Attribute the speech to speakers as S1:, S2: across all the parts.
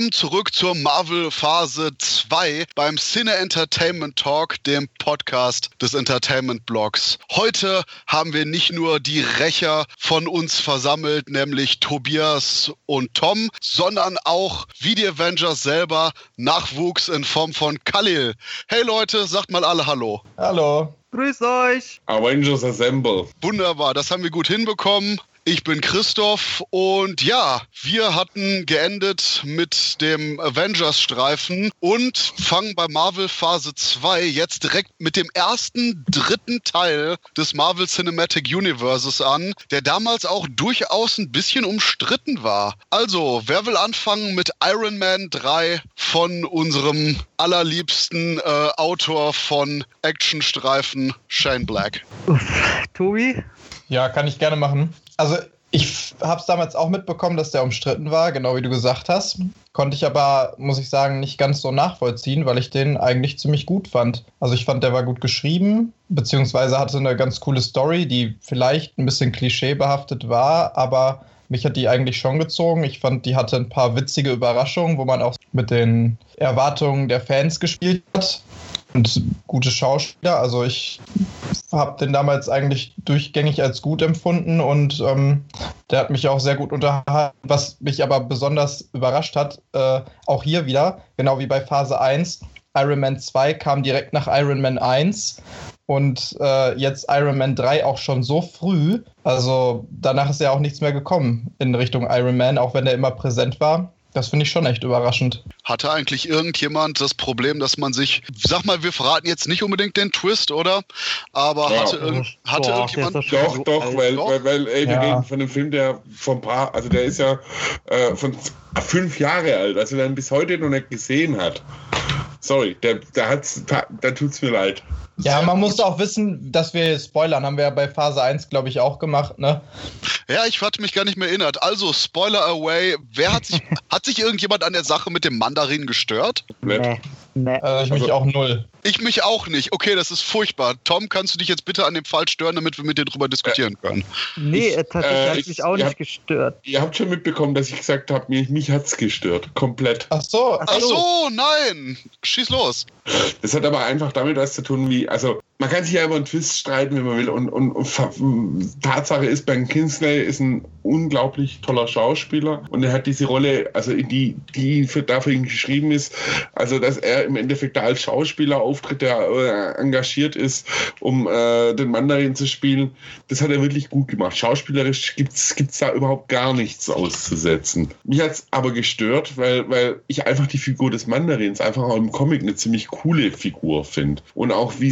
S1: Willkommen zurück zur Marvel Phase 2 beim Cine Entertainment Talk, dem Podcast des Entertainment Blogs. Heute haben wir nicht nur die Rächer von uns versammelt, nämlich Tobias und Tom, sondern auch wie die Avengers selber Nachwuchs in Form von Khalil. Hey Leute, sagt mal alle Hallo.
S2: Hallo.
S3: Grüß euch.
S4: Avengers Assemble.
S1: Wunderbar, das haben wir gut hinbekommen. Ich bin Christoph und ja, wir hatten geendet mit dem Avengers-Streifen und fangen bei Marvel Phase 2 jetzt direkt mit dem ersten dritten Teil des Marvel Cinematic Universes an, der damals auch durchaus ein bisschen umstritten war. Also, wer will anfangen mit Iron Man 3 von unserem allerliebsten äh, Autor von Actionstreifen, Shane Black?
S3: Tobi?
S2: Ja, kann ich gerne machen. Also ich habe es damals auch mitbekommen, dass der umstritten war, genau wie du gesagt hast. Konnte ich aber, muss ich sagen, nicht ganz so nachvollziehen, weil ich den eigentlich ziemlich gut fand. Also ich fand, der war gut geschrieben, beziehungsweise hatte eine ganz coole Story, die vielleicht ein bisschen klischeebehaftet war, aber mich hat die eigentlich schon gezogen. Ich fand, die hatte ein paar witzige Überraschungen, wo man auch mit den Erwartungen der Fans gespielt hat und gute Schauspieler. Also ich habe den damals eigentlich durchgängig als gut empfunden und ähm, der hat mich auch sehr gut unterhalten. Was mich aber besonders überrascht hat, äh, auch hier wieder, genau wie bei Phase 1, Iron Man 2 kam direkt nach Iron Man 1 und äh, jetzt Iron Man 3 auch schon so früh. Also danach ist ja auch nichts mehr gekommen in Richtung Iron Man, auch wenn er immer präsent war. Das finde ich schon echt überraschend.
S1: Hatte eigentlich irgendjemand das Problem, dass man sich, sag mal, wir verraten jetzt nicht unbedingt den Twist, oder? Aber
S4: Ja.
S1: hatte, irg hatte
S3: Boah,
S1: irgendjemand.
S3: doch
S4: Doch,
S3: alt.
S4: weil,
S1: Doch?
S4: weil, weil ey, wir
S2: Ja.
S4: reden von einem Film, der von paar, also der ist ja äh, von fünf Jahre alt, also der ihn bis heute noch nicht gesehen hat. Sorry, der, der hat's, da, da tut's mir leid.
S2: Ja, man muss auch wissen, dass wir spoilern, haben wir ja bei Phase 1, glaube ich, auch gemacht, ne?
S1: Ja, ich hatte mich gar nicht mehr erinnert. Also, Spoiler away. Wer hat sich, hat sich irgendjemand an der Sache mit dem Mandarin gestört?
S3: Nee, nee.
S2: Also ich mich
S4: Also-
S2: auch null.
S1: Ich mich auch nicht. Okay, das ist furchtbar. Tom, kannst du dich jetzt bitte an dem Fall stören, damit wir mit dir drüber diskutieren können?
S3: nee,
S4: ich-
S3: äh, tatsächlich
S4: äh,
S3: hat
S4: ich-
S3: mich auch nicht gestört.
S4: Ihr habt schon mitbekommen, dass ich gesagt habe, mich, mich hat's gestört. Komplett.
S2: Ach so,
S3: Ach
S1: Ach so, nein. Schieß los.
S4: Das hat aber einfach damit was zu tun, wie, also man kann sich ja über einen Twist streiten, wenn man will. Und, und, und Tatsache ist, Ben Kingsley ist ein unglaublich toller Schauspieler und er hat diese Rolle, also die, die für, dafür geschrieben ist, also dass er im Endeffekt da als Schauspieler auftritt, der äh, engagiert ist, um äh, den Mandarin zu spielen, das hat er wirklich gut gemacht. Schauspielerisch gibt's gibt's da überhaupt gar nichts auszusetzen. Mich hat's aber gestört, weil, weil ich einfach die Figur des Mandarins einfach auch im Comic eine ziemlich coole Figur finde. Und auch wie,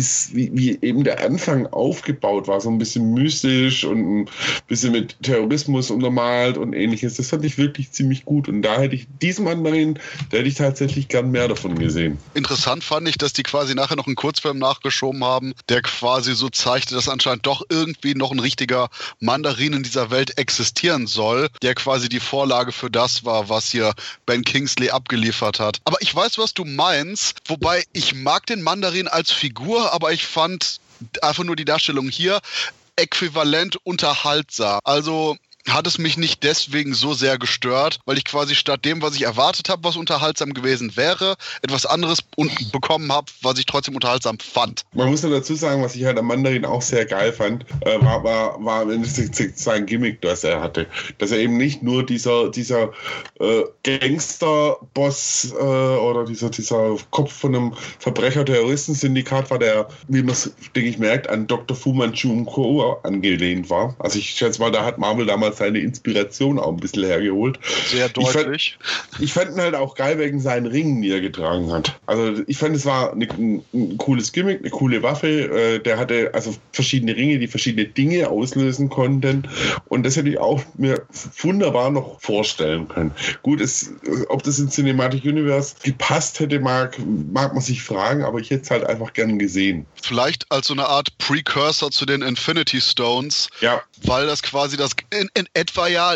S4: wie eben der Anfang aufgebaut war, so ein bisschen mystisch und ein bisschen mit Terrorismus untermalt und ähnliches. Das fand ich wirklich ziemlich gut. Und da hätte ich diesen Mandarin, da hätte ich tatsächlich gern mehr davon gesehen.
S1: Interessant fand ich, dass die quasi nachher noch einen Kurzfilm nachgeschoben haben, der quasi so zeigte, dass anscheinend doch irgendwie noch ein richtiger Mandarin in dieser Welt existieren soll, der quasi die Vorlage für das war, was hier Ben Kingsley abgeliefert hat. Aber ich weiß, was du meinst, wobei ich mag den Mandarin als Figur, aber ich fand einfach nur die Darstellung hier äquivalent unterhaltsam. Also hat es mich nicht deswegen so sehr gestört, weil ich quasi statt dem, was ich erwartet habe, was unterhaltsam gewesen wäre, etwas anderes bekommen habe, was ich trotzdem unterhaltsam fand.
S4: Man muss ja dazu sagen, was ich halt am Mandarin auch sehr geil fand, äh, war, war, war sein Gimmick, das er hatte. Dass er eben nicht nur dieser, dieser äh, Gangster-Boss äh, oder dieser, dieser Kopf von einem Verbrecher-Terroristen-Syndikat war, der, wie man es, denke ich, merkt, an Dr. Fu Manchu Co. angelehnt war. Also ich schätze mal, da hat Marvel damals seine Inspiration auch ein bisschen hergeholt.
S1: Sehr
S4: Ich fand-
S1: deutlich.
S4: Ich fand ihn halt auch geil wegen seinen Ringen, die er getragen hat. Also ich fand, es war eine, ein, ein cooles Gimmick, eine coole Waffe. Äh, der hatte also verschiedene Ringe, die verschiedene Dinge auslösen konnten. Und das hätte ich auch mir wunderbar noch vorstellen können. Gut, es, ob das in Cinematic Universe gepasst hätte, mag, mag man sich fragen, aber ich hätte es halt einfach gern gesehen.
S1: Vielleicht als so eine Art Precursor zu den Infinity Stones,
S4: Ja,
S1: weil das quasi das in, in, etwa ja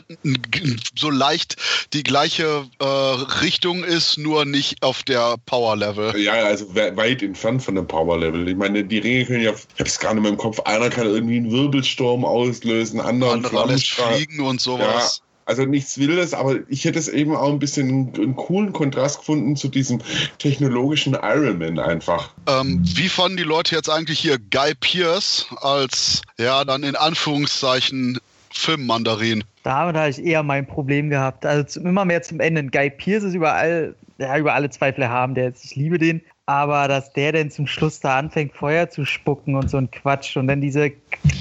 S1: so leicht die gleiche äh, Richtung ist, nur nicht auf der Power-Level.
S4: Ja, also weit entfernt von dem Power-Level. Ich meine, die Ringe können ja, ich habe es gerade in meinem Kopf, einer kann irgendwie einen Wirbelsturm auslösen, andere,
S1: andere lässt fliegen und sowas.
S4: Ja. Also nichts Wildes, aber ich hätte es eben auch ein bisschen einen, einen coolen Kontrast gefunden zu diesem technologischen Ironman einfach.
S1: Ähm, wie fanden die Leute jetzt eigentlich hier Guy Pierce als, ja, dann in Anführungszeichen Filmmandarin?
S3: Damit habe ich eher mein Problem gehabt. Also immer mehr zum Ende. Guy Pierce ist überall, ja, über alle Zweifel haben. Der ich liebe den. Aber dass der denn zum Schluss da anfängt, Feuer zu spucken und so ein Quatsch und dann diese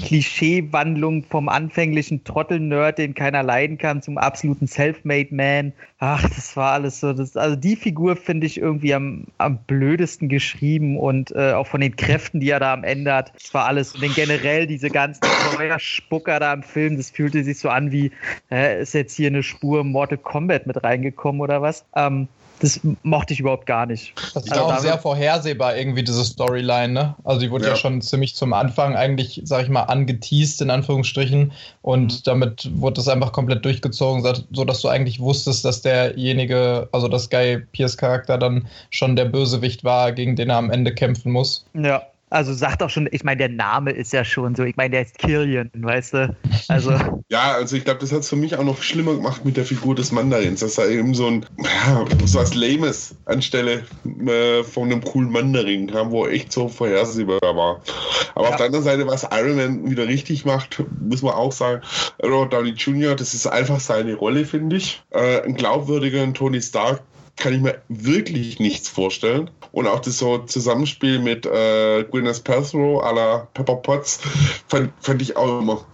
S3: Klischeewandlung vom anfänglichen Trottel-Nerd, den keiner leiden kann, zum absoluten Self-Made-Man. Ach, das war alles so. Das, also die Figur finde ich irgendwie am, am blödesten geschrieben und äh, auch von den Kräften, die er da am Ende hat. Das war alles. Und generell diese ganzen Feuerspucker da im Film, das fühlte sich so an wie, äh, ist jetzt hier eine Spur Mortal Kombat mit reingekommen oder was? Ähm, das mochte ich überhaupt gar nicht.
S2: Das ist also auch sehr vorhersehbar, irgendwie, diese Storyline, ne? Also die wurde ja. ja. schon ziemlich zum Anfang eigentlich, sag ich mal, angeteased, in Anführungsstrichen. Und mhm. damit wurde das einfach komplett durchgezogen, so dass du eigentlich wusstest, dass derjenige, also das Guy Pierce Charakter dann schon der Bösewicht war, gegen den er am Ende kämpfen muss.
S3: Ja. Also sagt auch schon, ich meine, der Name ist ja schon so, ich meine, der ist Killian, weißt du? Also.
S4: Ja, also ich glaube, das hat es für mich auch noch schlimmer gemacht mit der Figur des Mandarins, dass er eben so ein, ja, so was Lames anstelle äh, von einem coolen Mandarin kam, wo er echt so vorhersehbar war. Aber ja. auf der anderen Seite, was Iron Man wieder richtig macht, muss man auch sagen, Robert Downey Jr., das ist einfach seine Rolle, finde ich. Äh, ein glaubwürdiger Tony Stark kann ich mir wirklich nichts vorstellen. Und auch das so Zusammenspiel mit äh, Gwyneth Paltrow à la Pepper Potts fand, fand ich auch immer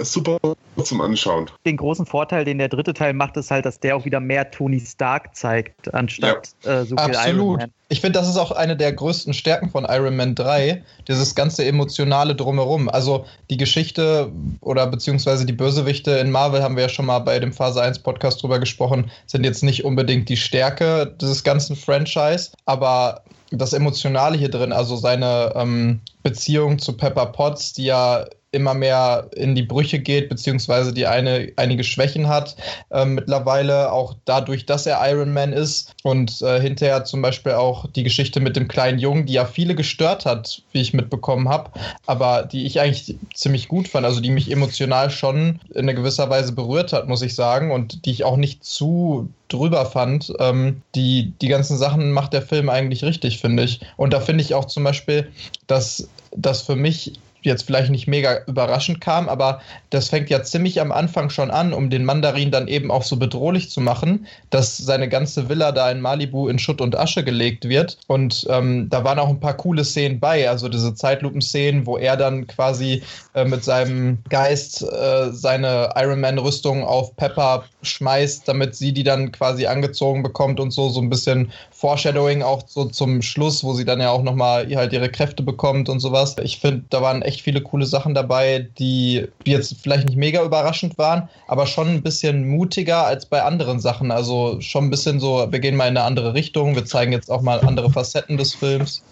S4: super zum Anschauen.
S3: Den großen Vorteil, den der dritte Teil macht, ist halt, dass der auch wieder mehr Tony Stark zeigt, anstatt ja. äh, so viel
S2: Absolut. Iron Man. Ich finde, das ist auch eine der größten Stärken von Iron Man 3, dieses ganze emotionale Drumherum. Also die Geschichte oder beziehungsweise die Bösewichte in Marvel haben wir ja schon mal bei dem Phase 1 Podcast drüber gesprochen, sind jetzt nicht unbedingt die Stärke dieses ganzen Franchise, aber das Emotionale hier drin, also seine ähm, Beziehung zu Pepper Potts, die ja immer mehr in die Brüche geht, beziehungsweise die eine, einige Schwächen hat. Äh, mittlerweile auch dadurch, dass er Iron Man ist und äh, hinterher zum Beispiel auch die Geschichte mit dem kleinen Jungen, die ja viele gestört hat, wie ich mitbekommen habe, aber die ich eigentlich ziemlich gut fand, also die mich emotional schon in gewisser Weise berührt hat, muss ich sagen, und die ich auch nicht zu drüber fand. Ähm, die, die ganzen Sachen macht der Film eigentlich richtig, finde ich. Und da finde ich auch zum Beispiel, dass das für mich jetzt vielleicht nicht mega überraschend kam, aber das fängt ja ziemlich am Anfang schon an, um den Mandarin dann eben auch so bedrohlich zu machen, dass seine ganze Villa da in Malibu in Schutt und Asche gelegt wird. Und ähm, da waren auch ein paar coole Szenen bei, also diese Zeitlupenszenen, wo er dann quasi äh, mit seinem Geist äh, seine Iron Man-Rüstung auf Pepper schmeißt, damit sie die dann quasi angezogen bekommt und so, so ein bisschen Foreshadowing auch so zum Schluss, wo sie dann ja auch nochmal halt ihre Kräfte bekommt und sowas. Ich finde, da waren echt viele coole Sachen dabei, die, jetzt vielleicht nicht mega überraschend waren, aber schon ein bisschen mutiger als bei anderen Sachen. Also schon ein bisschen so, wir gehen mal in eine andere Richtung, wir zeigen jetzt auch mal andere Facetten des Films.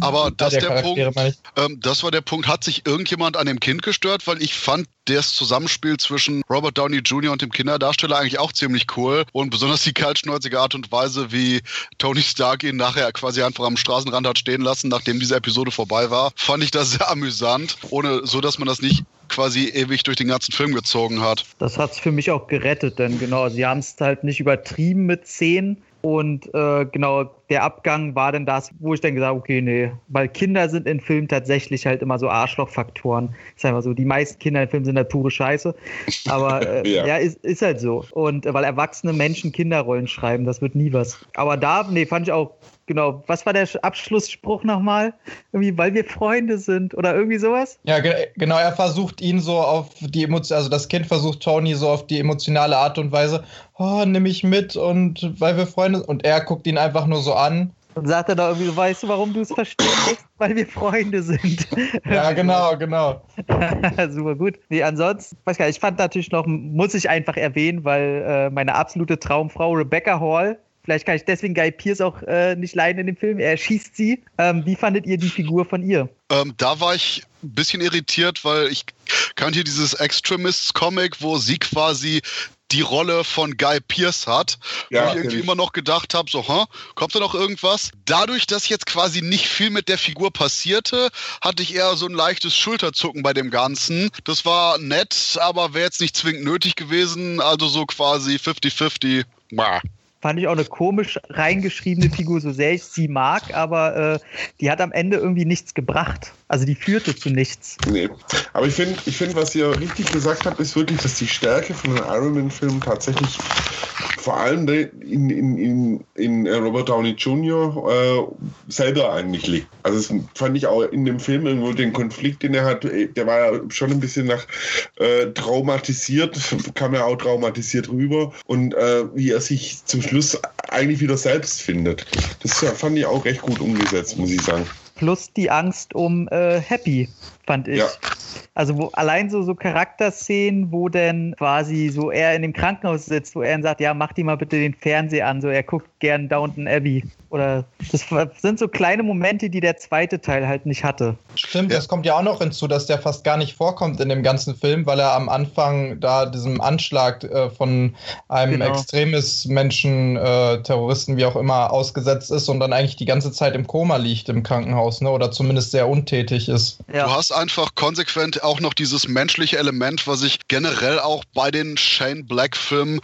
S1: Aber das, der Punkt, ähm, das war der Punkt, hat sich irgendjemand an dem Kind gestört? Weil ich fand das Zusammenspiel zwischen Robert Downey Jr. und dem Kinderdarsteller eigentlich auch ziemlich cool und besonders die kaltschnäuzige Art und Weise, wie Tony Stark ihn nachher quasi einfach am Straßenrand hat stehen lassen, nachdem diese Episode vorbei war, fand ich das sehr amüsant, ohne so, dass man das nicht quasi ewig durch den ganzen Film gezogen hat.
S3: Das hat es für mich auch gerettet, denn genau, sie haben es halt nicht übertrieben mit Szenen, und äh, genau, der Abgang war dann das, wo ich dann gesagt habe, okay, nee, weil Kinder sind in Filmen tatsächlich halt immer so Arschlochfaktoren. Ist einfach so, die meisten Kinder in Filmen sind halt pure Scheiße. Aber äh, ja, ja ist, ist halt so. Und äh, weil erwachsene Menschen Kinderrollen schreiben, das wird nie was. Aber da, nee, fand ich auch genau. Was war der Abschlussspruch nochmal? Irgendwie, weil wir Freunde sind oder irgendwie sowas?
S2: Ja, ge genau. Er versucht ihn so auf die Emotion, also das Kind versucht Tony so auf die emotionale Art und Weise, oh, nimm mich mit und weil wir Freunde und er guckt ihn einfach nur so an.
S3: Und sagt er da irgendwie, weißt du, warum du es verstehst? Weil wir Freunde sind.
S2: Ja, genau, genau.
S3: Super gut. Nee, ansonsten, weiß gar nicht, ich fand natürlich noch, muss ich einfach erwähnen, weil äh, meine absolute Traumfrau Rebecca Hall Vielleicht kann ich deswegen Guy Pierce auch äh, nicht leiden in dem Film. Er schießt sie. Ähm, wie fandet ihr die Figur von ihr?
S1: Ähm, da war ich ein bisschen irritiert, weil ich Kennt ihr dieses Extremists-Comic, wo sie quasi die Rolle von Guy Pierce hat,
S4: Ja,
S1: wo ich irgendwie
S4: ich.
S1: immer noch gedacht habe, so, huh, kommt da noch irgendwas? Dadurch, dass jetzt quasi nicht viel mit der Figur passierte, hatte ich eher so ein leichtes Schulterzucken bei dem Ganzen. Das war nett, aber wäre jetzt nicht zwingend nötig gewesen, also so quasi 50-50. Bah.
S3: Fand ich auch eine komisch reingeschriebene Figur, so sehr ich sie mag, aber äh, die hat am Ende irgendwie nichts gebracht. Also die führte zu nichts.
S4: Nee. Aber ich finde, ich find, was ihr richtig gesagt habt, ist wirklich, dass die Stärke von den Iron Man-Filmen tatsächlich vor allem in, in, in, in äh, Robert Downey Jr. Äh, selber eigentlich liegt. Also das fand ich auch in dem Film irgendwo den Konflikt, den er hat, äh, der war ja schon ein bisschen nach äh, traumatisiert, kam ja auch traumatisiert rüber und äh, wie er sich zum Schluss eigentlich wieder selbst findet. Das fand ich auch recht gut umgesetzt, muss ich sagen.
S3: Plus die Angst um äh, Happy, fand ich.
S4: Ja.
S3: Also wo allein so, so Charakterszenen, wo denn quasi so er in dem Krankenhaus sitzt, wo er dann sagt, ja, mach die mal bitte den Fernseher an, so er guckt gern Downton Abbey. Oder das sind so kleine Momente, die der zweite Teil halt nicht hatte.
S2: Stimmt, das kommt ja auch noch hinzu, dass der fast gar nicht vorkommt in dem ganzen Film, weil er am Anfang da diesem Anschlag äh, von einem
S3: Genau.
S2: Extremis-Menschen, äh, Terroristen, wie auch immer, ausgesetzt ist und dann eigentlich die ganze Zeit im Koma liegt im Krankenhaus, ne? Oder zumindest sehr untätig ist.
S3: Ja.
S1: Du hast einfach konsequent auch noch dieses menschliche Element, was ich generell auch bei den Shane Black-Filmen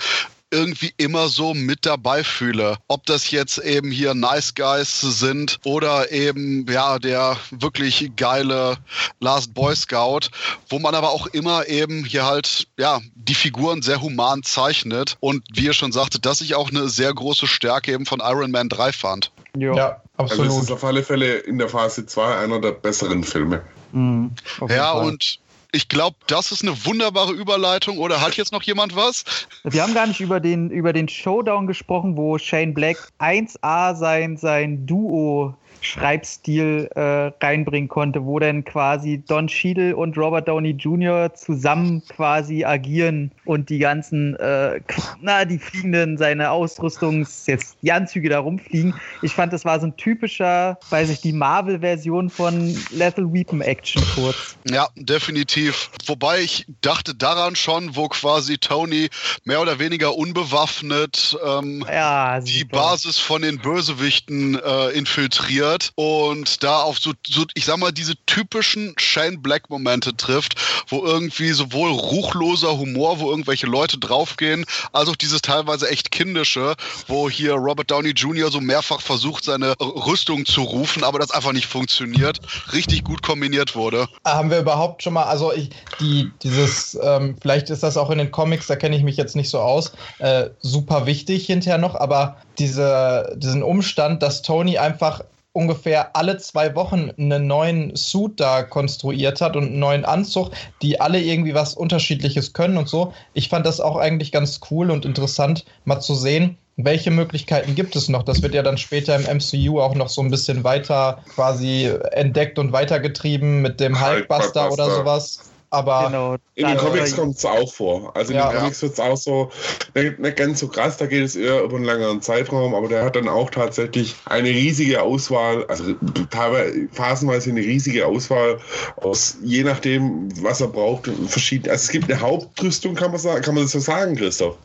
S1: irgendwie immer so mit dabei fühle. Ob das jetzt eben hier Nice Guys sind oder eben ja der wirklich geile Last Boy Scout, wo man aber auch immer eben hier halt ja die Figuren sehr human zeichnet und wie ihr schon sagte, dass ich auch eine sehr große Stärke eben von Iron Man 3 fand.
S3: Jo.
S2: Ja,
S4: Also es ist
S2: absolut.
S4: auf alle Fälle in der Phase 2 einer der besseren Filme.
S3: Mhm,
S1: Ja,
S3: Fall.
S1: und ich glaube, das ist eine wunderbare Überleitung. Oder hat jetzt noch jemand was?
S3: Wir haben gar nicht über den, über den Showdown gesprochen, wo Shane Black 1A sein, sein Duo Schreibstil äh, reinbringen konnte, wo dann quasi Don Cheadle und Robert Downey Jr. zusammen quasi agieren und die ganzen, äh, na, die fliegenden, seine Ausrüstungs, jetzt die Anzüge da rumfliegen. Ich fand, das war so ein typischer, weiß ich, die Marvel-Version von Lethal Weapon Action kurz.
S1: Ja, definitiv. Wobei ich dachte daran schon, wo quasi Tony mehr oder weniger unbewaffnet ähm,
S3: Ja,
S1: die. Basis von den Bösewichten äh, infiltriert und da auf so, so, ich sag mal, diese typischen Shane Black Momente trifft, wo irgendwie sowohl ruchloser Humor, wo irgendwelche Leute draufgehen, als auch dieses teilweise echt kindische, wo hier Robert Downey Jr. so mehrfach versucht, seine Rüstung zu rufen, aber das einfach nicht funktioniert, richtig gut kombiniert wurde.
S2: Haben wir überhaupt schon mal, also ich, die, dieses, ähm, vielleicht ist das auch in den Comics, da kenne ich mich jetzt nicht so aus, äh, super wichtig hinterher noch, aber diese, diesen Umstand, dass Tony einfach ungefähr alle zwei Wochen einen neuen Suit da konstruiert hat und einen neuen Anzug, die alle irgendwie was Unterschiedliches können und so. Ich fand das auch eigentlich ganz cool und interessant, mal zu sehen, welche Möglichkeiten gibt es noch? Das wird ja dann später im MCU auch noch so ein bisschen weiter quasi entdeckt und weitergetrieben mit dem Hulkbuster
S4: Hulkbuster.
S2: oder sowas. Aber
S3: Genau.
S4: In den Comics kommt es auch vor. Also in
S2: Ja.
S4: den Comics wird es auch so, nicht, nicht ganz so krass, da geht es eher über einen längeren Zeitraum, aber der hat dann auch tatsächlich eine riesige Auswahl, also teilweise phasenweise eine riesige Auswahl aus, je nachdem, was er braucht, verschiedene. Also es gibt eine Hauptrüstung, kann man sagen, kann man das so sagen, Christoph?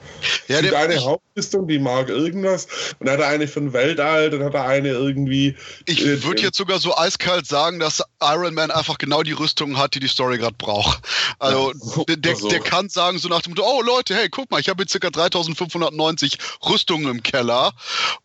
S1: Ja,
S4: es gibt eine
S1: ich-
S4: Hauptrüstung, die mag irgendwas, und dann hat er eine für den Weltall, dann hat er eine irgendwie.
S1: Ich
S4: äh,
S1: würde jetzt sogar so eiskalt sagen, dass Iron Man einfach genau die Rüstung hat, die die Story gerade braucht. Also der, der, der kann sagen so nach dem Motto, oh Leute, hey, guck mal, ich habe jetzt ca. 3590 Rüstungen im Keller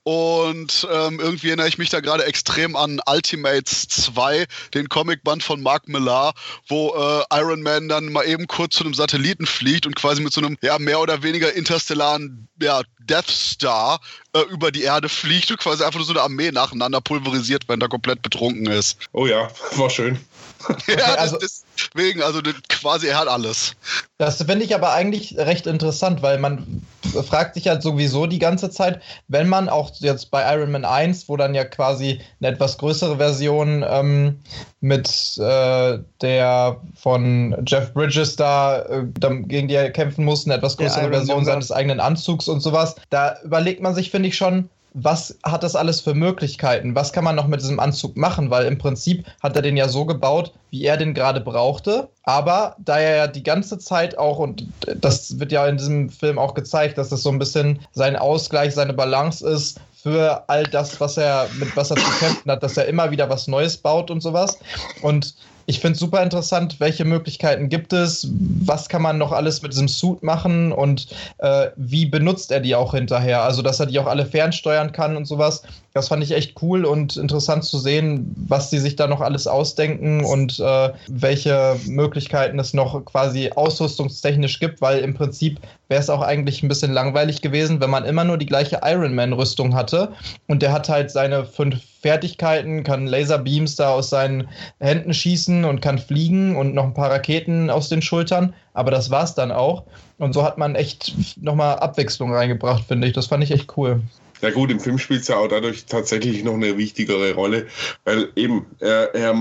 S1: und ähm, irgendwie erinnere ich mich da gerade extrem an Ultimates 2, den Comicband von Mark Millar, wo äh, Iron Man dann mal eben kurz zu einem Satelliten fliegt und quasi mit so einem ja mehr oder weniger interstellaren ja, Death Star äh, über die Erde fliegt und quasi einfach nur so eine Armee nacheinander pulverisiert, wenn er komplett betrunken ist.
S4: Oh ja, war schön.
S1: ja, das,
S2: also-
S1: deswegen, also das, quasi er hat alles.
S2: Das finde ich aber eigentlich recht interessant, weil man fragt sich halt sowieso die ganze Zeit, wenn man auch jetzt bei Iron Man 1, wo dann ja quasi eine etwas größere Version ähm, mit äh, der von Jeff Bridges da, äh, dann gegen die er kämpfen muss, eine etwas größere Version seines eigenen Anzugs und sowas, da überlegt man sich, finde ich schon, was hat das alles für Möglichkeiten? Was kann man noch mit diesem Anzug machen? Weil im Prinzip hat er den ja so gebaut, wie er den gerade brauchte. Aber da er ja die ganze Zeit auch, und das wird ja in diesem Film auch gezeigt, dass das so ein bisschen sein Ausgleich, seine Balance ist für all das, was er mit was er zu kämpfen hat, dass er immer wieder was Neues baut und sowas. Und ich finde es super interessant, welche Möglichkeiten gibt es, was kann man noch alles mit diesem Suit machen und äh, wie benutzt er die auch hinterher. Also, dass er die auch alle fernsteuern kann und sowas. Das fand ich echt cool und interessant zu sehen, was die sich da noch alles ausdenken und äh, welche Möglichkeiten es noch quasi ausrüstungstechnisch gibt, weil im Prinzip wäre es auch eigentlich ein bisschen langweilig gewesen, wenn man immer nur die gleiche Iron Man-Rüstung hatte und der hat halt seine fünf Fertigkeiten, kann Laserbeams da aus seinen Händen schießen und kann fliegen und noch ein paar Raketen aus den Schultern. Aber das war's dann auch. Und so hat man echt nochmal Abwechslung reingebracht, finde ich. Das fand ich echt cool.
S4: Ja gut, im Film spielt es ja auch dadurch tatsächlich noch eine wichtigere Rolle, weil eben er, er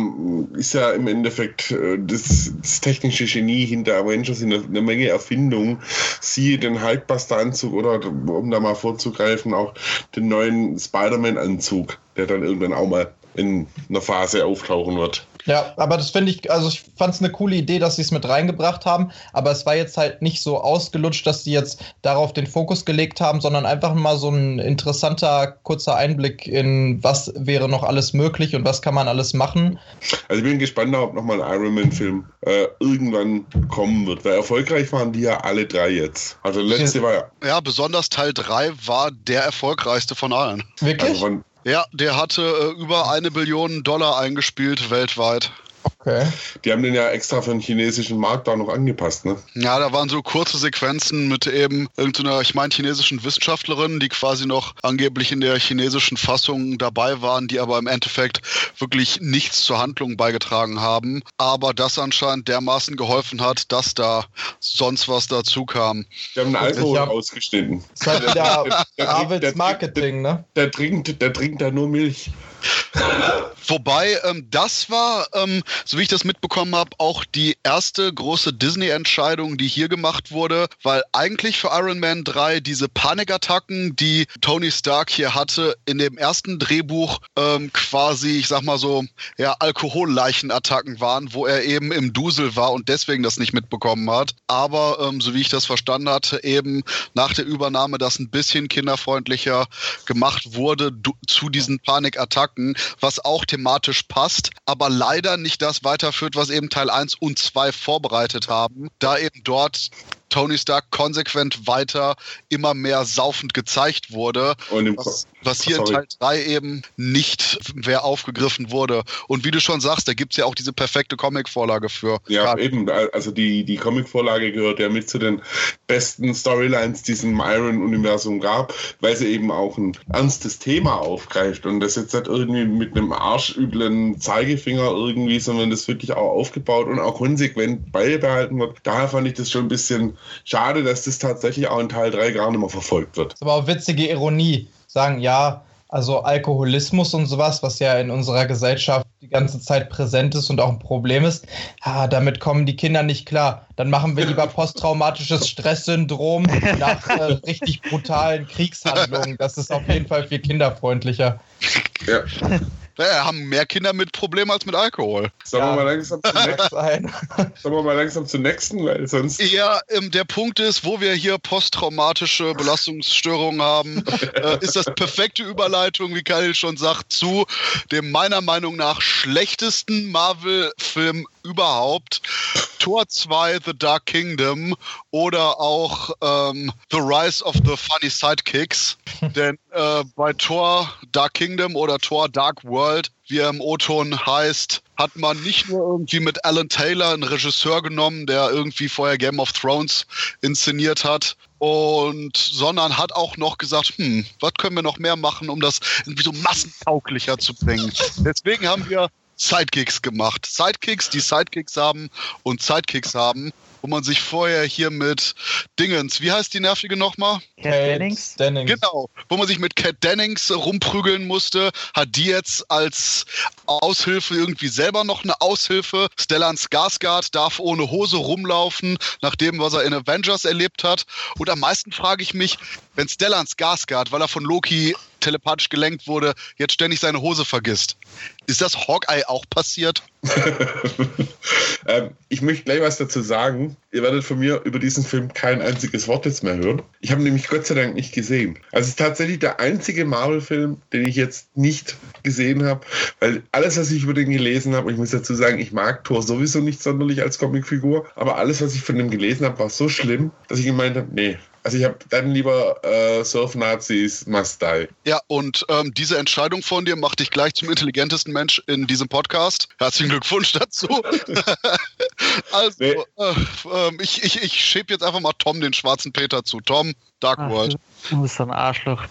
S4: ist ja im Endeffekt äh, das, das, technische Genie hinter Avengers in einer Menge Erfindungen. Siehe den Hulkbuster-Anzug oder um da mal vorzugreifen, auch den neuen Spider-Man-Anzug, der dann irgendwann auch mal in einer Phase auftauchen wird.
S2: Ja, aber das finde ich, also ich fand es eine coole Idee, dass sie es mit reingebracht haben, aber es war jetzt halt nicht so ausgelutscht, dass sie jetzt darauf den Fokus gelegt haben, sondern einfach mal so ein interessanter, kurzer Einblick in was wäre noch alles möglich und was kann man alles machen.
S4: Also ich bin gespannt, ob nochmal ein Iron Man-Film äh, irgendwann kommen wird, weil erfolgreich waren die ja alle drei jetzt. Also letzte war ja.
S1: Ja, besonders Teil 3 war der erfolgreichste von allen.
S2: Wirklich?
S4: Also von,
S1: ja, der hatte äh, über eine Billion Dollar eingespielt weltweit.
S2: Okay.
S4: Die haben den ja extra für den chinesischen Markt da noch angepasst, ne?
S1: Ja, da waren so kurze Sequenzen mit eben irgendeiner, ich meine, chinesischen Wissenschaftlerin, die quasi noch angeblich in der chinesischen Fassung dabei waren, die aber im Endeffekt wirklich nichts zur Handlung beigetragen haben. Aber das anscheinend dermaßen geholfen hat, dass da sonst was dazu kam.
S4: Die haben einen Alkohol
S2: hab-
S4: ausgeschnitten.
S2: Das ist halt
S4: der-
S2: Marketing, ne?
S4: Der trinkt, der trinkt da nur Milch.
S1: Wobei, ähm, das war, ähm, so wie ich das mitbekommen habe, auch die erste große Disney-Entscheidung, die hier gemacht wurde, weil eigentlich für Iron Man 3 diese Panikattacken, die Tony Stark hier hatte, in dem ersten Drehbuch ähm, quasi, ich sag mal so, ja, Alkoholleichenattacken waren, wo er eben im Dusel war und deswegen das nicht mitbekommen hat. Aber ähm, so wie ich das verstanden hatte, eben nach der Übernahme das ein bisschen kinderfreundlicher gemacht wurde zu diesen Panikattacken, was auch thematisch passt, aber leider nicht das weiterführt, was eben Teil 1 und 2 vorbereitet haben, da eben dort Tony Stark konsequent weiter immer mehr saufend gezeigt wurde,
S4: Und im
S1: was, was hier in
S4: Sorry.
S1: Teil 3 eben nicht mehr aufgegriffen wurde. Und wie du schon sagst, da gibt es ja auch diese perfekte Comic-Vorlage für.
S4: Ja,
S1: Gerade-
S4: eben. Also die, die Comic-Vorlage gehört ja mit zu den besten Storylines, die es im Iron-Universum gab, weil sie eben auch ein ernstes Thema aufgreift und das jetzt nicht irgendwie mit einem arschüblen Zeigefinger irgendwie, sondern das wirklich auch aufgebaut und auch konsequent beibehalten wird. Daher fand ich das schon ein bisschen schade, dass das tatsächlich auch in Teil 3 gar nicht mehr verfolgt wird.
S2: Das ist aber auch witzige Ironie. Sagen, ja, also Alkoholismus und sowas, was ja in unserer Gesellschaft die ganze Zeit präsent ist und auch ein Problem ist, ah, damit kommen die Kinder nicht klar. Dann machen wir lieber posttraumatisches Stresssyndrom nach äh, richtig brutalen Kriegshandlungen. Das ist auf jeden Fall viel kinderfreundlicher.
S4: Ja.
S1: Ja, haben mehr Kinder mit Problemen als mit Alkohol.
S4: Sollen
S2: Ja.
S4: wir mal langsam zum nächsten, sollen wir mal langsam zum nächsten, weil sonst.
S1: Ja, ähm, der Punkt ist, wo wir hier posttraumatische Belastungsstörungen haben, äh, ist das perfekte Überleitung, wie Khalil schon sagt, zu dem meiner Meinung nach schlechtesten Marvel-Film überhaupt. Tor 2, The Dark Kingdom oder auch ähm, The Rise of the Funny Sidekicks. Denn äh, bei Tor Dark Kingdom oder Tor Dark World, wie er im O-Ton heißt, hat man nicht nur irgendwie mit Alan Taylor einen Regisseur genommen, der irgendwie vorher Game of Thrones inszeniert hat. Und sondern hat auch noch gesagt, hm, was können wir noch mehr machen, um das irgendwie so massentauglicher zu bringen. Deswegen haben wir Sidekicks gemacht. Sidekicks, die Sidekicks haben und Sidekicks haben, wo man sich vorher hier mit Dingens, wie heißt die nervige nochmal?
S3: Cat Dennings.
S2: Dennings.
S1: Genau, wo man sich mit Cat Dennings rumprügeln musste, hat die jetzt als Aushilfe irgendwie selber noch eine Aushilfe. Stellan Skarsgård darf ohne Hose rumlaufen, nach dem, was er in Avengers erlebt hat. Und am meisten frage ich mich, wenn Stellan Skarsgård, weil er von Loki telepathisch gelenkt wurde, jetzt ständig seine Hose vergisst. Ist das Hawkeye auch passiert?
S4: ähm, ich möchte gleich was dazu sagen. Ihr werdet von mir über diesen Film kein einziges Wort jetzt mehr hören. Ich habe nämlich Gott sei Dank nicht gesehen. Also es ist tatsächlich der einzige Marvel-Film, den ich jetzt nicht gesehen habe, weil alles, was ich über den gelesen habe, ich muss dazu sagen, ich mag Thor sowieso nicht sonderlich als Comicfigur, aber alles, was ich von dem gelesen habe, war so schlimm, dass ich gemeint habe, nee, also ich habe dann lieber äh, Surf-Nazis must die.
S1: Ja, und ähm, diese Entscheidung von dir macht dich gleich zum intelligentesten Mensch in diesem Podcast. Herzlichen Glückwunsch dazu. also, nee. äh, äh, ich, ich, ich schieb jetzt einfach mal Tom den schwarzen Peter zu. Tom, Dark Ach, World.
S3: Du bist ein Arschloch.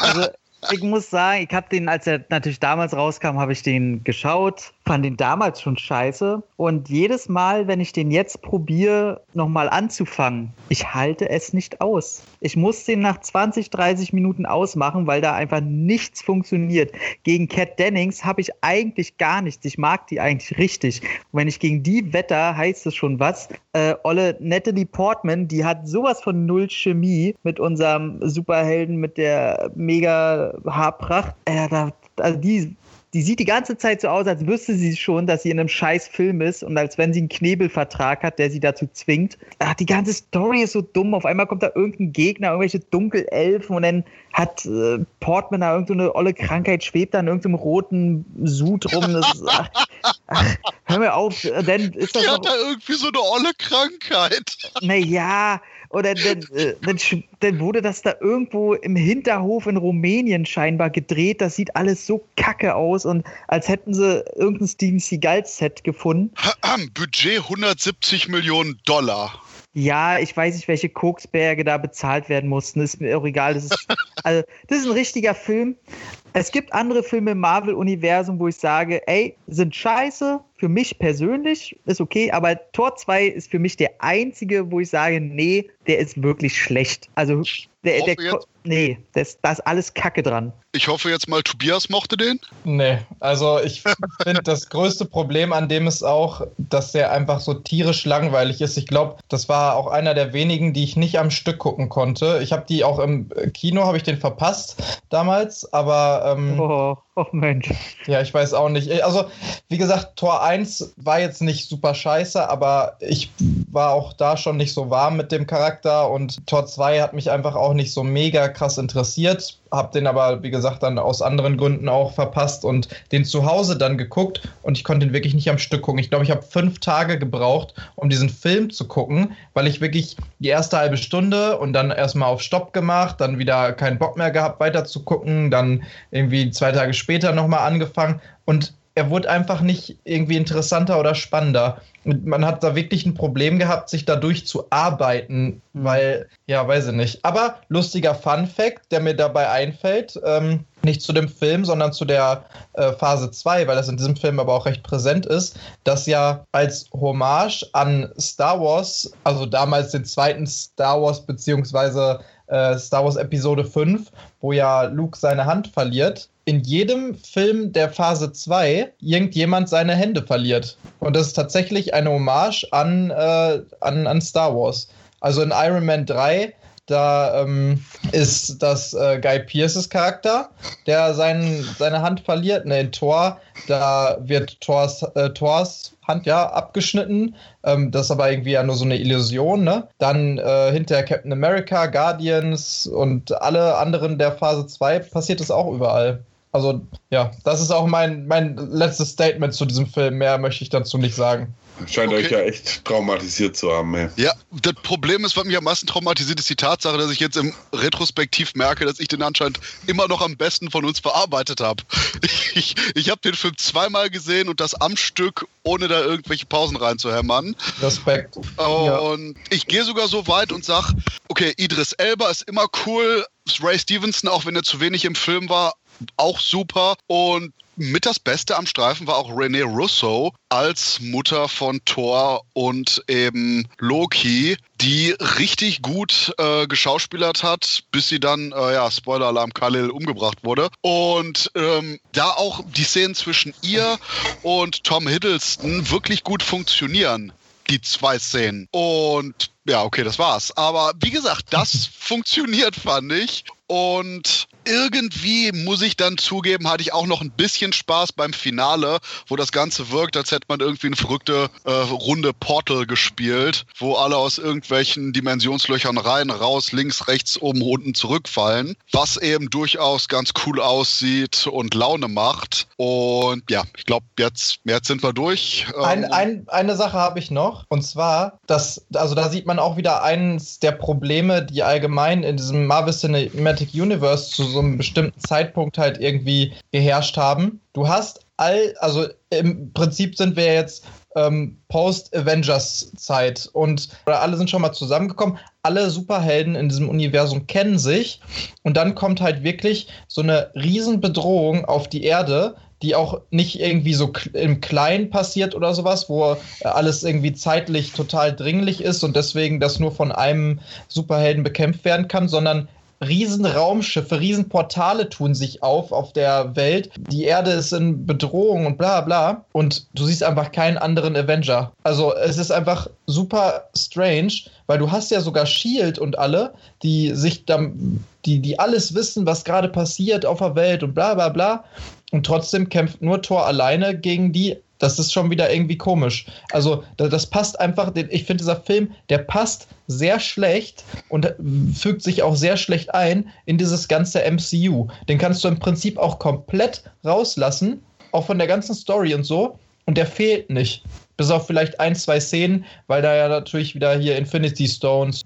S3: Also, ich muss sagen, ich habe den, als er natürlich damals rauskam, habe ich den geschaut, fand den damals schon scheiße. Und jedes Mal, wenn ich den jetzt probiere, nochmal anzufangen, ich halte es nicht aus. Ich muss den nach 20, 30 Minuten ausmachen, weil da einfach nichts funktioniert. Gegen Cat Dennings habe ich eigentlich gar nichts. Ich mag die eigentlich richtig. Und wenn ich gegen die wetter, heißt es schon was. Äh, Olle Natalie Portman, die hat sowas von null Chemie mit unserem Superhelden, mit der mega Haarpracht. Äh, da, also die die sieht die ganze Zeit so aus, als wüsste sie schon, dass sie in einem scheiß Film ist und als wenn sie einen Knebelvertrag hat, der sie dazu zwingt. Ach, die ganze Story ist so dumm. Auf einmal kommt da irgendein Gegner, irgendwelche Dunkelelfen und dann hat äh, Portman da irgendeine so olle Krankheit, schwebt da in irgendeinem roten Sud rum. Das, ach, ach, hör mir auf, denn ist das.
S1: Die hat da irgendwie so eine olle Krankheit.
S3: Naja, oder dann, äh, dann, dann, wurde das da irgendwo im Hinterhof in Rumänien scheinbar gedreht. Das sieht alles so kacke aus und als hätten sie irgendein Steven Seagal-Set gefunden.
S1: Budget 170 Millionen Dollar.
S3: Ja, ich weiß nicht, welche Koksberge da bezahlt werden mussten. Ist mir auch egal. Das ist, also, das ist ein richtiger Film. Es gibt andere Filme im Marvel-Universum, wo ich sage, ey, sind scheiße. Für mich persönlich ist okay, aber Tor 2 ist für mich der einzige, wo ich sage, nee, der ist wirklich schlecht. Also, der, der, nee, das, da ist alles Kacke dran.
S1: Ich hoffe jetzt mal, Tobias mochte den?
S2: Nee, also ich finde, das größte Problem an dem ist auch, dass der einfach so tierisch langweilig ist. Ich glaube, das war auch einer der wenigen, die ich nicht am Stück gucken konnte. Ich habe die auch im Kino, habe ich den verpasst damals, aber... Ähm,
S3: oh, oh Mensch.
S2: Ja, ich weiß auch nicht. Also, wie gesagt, Tor 1 war jetzt nicht super scheiße, aber ich war auch da schon nicht so warm mit dem Charakter und Tor 2 hat mich einfach auch nicht so mega krass interessiert habe den aber, wie gesagt, dann aus anderen Gründen auch verpasst und den zu Hause dann geguckt und ich konnte ihn wirklich nicht am Stück gucken. Ich glaube, ich habe fünf Tage gebraucht, um diesen Film zu gucken, weil ich wirklich die erste halbe Stunde und dann erstmal auf Stopp gemacht, dann wieder keinen Bock mehr gehabt, weiter zu gucken, dann irgendwie zwei Tage später nochmal angefangen und er wurde einfach nicht irgendwie interessanter oder spannender. Und man hat da wirklich ein Problem gehabt, sich dadurch zu arbeiten, mhm. weil, ja, weiß ich nicht. Aber lustiger Fun Fact, der mir dabei einfällt, ähm, nicht zu dem Film, sondern zu der äh, Phase 2, weil das in diesem Film aber auch recht präsent ist, dass ja als Hommage an Star Wars, also damals den zweiten Star Wars beziehungsweise äh, Star Wars Episode 5, wo ja Luke seine Hand verliert, in jedem Film der Phase 2 irgendjemand seine Hände verliert. Und das ist tatsächlich eine Hommage an, äh, an, an Star Wars. Also in Iron Man 3 da ähm, ist das äh, Guy Pierces Charakter, der sein, seine Hand verliert. Ne, in Thor, da wird Thors, äh, Thors Hand ja abgeschnitten. Ähm, das ist aber irgendwie ja nur so eine Illusion. Ne? Dann äh, hinter Captain America, Guardians und alle anderen der Phase 2 passiert es auch überall. Also ja, das ist auch mein, mein letztes Statement zu diesem Film. Mehr möchte ich dazu nicht sagen.
S4: Scheint okay. euch ja echt traumatisiert zu haben. Ey.
S1: Ja, das Problem ist, was mich am meisten traumatisiert, ist die Tatsache, dass ich jetzt im Retrospektiv merke, dass ich den anscheinend immer noch am besten von uns verarbeitet habe. Ich, ich habe den Film zweimal gesehen und das am Stück, ohne da irgendwelche Pausen reinzuhämmern.
S2: Respekt.
S1: Und ja. ich gehe sogar so weit und sage, okay, Idris Elba ist immer cool, Ray Stevenson, auch wenn er zu wenig im Film war, auch super. Und mit das Beste am Streifen war auch Renee Russo als Mutter von Thor und eben Loki, die richtig gut äh, geschauspielert hat, bis sie dann, äh, ja, Spoiler-Alarm, Khalil umgebracht wurde. Und ähm, da auch die Szenen zwischen ihr und Tom Hiddleston wirklich gut funktionieren die zwei Szenen. Und ja, okay, das war's. Aber wie gesagt, das funktioniert, fand ich. Und irgendwie, muss ich dann zugeben, hatte ich auch noch ein bisschen Spaß beim Finale, wo das Ganze wirkt, als hätte man irgendwie eine verrückte äh, Runde Portal gespielt, wo alle aus irgendwelchen Dimensionslöchern rein, raus, links, rechts, oben, unten zurückfallen, was eben durchaus ganz cool aussieht und Laune macht. Und ja, ich glaube, jetzt, jetzt sind wir durch.
S2: Ein, ähm, ein, eine Sache habe ich noch, und zwar, dass, also da sieht man auch wieder eines der Probleme, die allgemein in diesem Marvel Cinematic Universe zu so einem bestimmten Zeitpunkt halt irgendwie geherrscht haben. Du hast all, also im Prinzip sind wir jetzt ähm, Post-Avengers-Zeit und alle sind schon mal zusammengekommen. Alle Superhelden in diesem Universum kennen sich und dann kommt halt wirklich so eine Riesenbedrohung auf die Erde, die auch nicht irgendwie so im Kleinen passiert oder sowas, wo alles irgendwie zeitlich total dringlich ist und deswegen das nur von einem Superhelden bekämpft werden kann, sondern Riesenraumschiffe, Riesenportale tun sich auf auf der Welt. Die Erde ist in Bedrohung und bla bla. Und du siehst einfach keinen anderen Avenger. Also es ist einfach super strange, weil du hast ja sogar Shield und alle, die sich dann, die, die alles wissen, was gerade passiert auf der Welt und bla bla bla. Und trotzdem kämpft nur Thor alleine gegen die das ist schon wieder irgendwie komisch. Also, das passt einfach, ich finde, dieser Film, der passt sehr schlecht und fügt sich auch sehr schlecht ein in dieses ganze MCU. Den kannst du im Prinzip auch komplett rauslassen, auch von der ganzen Story und so. Und der fehlt nicht. Bis auf vielleicht ein, zwei Szenen, weil da ja natürlich wieder hier Infinity Stones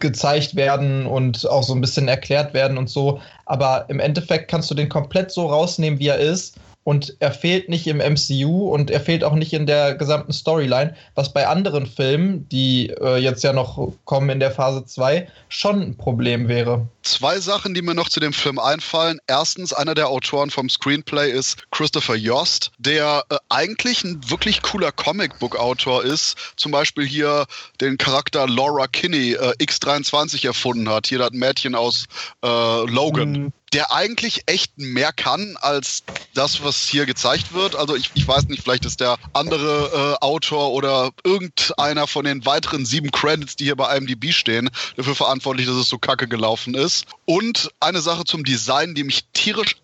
S2: gezeigt werden und auch so ein bisschen erklärt werden und so. Aber im Endeffekt kannst du den komplett so rausnehmen, wie er ist und er fehlt nicht im MCU und er fehlt auch nicht in der gesamten Storyline, was bei anderen Filmen, die äh, jetzt ja noch kommen in der Phase 2, schon ein Problem wäre.
S1: Zwei Sachen, die mir noch zu dem Film einfallen. Erstens, einer der Autoren vom Screenplay ist Christopher Yost, der äh, eigentlich ein wirklich cooler Comicbook-Autor ist. Zum Beispiel hier den Charakter Laura Kinney äh, X23 erfunden hat. Hier das Mädchen aus äh, Logan. Mhm der eigentlich echt mehr kann als das, was hier gezeigt wird. Also ich, ich weiß nicht, vielleicht ist der andere äh, Autor oder irgendeiner von den weiteren sieben Credits, die hier bei IMDb stehen, dafür verantwortlich, dass es so kacke gelaufen ist. Und eine Sache zum Design, die mich tierisch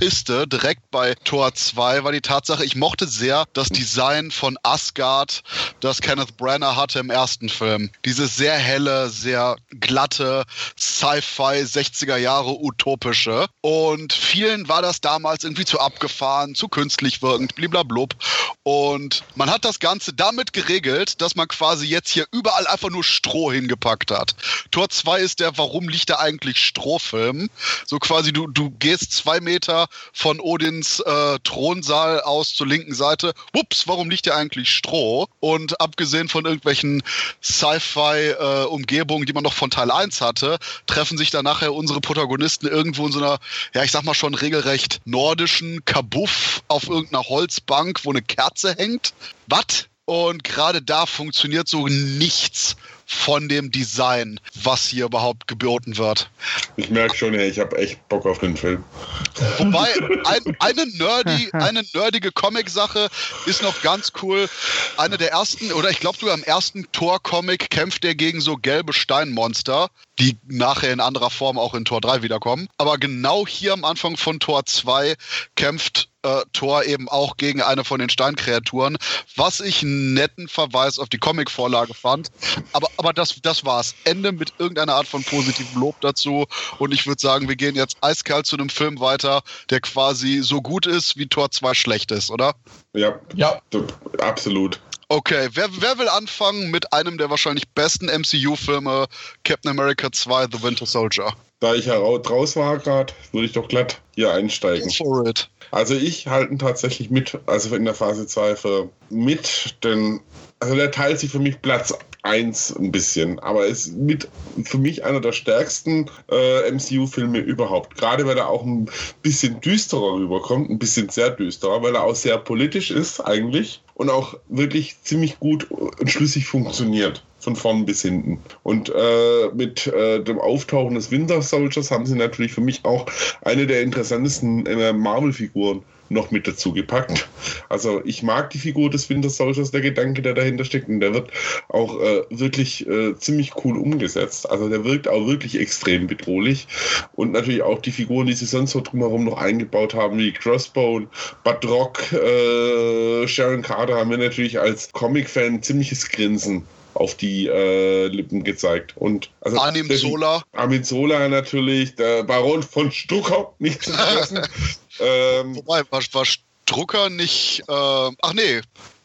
S1: anpisste, direkt bei Tor 2, war die Tatsache, ich mochte sehr das Design von Asgard, das Kenneth Branagh hatte im ersten Film. Diese sehr helle, sehr glatte Sci-Fi 60er Jahre utopische. Und vielen war das damals irgendwie zu abgefahren, zu künstlich wirkend, bliblablub. Und man hat das Ganze damit geregelt, dass man quasi jetzt hier überall einfach nur Stroh hingepackt hat. Tor 2 ist der Warum liegt da eigentlich Strohfilm? So quasi, du, du gehst zwei Meter von Odins äh, Thronsaal aus zur linken Seite. Ups, warum liegt da eigentlich Stroh? Und abgesehen von irgendwelchen Sci-Fi-Umgebungen, äh, die man noch von Teil 1 hatte, treffen sich dann nachher unsere Protagonisten irgendwo in so einer, ja, ich sag mal schon regelrecht nordischen Kabuff auf irgendeiner Holzbank, wo eine Kerze hängt. Was? Und gerade da funktioniert so nichts von dem Design, was hier überhaupt geboten wird.
S4: Ich merke schon, ey, ich habe echt Bock auf den Film.
S1: Wobei, ein, eine, nerdy, eine nerdige Comic-Sache ist noch ganz cool. Eine der ersten, oder ich glaube sogar im ersten Tor-Comic kämpft er gegen so gelbe Steinmonster, die nachher in anderer Form auch in Tor 3 wiederkommen. Aber genau hier am Anfang von Tor 2 kämpft äh, Tor eben auch gegen eine von den Steinkreaturen, was ich einen netten Verweis auf die Comic-Vorlage fand. Aber, aber das, das war's. Ende mit irgendeiner Art von positivem Lob dazu. Und ich würde sagen, wir gehen jetzt eiskalt zu einem Film weiter, der quasi so gut ist, wie Tor 2 schlecht ist, oder?
S4: Ja, ja. absolut.
S1: Okay, wer, wer will anfangen mit einem der wahrscheinlich besten MCU-Filme, Captain America 2, The Winter Soldier?
S4: Da ich ja raus war gerade, würde ich doch glatt hier einsteigen. Go for it. Also ich halte ihn tatsächlich mit, also in der Phase 2 für mit, denn also der teilt sich für mich Platz 1 ein bisschen, aber ist mit für mich einer der stärksten äh, MCU-Filme überhaupt. Gerade weil er auch ein bisschen düsterer rüberkommt, ein bisschen sehr düsterer, weil er auch sehr politisch ist eigentlich und auch wirklich ziemlich gut und schlüssig funktioniert. von vorn bis hinten. Und äh, mit äh, dem Auftauchen des Winter Soldiers haben sie natürlich für mich auch eine der interessantesten äh, Marvel-Figuren noch mit dazu gepackt. Also ich mag die Figur des Winter Soldiers, der Gedanke, der dahinter steckt, und der wird auch äh, wirklich äh, ziemlich cool umgesetzt. Also der wirkt auch wirklich extrem bedrohlich. Und natürlich auch die Figuren, die sie sonst so drumherum noch eingebaut haben, wie Crossbone, Bud Rock, äh, Sharon Carter, haben wir natürlich als Comic-Fan ziemliches Grinsen auf die äh, Lippen gezeigt. Und also
S1: Arnim Sola.
S4: Armin Sola natürlich, der Baron von Stucker, nicht zu vergessen.
S1: ähm, Wobei, war, war Strucker nicht, äh, ach nee,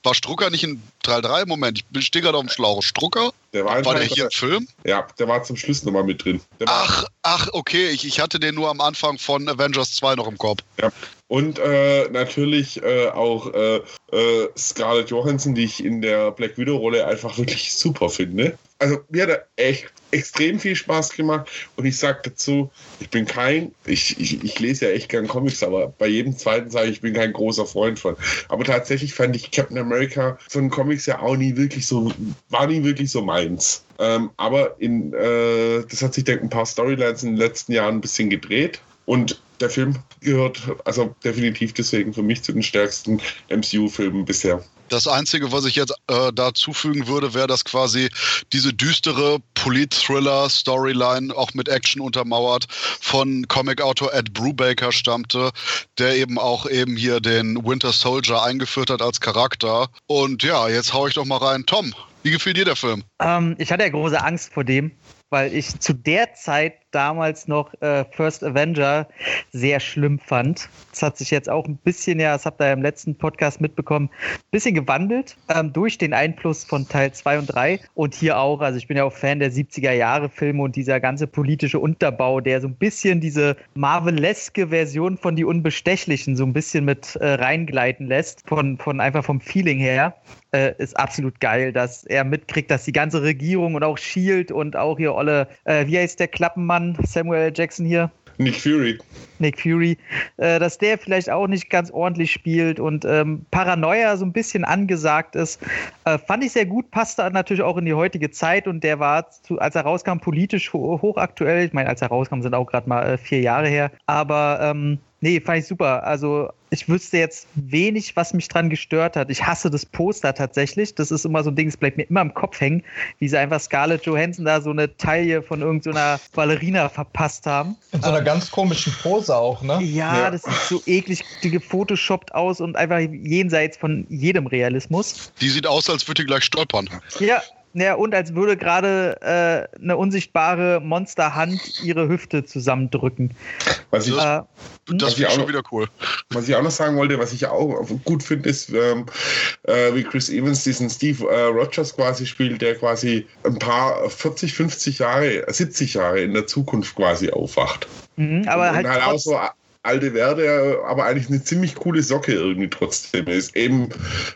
S1: war Strucker nicht in Teil 3? Moment, ich stehe gerade auf dem Schlauch. Strucker?
S4: Der war,
S1: war der hier im Film?
S4: Ja, der war zum Schluss nochmal mit drin.
S1: ach, ach, okay, ich, ich hatte den nur am Anfang von Avengers 2 noch im Kopf.
S4: Ja. Und äh, natürlich äh, auch äh, äh, Scarlett Johansson, die ich in der Black Widow-Rolle einfach wirklich super finde. Also mir hat er echt extrem viel Spaß gemacht und ich sage dazu, ich bin kein, ich, ich, ich lese ja echt gern Comics, aber bei jedem zweiten sage ich, ich bin kein großer Freund von. Aber tatsächlich fand ich Captain America von Comics ja auch nie wirklich so, war nie wirklich so meins. Ähm, aber in, äh, das hat sich, denke ich, ein paar Storylines in den letzten Jahren ein bisschen gedreht. Und der Film gehört also definitiv deswegen für mich zu den stärksten MCU-Filmen bisher.
S1: Das Einzige, was ich jetzt äh, da zufügen würde, wäre, dass quasi diese düstere Polit-Thriller-Storyline auch mit Action untermauert von Comic-Autor Ed Brubaker stammte, der eben auch eben hier den Winter Soldier eingeführt hat als Charakter. Und ja, jetzt hau ich doch mal rein. Tom, wie gefiel dir der Film?
S3: Ähm, ich hatte ja große Angst vor dem, weil ich zu der Zeit damals noch äh, First Avenger sehr schlimm fand. Das hat sich jetzt auch ein bisschen, ja, das habt ihr ja im letzten Podcast mitbekommen, ein bisschen gewandelt ähm, durch den Einfluss von Teil 2 und 3 und hier auch, also ich bin ja auch Fan der 70er Jahre Filme und dieser ganze politische Unterbau, der so ein bisschen diese Marveleske Version von Die Unbestechlichen so ein bisschen mit äh, reingleiten lässt, von, von einfach vom Feeling her äh, ist absolut geil, dass er mitkriegt, dass die ganze Regierung und auch Shield und auch hier Olle, äh, wie heißt der Klappenmann, Samuel Jackson hier?
S4: Nick Fury.
S3: Nick Fury, äh, dass der vielleicht auch nicht ganz ordentlich spielt und ähm, Paranoia so ein bisschen angesagt ist. Äh, fand ich sehr gut, passte natürlich auch in die heutige Zeit und der war, zu, als er rauskam, politisch ho hochaktuell. Ich meine, als er rauskam, sind auch gerade mal äh, vier Jahre her. Aber ähm, Nee, fand ich super. Also ich wüsste jetzt wenig, was mich dran gestört hat. Ich hasse das Poster tatsächlich. Das ist immer so ein Ding, es bleibt mir immer im Kopf hängen, wie sie einfach Scarlett Johansson da so eine Taille von irgendeiner so Ballerina verpasst haben.
S2: In so einer ähm, ganz komischen Pose auch, ne?
S3: Ja, ja, das sieht so eklig gefotoshoppt aus und einfach jenseits von jedem Realismus.
S1: Die sieht aus, als würde die gleich stolpern.
S3: Ja, ja, und als würde gerade äh, eine unsichtbare Monsterhand ihre Hüfte zusammendrücken.
S4: Was ich,
S1: äh, das finde ich schon wieder cool.
S4: Was ich auch noch sagen wollte, was ich auch gut finde, ist, ähm, äh, wie Chris Evans diesen Steve äh, Rogers quasi spielt, der quasi ein paar 40, 50 Jahre, 70 Jahre in der Zukunft quasi aufwacht.
S3: Mhm, aber
S4: und,
S3: halt,
S4: und halt auch so alte Werde, aber eigentlich eine ziemlich coole Socke irgendwie trotzdem ist. Eben,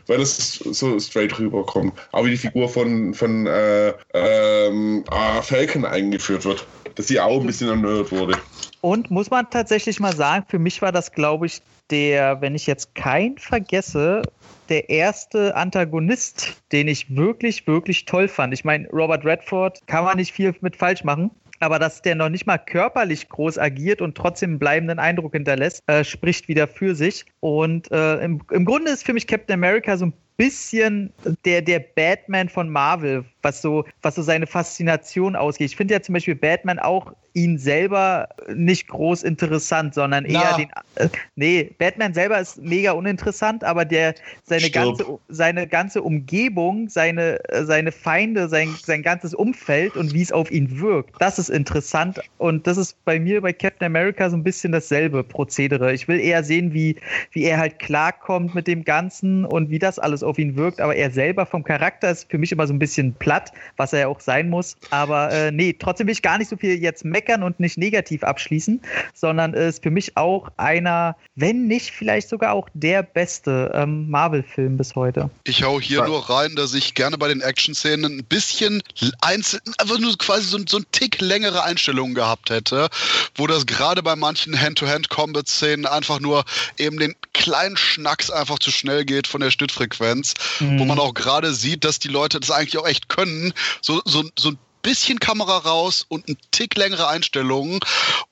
S4: weil es so straight rüberkommt. Aber wie die Figur von, von äh, ähm, äh, Falcon eingeführt wird. Dass sie auch ein bisschen erneuert wurde.
S3: Und muss man tatsächlich mal sagen, für mich war das, glaube ich, der, wenn ich jetzt keinen vergesse, der erste Antagonist, den ich wirklich, wirklich toll fand. Ich meine, Robert Redford kann man nicht viel mit falsch machen aber dass der noch nicht mal körperlich groß agiert und trotzdem einen bleibenden Eindruck hinterlässt, äh, spricht wieder für sich. Und äh, im, im Grunde ist für mich Captain America so ein bisschen der, der Batman von Marvel, was so, was so seine Faszination ausgeht. Ich finde ja zum Beispiel Batman auch ihn selber nicht groß interessant, sondern eher Na. den. Äh, nee, Batman selber ist mega uninteressant, aber der seine ganze seine ganze Umgebung, seine seine Feinde, sein sein ganzes Umfeld und wie es auf ihn wirkt, das ist interessant und das ist bei mir bei Captain America so ein bisschen dasselbe Prozedere. Ich will eher sehen, wie wie er halt klarkommt mit dem Ganzen und wie das alles auf ihn wirkt, aber er selber vom Charakter ist für mich immer so ein bisschen platt, was er ja auch sein muss. Aber äh, nee, trotzdem will ich gar nicht so viel jetzt meckern und nicht negativ abschließen, sondern ist für mich auch einer, wenn nicht vielleicht sogar auch der beste ähm, Marvel-Film bis heute.
S1: Ich hau hier nur rein, dass ich gerne bei den Action-Szenen ein bisschen einzeln, einfach nur quasi so, so ein Tick längere Einstellungen gehabt hätte, wo das gerade bei manchen Hand-to-Hand-Combat-Szenen einfach nur eben den kleinen Schnacks einfach zu schnell geht von der Schnittfrequenz, mhm. wo man auch gerade sieht, dass die Leute das eigentlich auch echt können. So, so, so ein bisschen Kamera raus und ein Tick längere Einstellungen.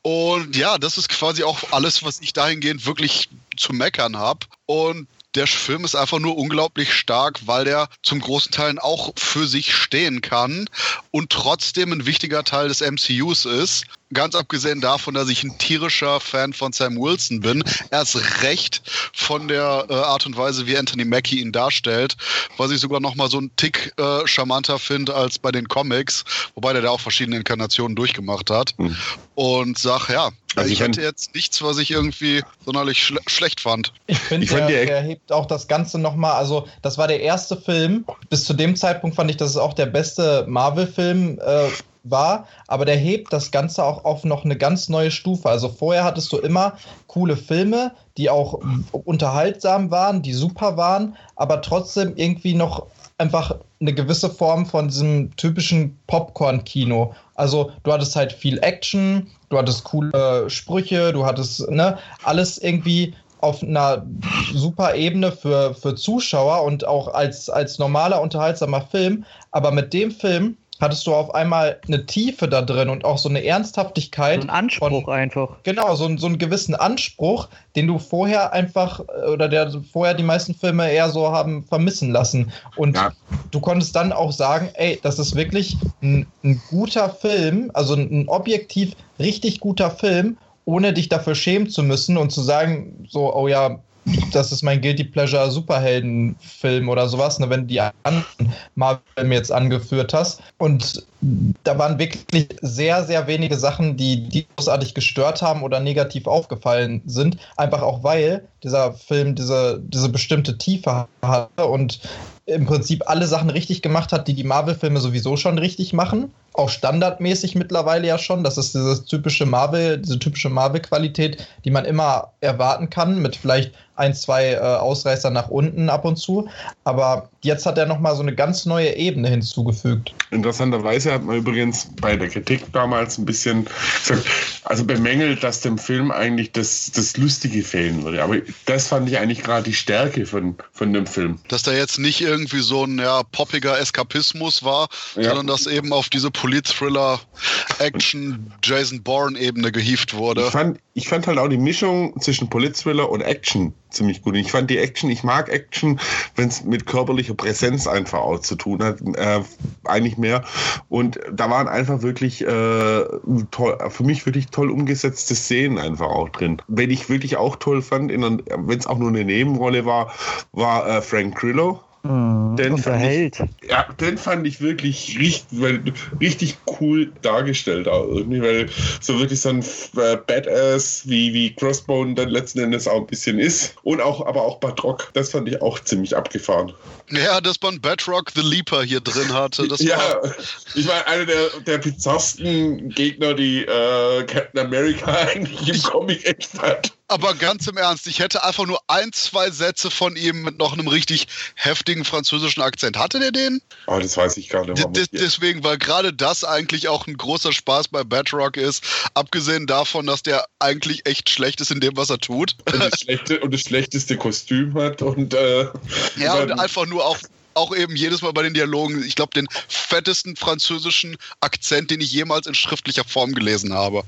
S1: Und ja, das ist quasi auch alles, was ich dahingehend wirklich zu meckern habe. Und der Film ist einfach nur unglaublich stark, weil der zum großen Teil auch für sich stehen kann und trotzdem ein wichtiger Teil des MCUs ist. Ganz abgesehen davon, dass ich ein tierischer Fan von Sam Wilson bin, erst recht von der äh, Art und Weise, wie Anthony Mackie ihn darstellt, was ich sogar noch mal so einen Tick äh, charmanter finde als bei den Comics, wobei der da auch verschiedene Inkarnationen durchgemacht hat. Mhm. Und sag, ja, also ich hatte jetzt nichts, was ich irgendwie sonderlich schle schlecht fand.
S2: Ich finde, der, der hebt auch das Ganze noch mal, also das war der erste Film, bis zu dem Zeitpunkt fand ich, dass es auch der beste Marvel-Film äh, war, aber der hebt das Ganze auch auf noch eine ganz neue Stufe. Also vorher hattest du immer coole Filme, die auch unterhaltsam waren, die super waren, aber trotzdem irgendwie noch einfach eine gewisse Form von diesem typischen Popcorn-Kino. Also du hattest halt viel Action, du hattest coole Sprüche, du hattest ne, alles irgendwie auf einer super Ebene für, für Zuschauer und auch als, als normaler, unterhaltsamer Film. Aber mit dem Film hattest du auf einmal eine Tiefe da drin und auch so eine Ernsthaftigkeit.
S3: So ein Anspruch
S2: von,
S3: einfach.
S2: Genau, so, so einen gewissen Anspruch, den du vorher einfach, oder der vorher die meisten Filme eher so haben vermissen lassen. Und ja. du konntest dann auch sagen, ey, das ist wirklich ein, ein guter Film, also ein, ein objektiv richtig guter Film, ohne dich dafür schämen zu müssen und zu sagen, so, oh ja, das ist mein Guilty Pleasure Superheldenfilm oder sowas, ne, wenn du die anderen Marvel jetzt angeführt hast. Und da waren wirklich sehr, sehr wenige Sachen, die, die großartig gestört haben oder negativ aufgefallen sind. Einfach auch weil dieser Film diese, diese bestimmte Tiefe hatte und im Prinzip alle Sachen richtig gemacht hat, die die Marvel-Filme sowieso schon richtig machen. Auch standardmäßig mittlerweile ja schon. Das ist dieses typische Marvel, diese typische Marvel-Qualität, die man immer erwarten kann, mit vielleicht ein, zwei äh, Ausreißer nach unten ab und zu. Aber jetzt hat er nochmal so eine ganz neue Ebene hinzugefügt.
S4: Interessanterweise hat man übrigens bei der Kritik damals ein bisschen gesagt, also bemängelt, dass dem Film eigentlich das, das Lustige fehlen würde. Aber das fand ich eigentlich gerade die Stärke von, von dem Film.
S1: Dass da jetzt nicht irgendwie so ein ja, poppiger Eskapismus war, ja. sondern dass eben auf diese Polit-Thriller, Action, Jason Bourne-Ebene gehievt wurde.
S4: Ich fand, ich fand halt auch die Mischung zwischen Polit-Thriller und Action ziemlich gut. Ich fand die Action, ich mag Action, wenn es mit körperlicher Präsenz einfach auch zu tun hat, äh, eigentlich mehr. Und da waren einfach wirklich äh, toll, für mich wirklich toll umgesetzte Szenen einfach auch drin. Wenn ich wirklich auch toll fand, wenn es auch nur eine Nebenrolle war, war äh, Frank Grillo
S3: Mhm, den unterhält.
S4: Ich, ja, den fand ich wirklich richtig, weil, richtig cool dargestellt auch irgendwie, weil so wirklich so ein äh, Badass wie, wie Crossbone dann letzten Endes auch ein bisschen ist. Und auch, aber auch Batrock, das fand ich auch ziemlich abgefahren.
S1: Ja, dass man Bedrock the Leaper hier drin hatte.
S4: ja, ich meine, einer der, der bizarrsten Gegner, die äh, Captain America eigentlich im Comic echt hat.
S1: Aber ganz im Ernst, ich hätte einfach nur ein, zwei Sätze von ihm mit noch einem richtig heftigen französischen Akzent. Hatte der den?
S4: Oh, das weiß ich gar nicht.
S1: D deswegen, weil gerade das eigentlich auch ein großer Spaß bei Bedrock ist, abgesehen davon, dass der eigentlich echt schlecht ist in dem, was er tut.
S4: Und das, schlechte, und das schlechteste Kostüm hat und äh,
S1: ja, und einfach nur auch auch eben jedes Mal bei den Dialogen, ich glaube, den fettesten französischen Akzent, den ich jemals in schriftlicher Form gelesen habe.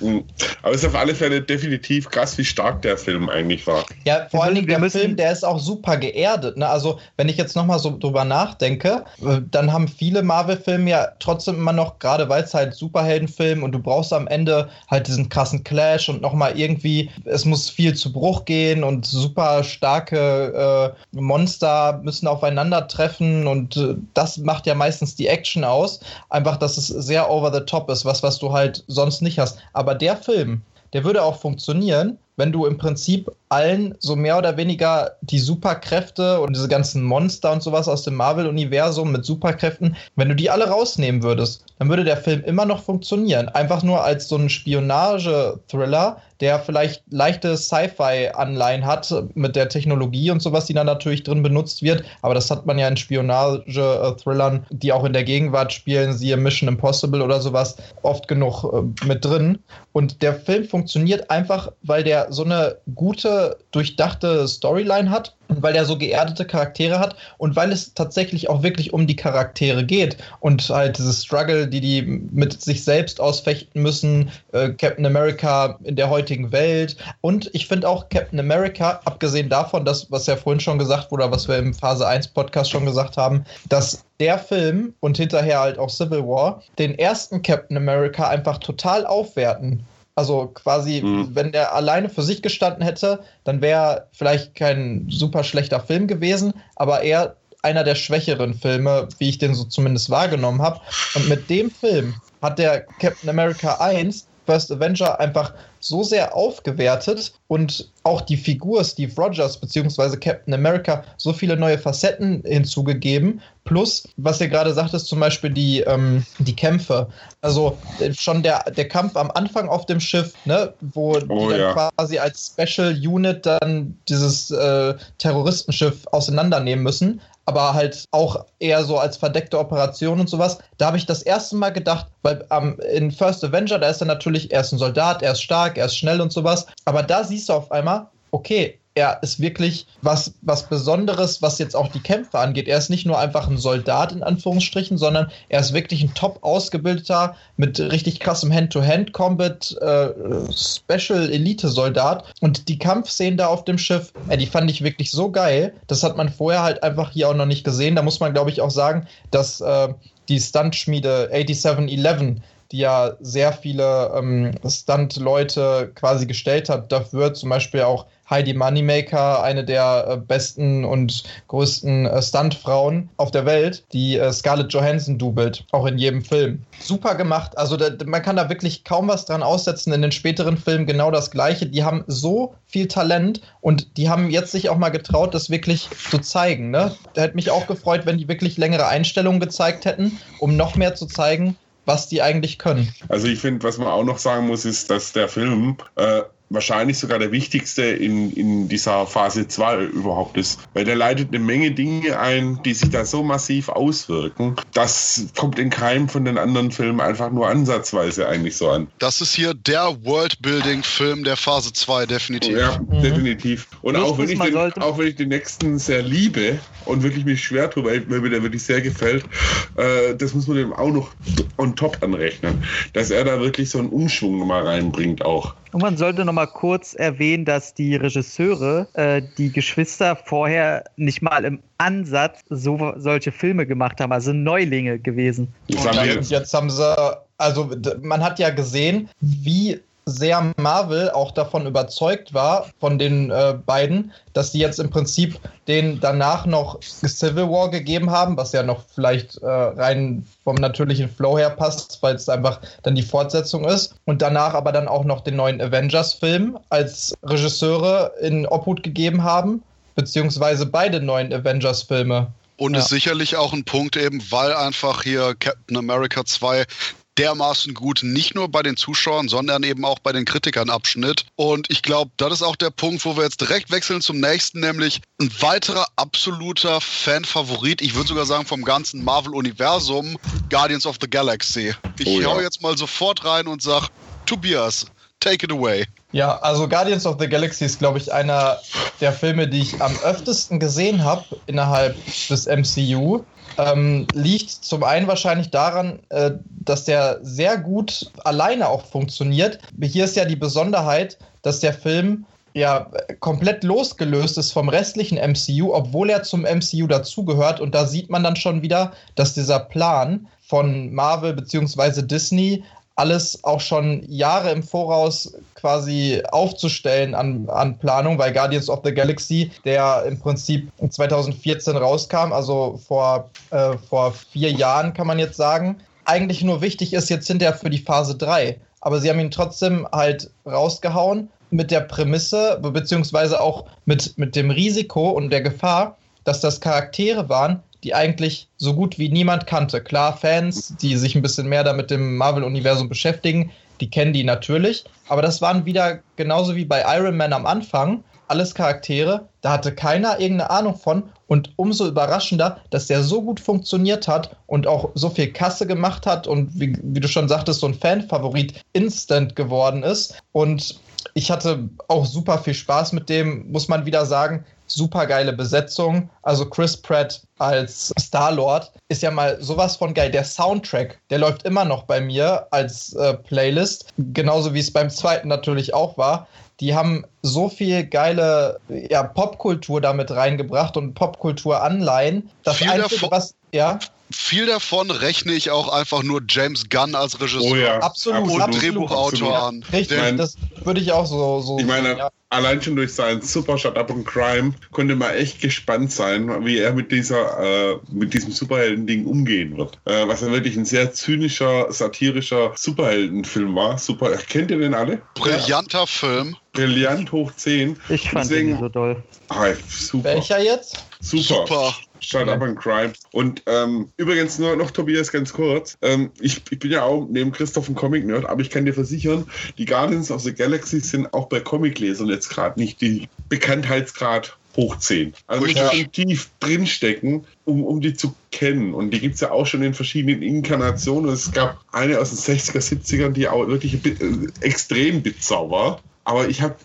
S4: Hm. Aber es ist auf alle Fälle definitiv krass, wie stark der Film eigentlich war.
S2: Ja, vor allen Dingen der Film, der ist auch super geerdet. Ne? Also, wenn ich jetzt nochmal so drüber nachdenke, äh, dann haben viele Marvel-Filme ja trotzdem immer noch, gerade weil es halt Superheldenfilm und du brauchst am Ende halt diesen krassen Clash und nochmal irgendwie, es muss viel zu Bruch gehen und super starke äh, Monster müssen aufeinandertreffen und äh, das macht ja meistens die Action aus. Einfach, dass es sehr over the top ist, was, was du halt sonst nicht hast. Aber aber der Film, der würde auch funktionieren, wenn du im Prinzip allen so mehr oder weniger die Superkräfte und diese ganzen Monster und sowas aus dem Marvel-Universum mit Superkräften, wenn du die alle rausnehmen würdest, dann würde der Film immer noch funktionieren. Einfach nur als so ein Spionage-Thriller, der vielleicht leichte Sci-Fi-Anleihen hat mit der Technologie und sowas, die da natürlich drin benutzt wird. Aber das hat man ja in Spionage-Thrillern, die auch in der Gegenwart spielen, siehe Mission Impossible oder sowas, oft genug äh, mit drin. Und der Film funktioniert einfach, weil der so eine gute, durchdachte Storyline hat und weil er so geerdete Charaktere hat und weil es tatsächlich auch wirklich um die Charaktere geht und halt dieses Struggle, die die mit sich selbst ausfechten müssen, äh, Captain America in der heutigen Welt und ich finde auch Captain America, abgesehen davon, dass, was ja vorhin schon gesagt wurde, was wir im Phase 1 Podcast schon gesagt haben, dass der Film und hinterher halt auch Civil War den ersten Captain America einfach total aufwerten. Also quasi, mhm. wenn der alleine für sich gestanden hätte, dann wäre vielleicht kein super schlechter Film gewesen, aber eher einer der schwächeren Filme, wie ich den so zumindest wahrgenommen habe. Und mit dem Film hat der Captain America 1 First Avenger einfach so sehr aufgewertet und auch die Figur Steve Rogers bzw. Captain America so viele neue Facetten hinzugegeben. Plus, was ihr gerade sagtest, zum Beispiel die, ähm, die Kämpfe. Also äh, schon der, der Kampf am Anfang auf dem Schiff, ne, wo oh, die dann ja. quasi als Special Unit dann dieses äh, Terroristenschiff auseinandernehmen müssen aber halt auch eher so als verdeckte Operation und sowas. Da habe ich das erste Mal gedacht, weil ähm, in First Avenger, da ist er natürlich, er ist ein Soldat, er ist stark, er ist schnell und sowas. Aber da siehst du auf einmal, okay, er ist wirklich was, was Besonderes, was jetzt auch die Kämpfe angeht. Er ist nicht nur einfach ein Soldat in Anführungsstrichen, sondern er ist wirklich ein top ausgebildeter, mit richtig krassem Hand-to-Hand-Combat, äh. Und die Kampfszenen da auf dem Schiff, äh, die fand ich wirklich so geil. Das hat man vorher halt einfach hier auch noch nicht gesehen. Da muss man, glaube ich, auch sagen, dass äh, die Stuntschmiede 8711 die ja sehr viele ähm, Stunt-Leute quasi gestellt hat. Dafür zum Beispiel auch Heidi Moneymaker, eine der äh, besten und größten äh, Stuntfrauen auf der Welt, die äh, Scarlett Johansson dubelt, auch in jedem Film. Super gemacht. Also da, man kann da wirklich kaum was dran aussetzen. In den späteren Filmen genau das Gleiche. Die haben so viel Talent und die haben jetzt sich auch mal getraut, das wirklich zu zeigen. Ne? Da hätte mich auch gefreut, wenn die wirklich längere Einstellungen gezeigt hätten, um noch mehr zu zeigen, was die eigentlich können.
S4: Also ich finde, was man auch noch sagen muss, ist, dass der Film äh, wahrscheinlich sogar der wichtigste in, in dieser Phase 2 überhaupt ist. Weil der leitet eine Menge Dinge ein, die sich da so massiv auswirken. Das kommt in keinem von den anderen Filmen einfach nur ansatzweise eigentlich so an.
S1: Das ist hier der Worldbuilding-Film der Phase 2, definitiv.
S4: Ja, mhm. definitiv. Und auch wenn, ich den, auch wenn ich den nächsten sehr liebe und wirklich mich schwer tue, weil mir der wirklich sehr gefällt, äh, das muss man dem auch noch on top anrechnen. Dass er da wirklich so einen Umschwung mal reinbringt auch.
S3: Und man sollte noch mal kurz erwähnen, dass die Regisseure, äh, die Geschwister vorher nicht mal im Ansatz so solche Filme gemacht haben, also Neulinge gewesen.
S2: Jetzt, jetzt haben sie, also man hat ja gesehen, wie sehr Marvel auch davon überzeugt war, von den äh, beiden, dass die jetzt im Prinzip den danach noch Civil War gegeben haben, was ja noch vielleicht äh, rein vom natürlichen Flow her passt, weil es einfach dann die Fortsetzung ist. Und danach aber dann auch noch den neuen Avengers-Film als Regisseure in Obhut gegeben haben, beziehungsweise beide neuen Avengers-Filme.
S1: Und ja. ist sicherlich auch ein Punkt eben, weil einfach hier Captain America 2 dermaßen gut, nicht nur bei den Zuschauern, sondern eben auch bei den Kritikern abschnitt. Und ich glaube, das ist auch der Punkt, wo wir jetzt direkt wechseln zum nächsten, nämlich ein weiterer absoluter Fan-Favorit, ich würde sogar sagen vom ganzen Marvel-Universum, Guardians of the Galaxy. Ich oh ja. hau jetzt mal sofort rein und sag, Tobias, take it away.
S2: Ja, also Guardians of the Galaxy ist, glaube ich, einer der Filme, die ich am öftesten gesehen habe innerhalb des MCU ähm, liegt zum einen wahrscheinlich daran, äh, dass der sehr gut alleine auch funktioniert. Hier ist ja die Besonderheit, dass der Film ja komplett losgelöst ist vom restlichen MCU, obwohl er zum MCU dazugehört. Und da sieht man dann schon wieder, dass dieser Plan von Marvel bzw. Disney alles auch schon Jahre im Voraus quasi aufzustellen an, an Planung, weil Guardians of the Galaxy, der im Prinzip 2014 rauskam, also vor, äh, vor vier Jahren kann man jetzt sagen, eigentlich nur wichtig ist jetzt hinterher für die Phase 3. Aber sie haben ihn trotzdem halt rausgehauen mit der Prämisse, beziehungsweise auch mit, mit dem Risiko und der Gefahr, dass das Charaktere waren, die eigentlich so gut wie niemand kannte. Klar, Fans, die sich ein bisschen mehr da mit dem Marvel-Universum beschäftigen, die kennen die natürlich. Aber das waren wieder genauso wie bei Iron Man am Anfang, alles Charaktere, da hatte keiner irgendeine Ahnung von und umso überraschender, dass der so gut funktioniert hat und auch so viel Kasse gemacht hat und wie, wie du schon sagtest, so ein Fanfavorit instant geworden ist und ich hatte auch super viel Spaß mit dem, muss man wieder sagen super geile Besetzung. Also Chris Pratt als Star-Lord ist ja mal sowas von geil. Der Soundtrack, der läuft immer noch bei mir als äh, Playlist, genauso wie es beim zweiten natürlich auch war. Die haben so viel geile ja, Popkultur damit reingebracht und Popkultur-Anleihen. Das
S1: Viel
S2: Einzige,
S1: davon-
S2: was, ja,
S1: Viel davon rechne ich auch einfach nur James Gunn als Regisseur
S4: Oh ja.
S2: absolut,
S1: und
S2: absolut.
S1: Drehbuchautor
S4: absolut.
S1: an.
S2: Richtig,
S4: mein-
S2: das würde ich auch so, so
S4: Ich meine,
S2: ja.
S4: allein schon durch seinen Super Shut Up und Crime konnte man echt gespannt sein, wie er mit dieser, äh, mit diesem Superhelden-Ding umgehen wird. Äh, was ja wirklich ein sehr zynischer, satirischer Superheldenfilm war. Super, kennt ihr den alle?
S1: Brillanter Film.
S4: Brillant hoch 10.
S3: Ich fand
S4: Deswegen-
S3: den nicht so doll.
S4: Ah, super.
S2: Welcher jetzt?
S4: Super.
S1: Super.
S4: Shut Up and Crime. Und ähm, übrigens nur noch Tobias ganz kurz. Ähm, ich, ich bin ja auch neben Christoph ein Comic-Nerd, aber ich kann dir versichern, die Guardians of the Galaxy sind auch bei Comiclesern jetzt gerade nicht die Bekanntheitsgrad hoch 10. Also
S1: Richtig.
S4: muss schon tief drinstecken, um, um die zu kennen. Und die gibt es ja auch schon in verschiedenen Inkarnationen. Es gab eine aus den 60er, 70ern, die auch wirklich äh, extrem bizarr war. Aber ich habe,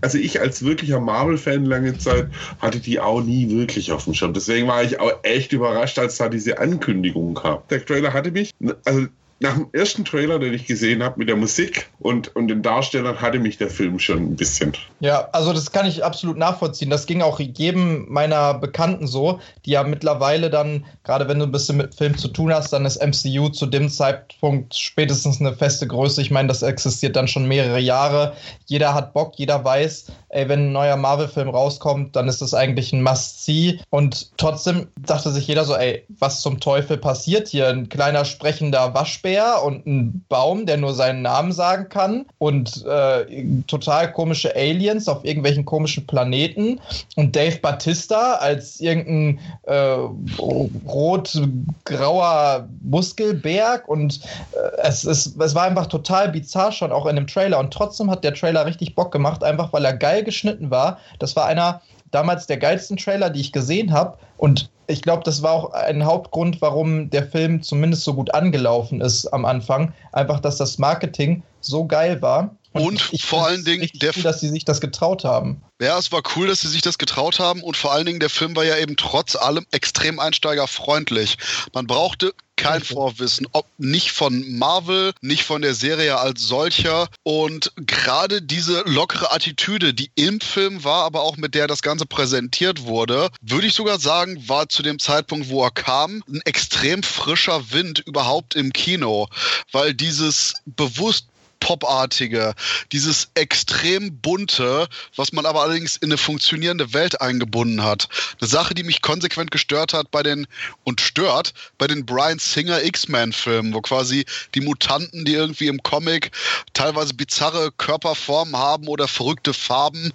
S4: also ich als wirklicher Marvel-Fan lange Zeit, hatte die auch nie wirklich auf dem Schirm. Deswegen war ich auch echt überrascht, als da diese Ankündigung kam. Der Trailer hatte mich, also nach dem ersten Trailer, den ich gesehen habe mit der Musik und, und den Darstellern, hatte mich der Film schon ein bisschen.
S2: Ja, also das kann ich absolut nachvollziehen. Das ging auch jedem meiner Bekannten so, die ja mittlerweile dann, gerade wenn du ein bisschen mit Film zu tun hast, dann ist MCU zu dem Zeitpunkt spätestens eine feste Größe. Ich meine, das existiert dann schon mehrere Jahre. Jeder hat Bock, jeder weiß, ey, wenn ein neuer Marvel-Film rauskommt, dann ist das eigentlich ein Must-See. Und trotzdem dachte sich jeder so, ey, was zum Teufel passiert hier? Ein kleiner sprechender Waschbär und ein Baum, der nur seinen Namen sagen kann und äh, total komische Aliens auf irgendwelchen komischen Planeten und Dave Batista als irgendein äh, rot-grauer Muskelberg und äh, es, ist, es war einfach total bizarr schon auch in dem Trailer und trotzdem hat der Trailer richtig Bock gemacht, einfach weil er geil geschnitten war. Das war einer damals der geilsten Trailer, die ich gesehen habe und ich glaube, das war auch ein Hauptgrund, warum der Film zumindest so gut angelaufen ist am Anfang. Einfach, dass das Marketing so geil war.
S1: Und
S2: ich
S1: vor allen Dingen der
S2: cool, dass sie sich das getraut haben.
S1: Ja, es war cool, dass sie sich das getraut haben und vor allen Dingen der Film war ja eben trotz allem extrem einsteigerfreundlich. Man brauchte kein. Vorwissen, ob nicht von Marvel, nicht von der Serie als solcher und gerade diese lockere Attitüde, die im Film war, aber auch mit der das Ganze präsentiert wurde, würde ich sogar sagen, war zu dem Zeitpunkt, wo er kam, ein extrem frischer Wind überhaupt im Kino, weil dieses bewusst Popartige, dieses extrem bunte, was man aber allerdings in eine funktionierende Welt eingebunden hat. Eine Sache, die mich konsequent gestört hat bei den und stört bei den Brian Singer X-Men-Filmen, wo quasi die Mutanten, die irgendwie im Comic teilweise bizarre Körperformen haben oder verrückte Farben,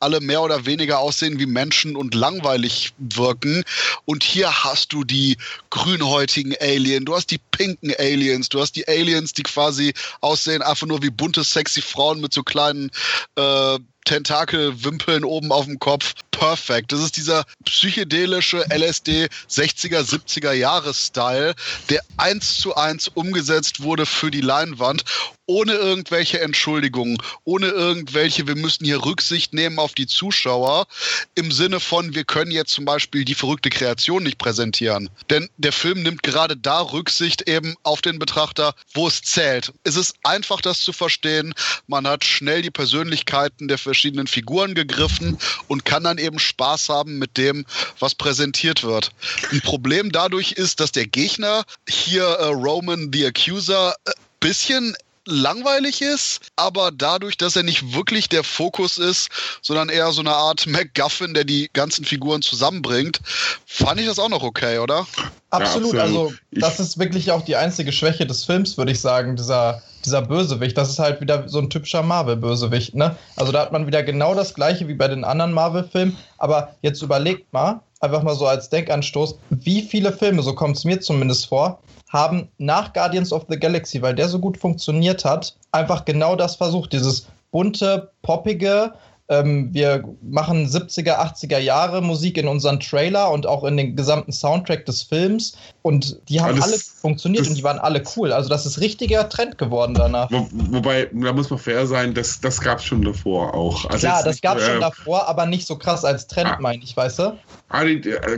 S1: alle mehr oder weniger aussehen wie Menschen und langweilig wirken. Und hier hast du die grünhäutigen Alien, du hast die pinken Aliens, du hast die Aliens, die quasi aussehen einfach nur wie bunte, sexy Frauen mit so kleinen äh, Tentakelwimpeln oben auf dem Kopf. Perfekt. Das ist dieser psychedelische LSD 60er, 70er Jahre Style, der eins zu eins umgesetzt wurde für die Leinwand, ohne irgendwelche Entschuldigungen, ohne irgendwelche, wir müssen hier Rücksicht nehmen auf die Zuschauer, im Sinne von, wir können jetzt zum Beispiel die verrückte Kreation nicht präsentieren. Denn der Film nimmt gerade da Rücksicht eben auf den Betrachter, wo es zählt. Es ist einfach, das zu verstehen. Man hat schnell die Persönlichkeiten der verschiedenen Figuren gegriffen und kann dann eben Spaß haben mit dem, was präsentiert wird. Ein Problem dadurch ist, dass der Gegner hier äh, Roman the Accuser äh, bisschen langweilig ist, aber dadurch, dass er nicht wirklich der Fokus ist, sondern eher so eine Art MacGuffin, der die ganzen Figuren zusammenbringt, fand ich das auch noch okay, oder?
S2: Absolut,
S4: absolut.
S2: also das ist wirklich auch die einzige Schwäche des Films, würde ich sagen, dieser, dieser Bösewicht. Das ist halt wieder so ein typischer Marvel-Bösewicht, ne? Also da hat man wieder genau das gleiche wie bei den anderen Marvel-Filmen, aber jetzt überlegt mal, einfach mal so als Denkanstoß, wie viele Filme, so kommt es mir zumindest vor, haben nach Guardians of the Galaxy, weil der so gut funktioniert hat, einfach genau das versucht, dieses bunte, poppige, ähm, wir machen 70er, 80er Jahre Musik in unseren Trailer und auch in den gesamten Soundtrack des Films. Und die haben
S4: Alles-
S2: alle funktioniert und die waren alle cool. Also das ist richtiger Trend geworden danach.
S4: Wo, wobei, da muss man fair sein, das, das gab es schon davor auch. Also
S2: Klar, das gab es
S4: äh,
S2: schon davor, aber nicht so krass als Trend,
S4: Ah.
S2: meine ich, weißt du?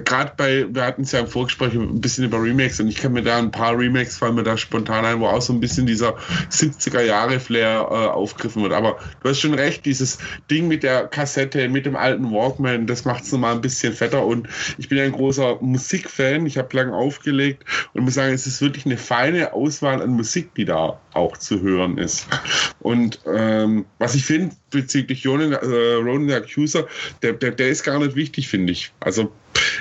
S4: Gerade bei, wir hatten es ja im Vorgespräch ein bisschen über Remakes und ich kann mir da ein paar Remakes fallen mir da spontan ein, wo auch so ein bisschen dieser 70er Jahre Flair äh, aufgriffen wird. Aber du hast schon recht, dieses Ding mit der Kassette, mit dem alten Walkman, das macht es nochmal ein bisschen fetter und ich bin ein großer Musikfan, ich habe lange aufgelegt und muss sagen, es ist wirklich eine feine Auswahl an Musik, die da auch zu hören ist. Und ähm, was ich finde bezüglich Ronan, äh, Ronan the Accuser, der, der, der ist gar nicht wichtig, finde ich. Also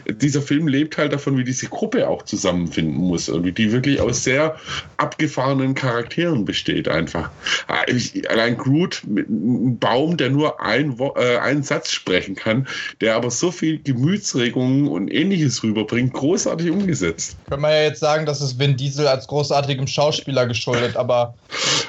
S4: dieser Film lebt halt davon, wie diese Gruppe auch zusammenfinden muss, irgendwie, die wirklich aus sehr abgefahrenen Charakteren besteht einfach. Ah, ich- Allein Groot mit einem Baum, der nur ein, äh, einen Satz sprechen kann, der aber so viel Gemütsregungen und ähnliches rüberbringt, großartig umgesetzt.
S2: Können wir ja jetzt sagen, das ist Vin Diesel als großartigem Schauspieler geschuldet, aber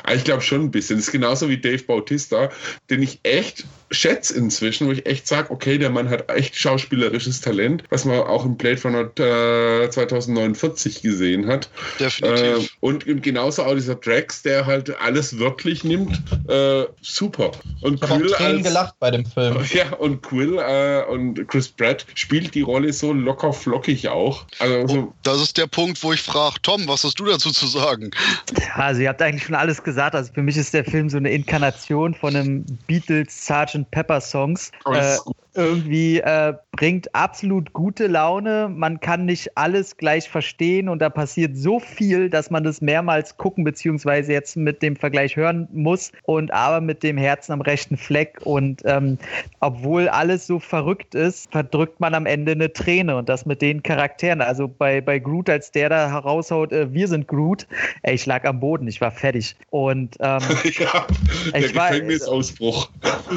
S4: Ah, Ich glaube schon ein bisschen. Das ist genauso wie Dave Bautista, den ich echt schätze inzwischen, wo ich echt sage, okay, der Mann hat echt schauspielerisches Talent, was man auch im Blade Runner äh, 2049 gesehen hat. Äh,
S1: Definitiv.
S4: und genauso auch dieser Drax, der halt alles wörtlich nimmt. Äh, super. Und
S2: ich habe auch
S4: Quill als,
S2: gelacht bei dem Film.
S4: ja, und Quill äh, und Chris Pratt spielt die Rolle so locker flockig auch. Also so,
S1: Das ist der Punkt, wo ich frage, Tom, was hast du dazu zu sagen?
S3: Ja, also ihr habt eigentlich schon alles gesagt. Also für mich ist der Film so eine Inkarnation von einem Beatles Sgt. Pepper Songs.
S4: das
S3: Äh. Irgendwie äh, bringt absolut gute Laune. Man kann nicht alles gleich verstehen und da passiert so viel, dass man das mehrmals gucken beziehungsweise jetzt mit dem Vergleich hören muss und aber mit dem Herzen am rechten Fleck. Und ähm, obwohl alles so verrückt ist, verdrückt man am Ende eine Träne und das mit den Charakteren. Also bei, bei Groot, als der da heraushaut, äh, wir sind Groot, ey, ich lag am Boden, ich war fertig. Und ähm,
S4: ja, der
S3: ich war-
S4: Gefängnisausbruch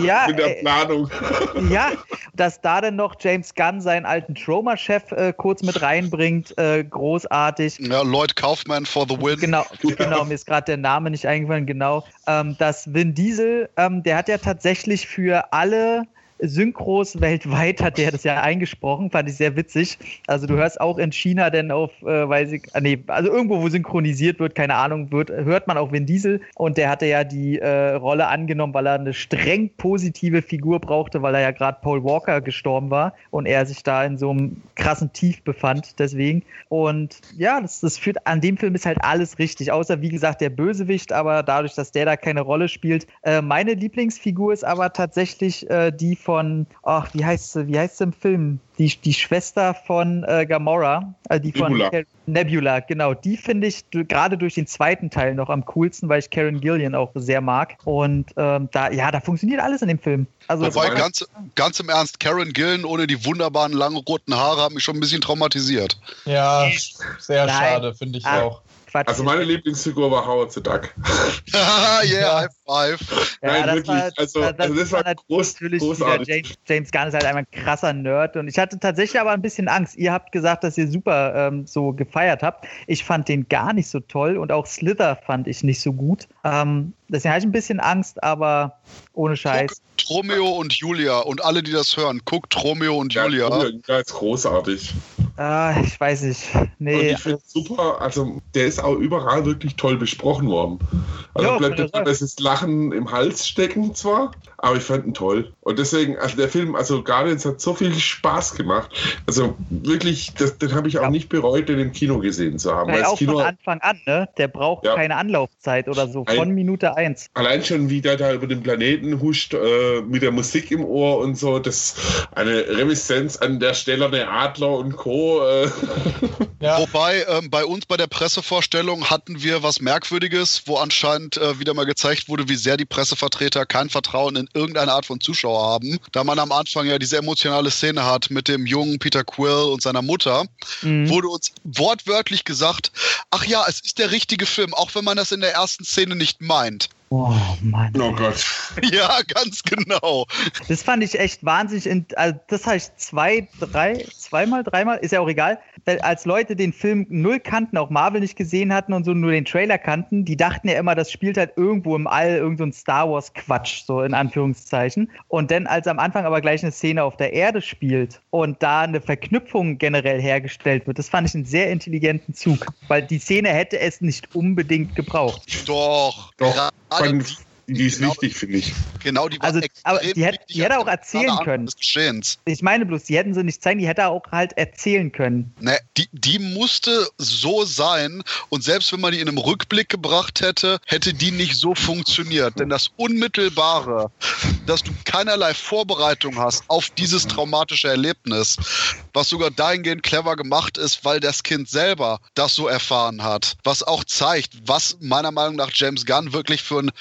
S3: ja,
S4: in der Planung.
S3: ja, dass da dann noch James Gunn seinen alten Trauma-Chef äh, kurz mit reinbringt, äh, großartig.
S1: Ja, Lloyd Kaufman for the win.
S3: Genau, genau, mir ist gerade der Name nicht eingefallen, genau. Ähm, dass Vin Diesel, ähm, der hat ja tatsächlich für alle Synchros weltweit hat der das ja eingesprochen, fand ich sehr witzig. Also du hörst auch in China denn auf, äh, weiß ich, ah, nee, also irgendwo, wo synchronisiert wird, keine Ahnung, wird, hört man auch Vin Diesel und der hatte ja die äh, Rolle angenommen, weil er eine streng positive Figur brauchte, weil er ja gerade Paul Walker gestorben war und er sich da in so einem krassen Tief befand, deswegen. Und ja, das, das führt, an dem Film ist halt alles richtig, außer wie gesagt der Bösewicht, aber dadurch, dass der da keine Rolle spielt. Äh, meine Lieblingsfigur ist aber tatsächlich äh, die von, ach, wie heißt sie, wie heißt sie im Film? Die, die Schwester von äh, Gamora, äh, die von
S4: Nebula.
S3: Nebula, genau. Die finde ich gerade durch den zweiten Teil noch am coolsten, weil ich Karen Gillian auch sehr mag. Und ähm, da, ja, da funktioniert alles in dem Film. Also,
S1: Wobei, ganz, ganz im Ernst, Karen Gillen ohne die wunderbaren langen roten Haare hat mich schon ein bisschen traumatisiert.
S2: Ja, sehr
S3: Nein.
S2: schade, finde ich
S3: Ah.
S2: auch.
S3: Quatsch.
S4: Also meine Lieblingsfigur war Howard the Duck.
S1: yeah, High Five.
S4: Nein,
S3: das
S4: wirklich.
S3: war-
S4: Also,
S3: das
S4: also das war groß-
S3: natürlich wieder
S4: großartig.
S3: James, James Gunn ist halt einfach ein krasser Nerd und ich hatte tatsächlich aber ein bisschen Angst. Ihr habt gesagt, dass ihr super ähm, so gefeiert habt. Ich fand den gar nicht so toll und auch Slither fand ich nicht so gut. Ähm, deswegen hatte ich ein bisschen Angst, aber ohne Scheiß.
S1: Guckt Romeo und Julia und alle, die das hören, guckt Romeo und
S4: Ja,
S1: Julia.
S4: Julia ist großartig.
S3: Ah, ich weiß nicht.
S4: Und
S3: Nee,
S4: ich finde super, also der ist auch überall wirklich toll besprochen worden. Also
S3: Ja,
S4: bleibt das ist Lachen im Hals stecken zwar, aber ich fand ihn toll. Und deswegen, also der Film, also Guardians hat so viel Spaß gemacht. Also wirklich, das, den habe ich auch
S3: Ja.
S4: nicht bereut, den im Kino gesehen zu haben.
S3: weil
S4: Weil
S3: auch
S4: Kino,
S3: von Anfang an, ne? Der braucht
S4: Ja.
S3: keine Anlaufzeit oder so. Von
S4: Ein-
S3: Minute eins.
S4: allein schon wie der da über den Planeten huscht, äh, mit der Musik im Ohr und so, das eine Reminiszenz an der Stellerne Adler und Co. Äh,
S2: Ja,
S1: Wobei, ähm, bei uns bei der Pressevorstellung hatten wir was Merkwürdiges, wo anscheinend äh, wieder mal gezeigt wurde, wie sehr die Pressevertreter kein Vertrauen in irgendeine Art von Zuschauer haben. Da man am Anfang ja diese emotionale Szene hat mit dem jungen Peter Quill und seiner Mutter,
S3: Mhm.
S1: wurde uns wortwörtlich gesagt, ach ja, es ist der richtige Film, auch wenn man das in der ersten Szene nicht meint.
S3: Oh Mann.
S4: Oh Gott.
S1: Ja, ganz genau.
S3: Das fand ich echt wahnsinnig. in- Also das habe ich zwei, drei, zweimal, dreimal, ist ja auch egal. Weil als Leute den Film null kannten, auch Marvel nicht gesehen hatten und so nur den Trailer kannten, die dachten ja immer, das spielt halt irgendwo im All, irgend so ein Star Wars Quatsch, so in Anführungszeichen. Und dann, als am Anfang aber gleich eine Szene auf der Erde spielt und da eine Verknüpfung generell hergestellt wird, das fand ich einen sehr intelligenten Zug. Weil die Szene hätte es nicht unbedingt gebraucht.
S1: Doch.
S4: Doch,
S1: Gerade
S4: die ist
S1: Genau.
S4: wichtig, finde ich.
S1: Genau, die war
S3: Also, aber die hätte-
S1: wichtig
S3: die hätte auch erzählen können. Ich meine bloß, die hätten sie nicht zeigen, die hätte er auch halt erzählen können.
S1: Ne, die, die musste so sein und selbst wenn man die in einem Rückblick gebracht hätte, hätte die nicht so funktioniert. Denn das Unmittelbare, dass du keinerlei Vorbereitung hast auf dieses traumatische Erlebnis, was sogar dahingehend clever gemacht ist, weil das Kind selber das so erfahren hat, was auch zeigt, was meiner Meinung nach James Gunn wirklich für ein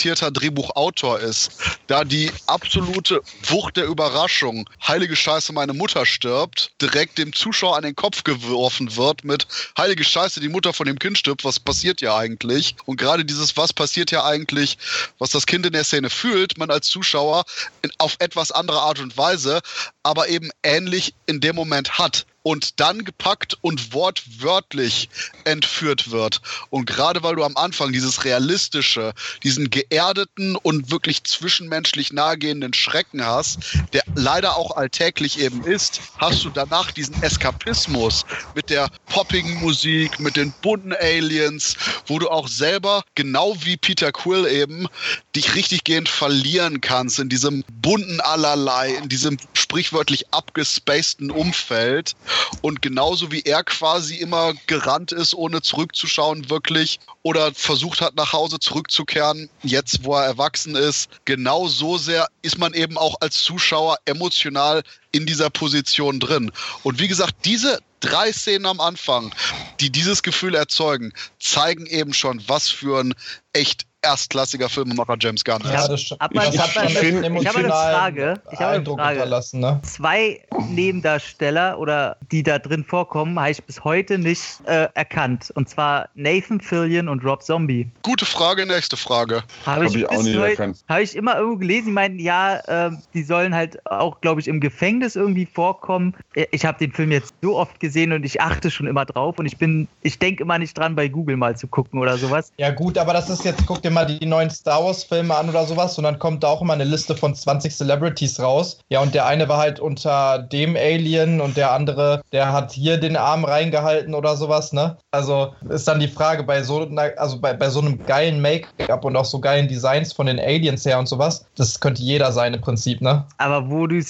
S1: talentierter Drehbuchautor ist. Da die absolute Wucht der Überraschung, heilige Scheiße, meine Mutter stirbt, direkt dem Zuschauer an den Kopf geworfen wird mit heilige Scheiße, die Mutter von dem Kind stirbt, was passiert ja eigentlich? Und gerade dieses was passiert ja eigentlich, was das Kind in der Szene fühlt, man als Zuschauer in, auf etwas andere Art und Weise, aber eben ähnlich in dem Moment hat und dann gepackt und wortwörtlich entführt wird. Und gerade weil du am Anfang dieses realistische, diesen geerdeten und wirklich zwischenmenschlich nahegehenden Schrecken hast, der leider auch alltäglich eben ist, hast du danach diesen Eskapismus mit der poppigen Musik, mit den bunten Aliens, wo du auch selber, genau wie Peter Quill eben, dich richtig gehend verlieren kannst in diesem bunten Allerlei, in diesem sprichwörtlich abgespaceden Umfeld. Und genauso wie er quasi immer gerannt ist, ohne zurückzuschauen, wirklich, oder versucht hat, nach Hause zurückzukehren, jetzt wo er erwachsen ist, genau so sehr ist man eben auch als Zuschauer emotional in dieser Position drin. Und wie gesagt, diese drei Szenen am Anfang, die dieses Gefühl erzeugen, zeigen eben schon, was für ein echt erstklassiger Filmemacher James Gunn ist.
S3: Ja,
S2: das
S4: ich
S2: hat
S4: hab
S2: einen
S4: ich
S3: hab mal eine Frage. Ich hab mal eine Frage.
S2: ne?
S3: Zwei Nebendarsteller oder die da drin vorkommen, habe ich bis heute nicht äh, erkannt. Und zwar Nathan Fillion und Rob Zombie.
S1: Gute Frage, nächste Frage.
S3: Habe
S4: Hab ich auch nicht
S3: heute-
S4: erkannt.
S3: Habe ich immer irgendwo gelesen, die meinten, ja, äh, die sollen halt auch, glaube ich, im Gefängnis irgendwie vorkommen. Äh, Ich habe den Film jetzt so oft gesehen und ich achte schon immer drauf und ich bin, ich denke immer nicht dran, bei Google mal zu gucken oder sowas.
S2: Ja gut, aber das ist jetzt, guck dir mal die neuen Star Wars Filme an oder sowas und dann kommt da auch immer eine Liste von 20 Celebrities raus. Ja, und der eine war halt unter dem Alien und der andere, der hat hier den Arm reingehalten oder sowas, ne? Also ist dann die Frage, bei so, also bei, bei so einem geilen Make-up und auch so geilen Designs von den Aliens her und sowas, das könnte jeder sein im Prinzip, ne?
S3: Aber wo du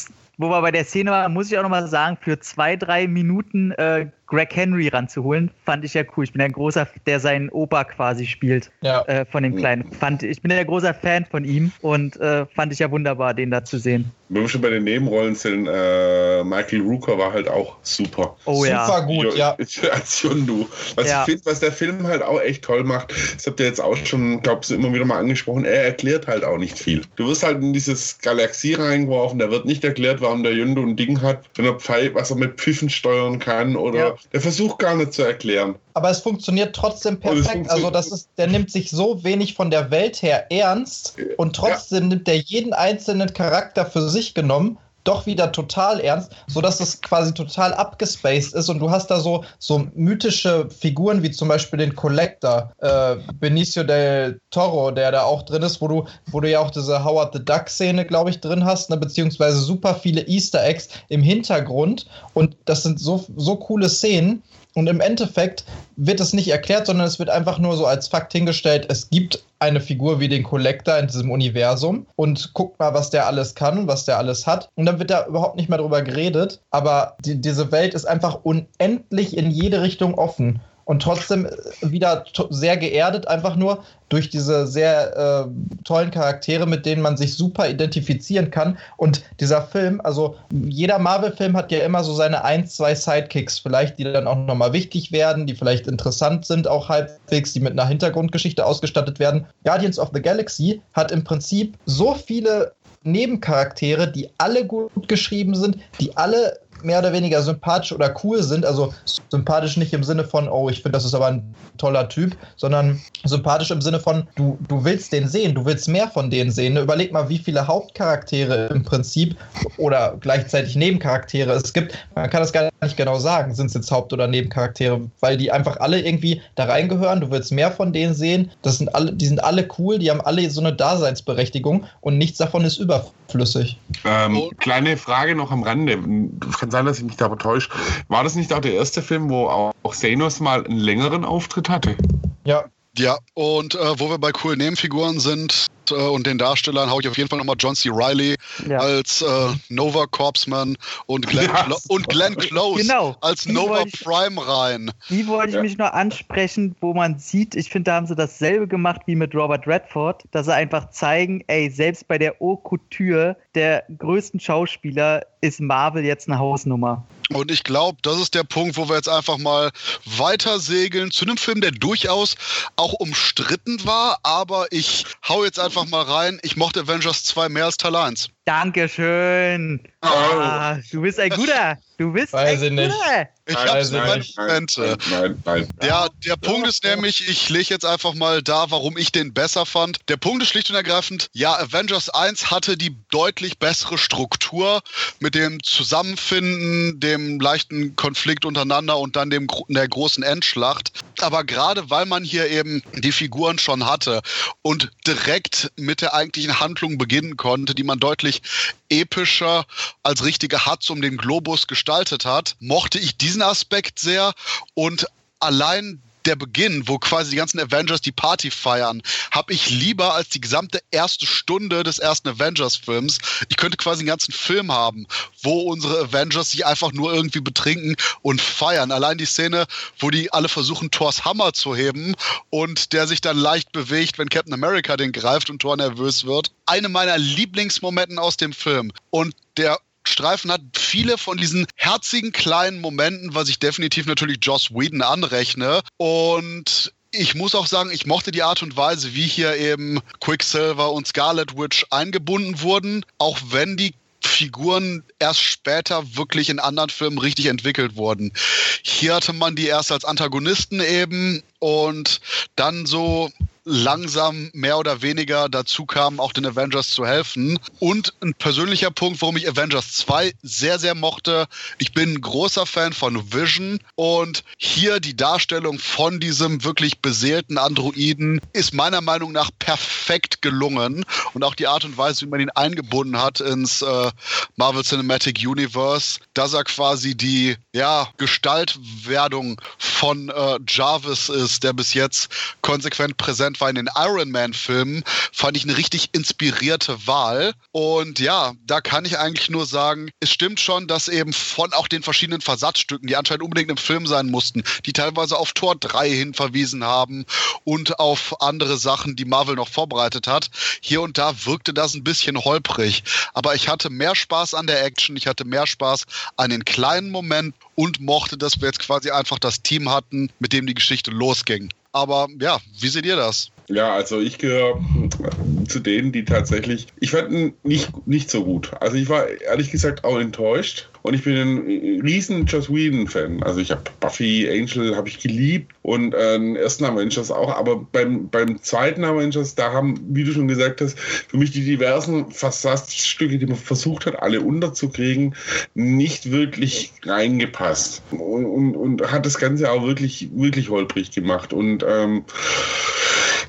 S3: wo wir bei der Szene waren, muss ich auch nochmal sagen, für zwei, drei Minuten äh, Greg Henry ranzuholen, fand ich ja cool. Ich bin ja ein großer, der seinen Opa quasi spielt,
S2: Ja.
S3: äh, von dem Kleinen. Fand, ich bin ja großer Fan von ihm und äh, fand ich ja wunderbar, den da zu sehen.
S4: Wenn wir schon bei den Nebenrollen sind, äh, Michael Rooker war halt auch super.
S3: Oh ja.
S2: Super gut, ja.
S4: Als Yondu. Was
S3: Ja.
S4: ich finde, was der Film halt auch echt toll macht, das habt ihr jetzt auch schon, glaube ich, immer wieder mal angesprochen, er erklärt halt auch nicht viel. Du wirst halt in dieses Galaxie reingeworfen, da wird nicht erklärt, warum der Yondu ein Ding hat, wenn er Pfeil, was er mit Pfiffen steuern kann oder
S3: Ja.
S4: Der versucht gar nicht zu erklären.
S2: Aber es funktioniert trotzdem perfekt.
S4: funktioniert-
S2: Also das ist, der nimmt sich so wenig von der Welt her ernst und trotzdem nimmt er jeden einzelnen Charakter für sich genommen doch wieder total ernst, sodass es quasi total abgespaced ist und du hast da so, so mythische Figuren wie zum Beispiel den Collector, äh, Benicio del Toro, der da auch drin ist, wo du, wo du ja auch diese Howard the Duck Szene, glaube ich, drin hast, ne, beziehungsweise super viele Easter Eggs im Hintergrund. Und das sind so, so coole Szenen und im Endeffekt wird es nicht erklärt, sondern es wird einfach nur so als Fakt hingestellt, es gibt eine Figur wie den Collector in diesem Universum und guckt mal, was der alles kann, was der alles hat. Und dann wird da überhaupt nicht mehr drüber geredet. Aber die, diese Welt ist einfach unendlich in jede Richtung offen. Und trotzdem äh, wieder sehr geerdet, einfach nur durch diese sehr äh, tollen Charaktere, mit denen man sich super identifizieren kann. Und dieser Film, also jeder Marvel-Film hat ja immer so seine ein, zwei Sidekicks, vielleicht, die dann auch nochmal wichtig werden, die vielleicht interessant sind, auch halbwegs, die mit einer Hintergrundgeschichte ausgestattet werden. Guardians of the Galaxy hat im Prinzip so viele Nebencharaktere, die alle gut geschrieben sind, die alle mehr oder weniger sympathisch oder cool sind. Also sympathisch nicht im Sinne von, oh, ich finde, das ist aber ein toller Typ, sondern sympathisch im Sinne von, du, du willst den sehen, du willst mehr von denen sehen. Überleg mal, wie viele Hauptcharaktere im Prinzip oder gleichzeitig Nebencharaktere es gibt. Man kann das gar nicht genau sagen, sind es jetzt Haupt- oder Nebencharaktere, weil die einfach alle irgendwie da reingehören. Du willst mehr von denen sehen. Das sind alle, die sind alle cool, die haben alle so eine Daseinsberechtigung und nichts davon ist überflüssig.
S4: Ähm, kleine Frage noch am Rande. Kann sein, dass ich mich da täusche. War das nicht auch der erste Film, wo auch Thanos mal einen längeren Auftritt hatte?
S2: Ja.
S1: Ja, und äh, wo wir bei coolen Nebenfiguren sind äh, und den Darstellern, hau ich auf jeden Fall nochmal John C. Riley
S3: Ja.
S1: als äh, Nova Corpsman und Glenn,
S4: Ja.
S1: Clo und Glenn Close
S3: Genau.
S1: als
S3: Die
S1: Nova
S3: ich-
S1: Prime rein.
S3: Die wollte ich
S4: Ja.
S3: mich nur ansprechen, wo man sieht, ich finde, da haben sie dasselbe gemacht wie mit Robert Redford, dass sie einfach zeigen, ey, selbst bei der Haute Couture der größten Schauspieler ist Marvel jetzt eine Hausnummer.
S1: Und ich glaube, das ist der Punkt, wo wir jetzt einfach mal weiter segeln zu einem Film, der durchaus auch umstritten war, aber ich hau jetzt einfach mal rein. Ich mochte Avengers 2 mehr als Teil 1.
S3: Dankeschön. Ah, du bist ein guter. Du bist
S2: Weiß
S3: ein
S2: ich nicht.
S3: guter.
S1: Ich habe meine
S4: nein,
S1: Momente.
S4: Nein, nein, nein.
S1: Ja, der Punkt ist nämlich, ich lege jetzt einfach mal da, warum ich den besser fand. Der Punkt ist schlicht und ergreifend, ja, Avengers 1 hatte die deutlich bessere Struktur mit dem Zusammenfinden, dem leichten Konflikt untereinander und dann dem der großen Endschlacht. Aber gerade weil man hier eben die Figuren schon hatte und direkt mit der eigentlichen Handlung beginnen konnte, die man deutlich epischer als richtige Hatz um den Globus gestaltet hat, mochte ich diesen Aspekt sehr. Und allein der Beginn, wo quasi die ganzen Avengers die Party feiern, habe ich lieber als die gesamte erste Stunde des ersten Avengers-Films. Ich könnte quasi einen ganzen Film haben, wo unsere Avengers sich einfach nur irgendwie betrinken und feiern. Allein die Szene, wo die alle versuchen, Thors Hammer zu heben und der sich dann leicht bewegt, wenn Captain America den greift und Thor nervös wird. Eine meiner Lieblingsmomenten aus dem Film. Und der Streifen hat viele von diesen herzigen kleinen Momenten, was ich definitiv natürlich Joss Whedon anrechne. Und ich muss auch sagen, ich mochte die Art und Weise, wie hier eben Quicksilver und Scarlet Witch eingebunden wurden, auch wenn die Figuren erst später wirklich in anderen Filmen richtig entwickelt wurden. Hier hatte man die erst als Antagonisten eben und dann so langsam mehr oder weniger dazu kam, auch den Avengers zu helfen. Und ein persönlicher Punkt, warum ich Avengers 2 sehr, sehr mochte. Ich bin ein großer Fan von Vision und hier die Darstellung von diesem wirklich beseelten Androiden ist meiner Meinung nach perfekt gelungen und auch die Art und Weise, wie man ihn eingebunden hat ins äh, Marvel Cinematic Universe, dass er quasi die ja, Gestaltwerdung von äh, Jarvis ist, der bis jetzt konsequent präsent war in den Iron Man-Filmen, fand ich eine richtig inspirierte Wahl. Und ja, da kann ich eigentlich nur sagen, es stimmt schon, dass eben von auch den verschiedenen Versatzstücken, die anscheinend unbedingt im Film sein mussten, die teilweise auf Tor 3 hin verwiesen haben und auf andere Sachen, die Marvel noch vorbereitet hat, hier und da wirkte das ein bisschen holprig. Aber ich hatte mehr Spaß an der Action, ich hatte mehr Spaß an den kleinen Momenten und mochte, dass wir jetzt quasi einfach das Team hatten, mit dem die Geschichte losging. Aber ja, wie seht ihr das?
S4: Ja, also ich gehöre zu denen, die tatsächlich, ich fand ihn nicht, nicht so gut. Also ich war ehrlich gesagt auch enttäuscht und ich bin ein riesen Joss Whedon-Fan. Also ich habe Buffy, Angel habe ich geliebt und äh, den ersten Avengers auch, aber beim, beim zweiten Avengers, da haben, wie du schon gesagt hast, für mich die diversen Versatzstücke, die man versucht hat, alle unterzukriegen, nicht wirklich reingepasst und, und, und hat das Ganze auch wirklich, wirklich holprig gemacht und ähm,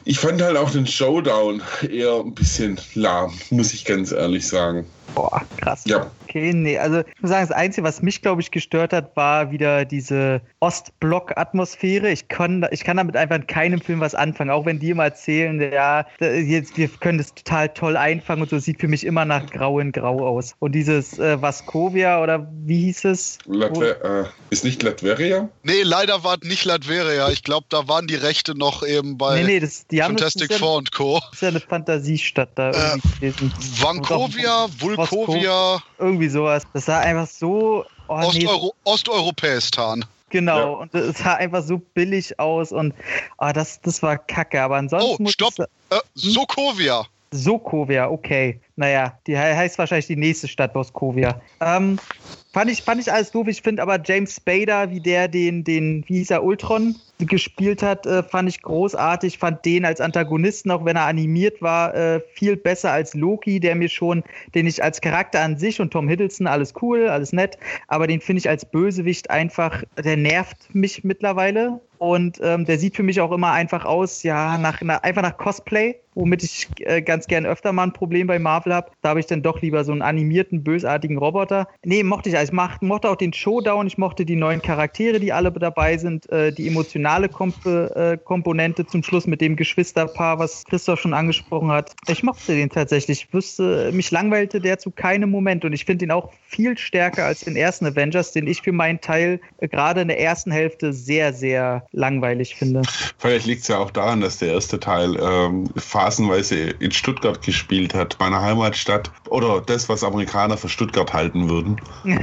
S4: ich fand halt auch den Showdown eher ein bisschen lahm, muss ich ganz ehrlich sagen.
S3: Boah, krass.
S4: Ja.
S3: Okay, nee, also ich muss sagen, das Einzige, was mich, glaube ich, gestört hat, war wieder diese Ostblock-Atmosphäre. Ich kann, ich kann damit einfach in keinem Film was anfangen, auch wenn die immer erzählen, ja, jetzt, wir können das total toll einfangen und so, sieht für mich immer nach Grau in Grau aus. Und dieses äh, Vaskovia oder wie hieß es?
S4: Latver äh, ist nicht Latveria?
S1: Nee, leider war es nicht Latveria. Ich glaube, da waren die Rechte noch eben bei
S3: nee, nee, das, die haben das, das,
S1: Fantastic
S3: ist ja,
S1: Four und Co.
S3: das ist ja eine Fantasiestadt da irgendwie gewesen.
S1: Vankovia, Vulkovia,
S3: Irgendwie sowas. Das sah einfach so. Oh, nee,
S1: Osteuro Osteuropäistan.
S3: Genau,
S4: Ja.
S3: und es sah einfach so billig aus und ah, das, das war kacke. Aber
S1: Oh,
S3: ansonsten muss
S1: stopp. Äh, Sokovia.
S3: Sokovia, okay. Naja, die heißt wahrscheinlich die nächste Stadt Boskovia. Ähm, Fand ich, fand ich alles doof. Ich finde aber James Spader, wie der den, den, wie hieß er, Ultron gespielt hat, äh, fand ich großartig. Fand den als Antagonisten, auch wenn er animiert war, äh, viel besser als Loki, der mir schon, den ich als Charakter an sich und Tom Hiddleston, alles cool, alles nett, aber den finde ich als Bösewicht einfach, der nervt mich mittlerweile. Und ähm, der sieht für mich auch immer einfach aus, ja, nach, nach einfach nach Cosplay, womit ich äh, ganz gern öfter mal ein Problem bei Marvel habe. Da habe ich dann doch lieber so einen animierten, bösartigen Roboter. Nee, mochte ich. Also ich mochte auch den Showdown, ich mochte die neuen Charaktere, die alle dabei sind, äh, die emotionale Komp äh, Komponente zum Schluss mit dem Geschwisterpaar, was Christoph schon angesprochen hat. Ich mochte den tatsächlich. Ich wüsste, mich langweilte der zu keinem Moment und ich finde ihn auch viel stärker als den ersten Avengers, den ich für meinen Teil äh, gerade in der ersten Hälfte sehr, sehr langweilig finde.
S4: Vielleicht liegt es ja auch daran, dass der erste Teil ähm, phasenweise in Stuttgart gespielt hat, meiner Heimatstadt. Oder das, was Amerikaner für Stuttgart halten würden.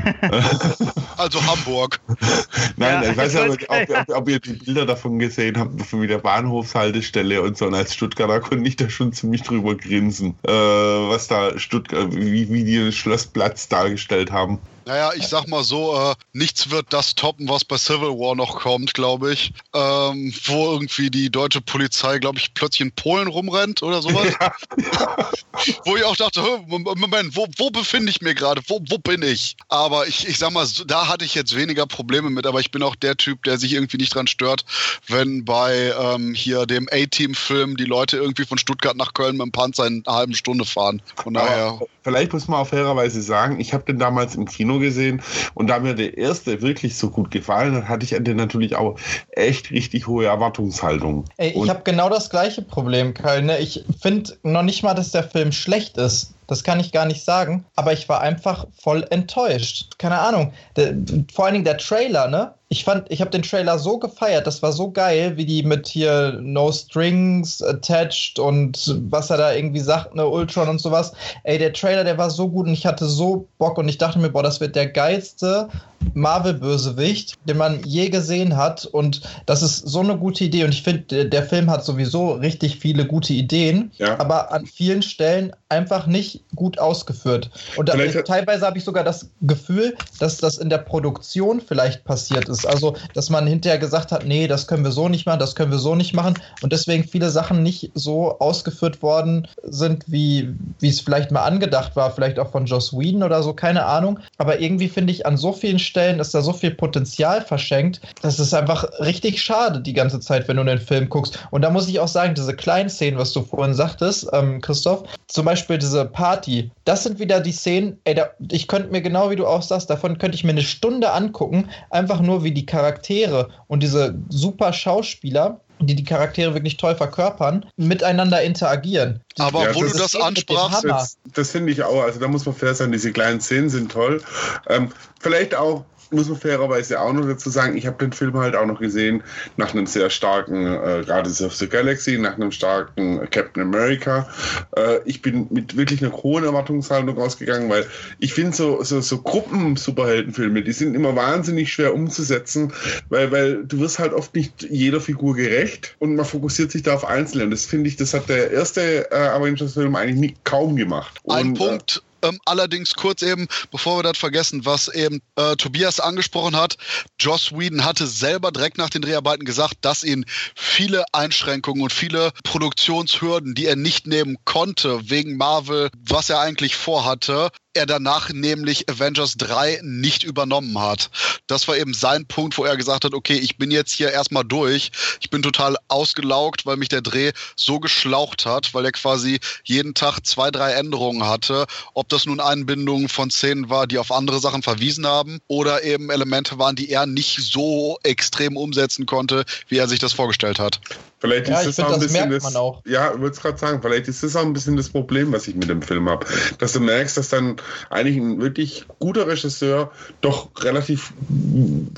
S1: also Hamburg.
S4: Nein, ja, ich weiß ja, ob, ob, ob, ihr die Bilder davon gesehen habt, von der Bahnhofshaltestelle und so. Und als Stuttgarter konnte ich da schon ziemlich drüber grinsen, äh, was da Stuttgart, wie, wie die den Schlossplatz dargestellt haben.
S1: Naja, ich sag mal so, äh, nichts wird das toppen, was bei Civil War noch kommt, glaube ich. Ähm, wo irgendwie die deutsche Polizei, glaube ich, plötzlich in Polen rumrennt oder sowas. Ja. wo ich auch dachte, Moment, wo, wo befinde ich mich gerade? Wo, wo bin ich? Aber ich, ich sag mal, da hatte ich jetzt weniger Probleme mit, aber ich bin auch der Typ, der sich irgendwie nicht dran stört, wenn bei ähm, hier dem A-Team-Film die Leute irgendwie von Stuttgart nach Köln mit dem Panzer in einer halben Stunde fahren. Von daher.
S4: Vielleicht muss man auf fairerweise sagen, ich habe den damals im Kino gesehen. Und da mir der erste wirklich so gut gefallen hat, hatte ich an den natürlich auch echt richtig hohe Erwartungshaltung.
S2: Ey, ich habe genau das gleiche Problem, Kyle. Ne? Ich finde noch nicht mal, dass der Film schlecht ist. Das kann ich gar nicht sagen, aber ich war einfach voll enttäuscht. Keine Ahnung. Der, vor allen Dingen der Trailer, ne? Ich fand, ich habe den Trailer so gefeiert, das war so geil, wie die mit hier No Strings attached und was er da irgendwie sagt, ne, Ultron und sowas. Ey, der Trailer, der war so gut und ich hatte so Bock und ich dachte mir, boah, das wird der geilste Marvel-Bösewicht, den man je gesehen hat. Und das ist so eine gute Idee. Und ich finde, der Film hat sowieso richtig viele gute Ideen, ja. aber an vielen Stellen einfach nicht gut ausgeführt. Und da, teilweise habe ich sogar das Gefühl, dass das in der Produktion vielleicht passiert ist. Also, dass man hinterher gesagt hat, nee, das können wir so nicht machen, das können wir so nicht machen. Und deswegen viele Sachen nicht so ausgeführt worden sind, wie, wie es vielleicht mal angedacht war. Vielleicht auch von Joss Whedon oder so, keine Ahnung. Aber irgendwie finde ich an so vielen Stellen ist da so viel Potenzial verschenkt. Das ist einfach richtig schade die ganze Zeit, wenn du den Film guckst. Und da muss ich auch sagen, diese kleinen Szenen, was du vorhin sagtest, ähm, Christoph, zum Beispiel diese Party, das sind wieder die Szenen, ey, da, ich könnte mir genau wie du auch sagst, davon könnte ich mir eine Stunde angucken, einfach nur wie die Charaktere und diese super Schauspieler die die Charaktere wirklich toll verkörpern, miteinander interagieren.
S1: Aber ja, wo du das ansprachst,
S4: das, das finde ich auch. Also da muss man fair sein, diese kleinen Szenen sind toll. Ähm, vielleicht auch muss man fairerweise auch noch dazu sagen, ich habe den Film halt auch noch gesehen nach einem sehr starken äh, Guardians of the Galaxy, nach einem starken Captain America. Äh, ich bin mit wirklich einer hohen Erwartungshaltung rausgegangen, weil ich finde so, so, so Gruppen-Superheldenfilme, die sind immer wahnsinnig schwer umzusetzen, weil, weil du wirst halt oft nicht jeder Figur gerecht und man fokussiert sich da auf Einzelne. Und das finde ich, das hat der erste äh, Avengers-Film eigentlich nie, kaum gemacht.
S1: Ein
S4: und,
S1: äh, Punkt, ähm, allerdings kurz eben, bevor wir das vergessen, was eben äh, Tobias angesprochen hat, Joss Whedon hatte selber direkt nach den Dreharbeiten gesagt, dass ihn viele Einschränkungen und viele Produktionshürden, die er nicht nehmen konnte wegen Marvel, was er eigentlich vorhatte, er danach nämlich Avengers 3 nicht übernommen hat. Das war eben sein Punkt, wo er gesagt hat, okay, ich bin jetzt hier erstmal durch. Ich bin total ausgelaugt, weil mich der Dreh so geschlaucht hat, weil er quasi jeden Tag zwei, drei Änderungen hatte. Ob das nun Einbindungen von Szenen war, die auf andere Sachen verwiesen haben oder eben Elemente waren, die er nicht so extrem umsetzen konnte, wie er sich das vorgestellt hat.
S4: Vielleicht ja, ist das auch ein das bisschen das, ja, ich würde gerade sagen, vielleicht ist das auch ein bisschen das Problem, was ich mit dem Film habe. Dass du merkst, dass dann eigentlich ein wirklich guter Regisseur doch relativ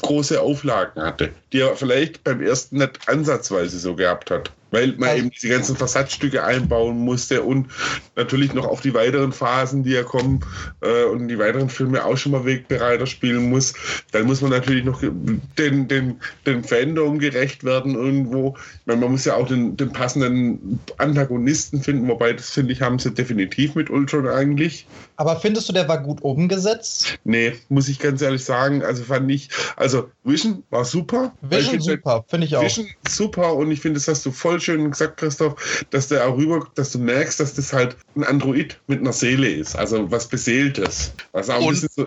S4: große Auflagen hatte, die er vielleicht beim ersten nicht ansatzweise so gehabt hat. Weil man eben diese ganzen Versatzstücke einbauen musste und natürlich noch auf die weiteren Phasen, die ja kommen äh, und die weiteren Filme auch schon mal Wegbereiter spielen muss. Dann muss man natürlich noch den, den, den Fandom gerecht werden irgendwo. Ich meine, man muss ja auch den, den passenden Antagonisten finden, wobei das finde ich, haben sie definitiv mit Ultron eigentlich.
S2: Aber findest du, der war gut umgesetzt?
S4: Nee, muss ich ganz ehrlich sagen. Also fand ich, also Vision war super.
S2: Vision super, finde ich auch. Vision
S4: super und ich finde, das hast du voll schön gesagt, Christoph, dass der auch rüber, dass du merkst, dass das halt ein Android mit einer Seele ist. Also was Beseeltes. Was auch und, so,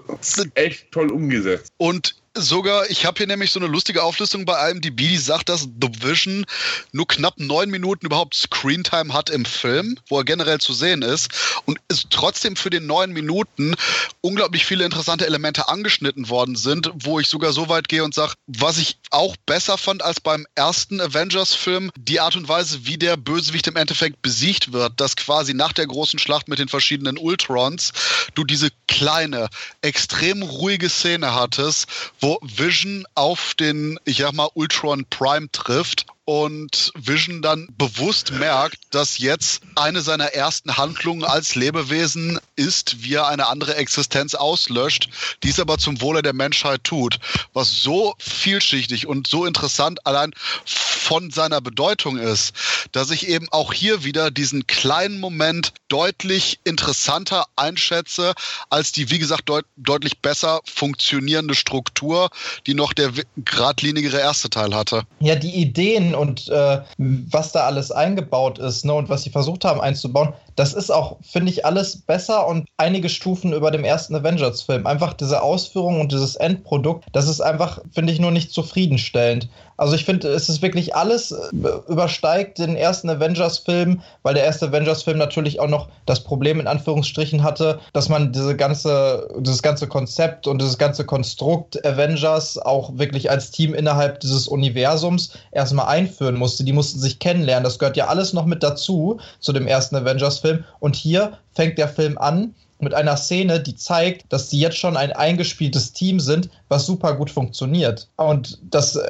S4: echt toll umgesetzt.
S1: Und sogar, ich habe hier nämlich so eine lustige Auflistung bei IMDb, die sagt, dass The Vision nur knapp neun Minuten überhaupt Screentime hat im Film, wo er generell zu sehen ist. Und es trotzdem für den neun Minuten unglaublich viele interessante Elemente angeschnitten worden sind, wo ich sogar so weit gehe und sage, was ich auch besser fand als beim ersten Avengers-Film, die Art und Weise, wie der Bösewicht im Endeffekt besiegt wird, dass quasi nach der großen Schlacht mit den verschiedenen Ultrons du diese kleine, extrem ruhige Szene hattest, wo Vision auf den, ich sag mal, Ultron Prime trifft und Vision dann bewusst merkt, dass jetzt eine seiner ersten Handlungen als Lebewesen ist, wie er eine andere Existenz auslöscht, dies aber zum Wohle der Menschheit tut, was so vielschichtig und so interessant allein von seiner Bedeutung ist, dass ich eben auch hier wieder diesen kleinen Moment deutlich interessanter einschätze als die, wie gesagt, deut deutlich besser funktionierende Struktur, die noch der geradlinigere erste Teil hatte.
S2: Ja, die Ideen und äh, was da alles eingebaut ist ne, und was sie versucht haben einzubauen, das ist auch, finde ich, alles besser und einige Stufen über dem ersten Avengers-Film. Einfach diese Ausführung und dieses Endprodukt, das ist einfach, finde ich, nur nicht zufriedenstellend. Also ich finde, es ist wirklich alles äh, übersteigt den ersten Avengers-Film, weil der erste Avengers-Film natürlich auch noch das Problem in Anführungsstrichen hatte, dass man diese ganze, dieses ganze Konzept und dieses ganze Konstrukt Avengers auch wirklich als Team innerhalb dieses Universums erstmal einführen musste. Die mussten sich kennenlernen. Das gehört ja alles noch mit dazu zu dem ersten Avengers-Film. Und hier fängt der Film an mit einer Szene, die zeigt, dass sie jetzt schon ein eingespieltes Team sind, was super gut funktioniert. Und das äh,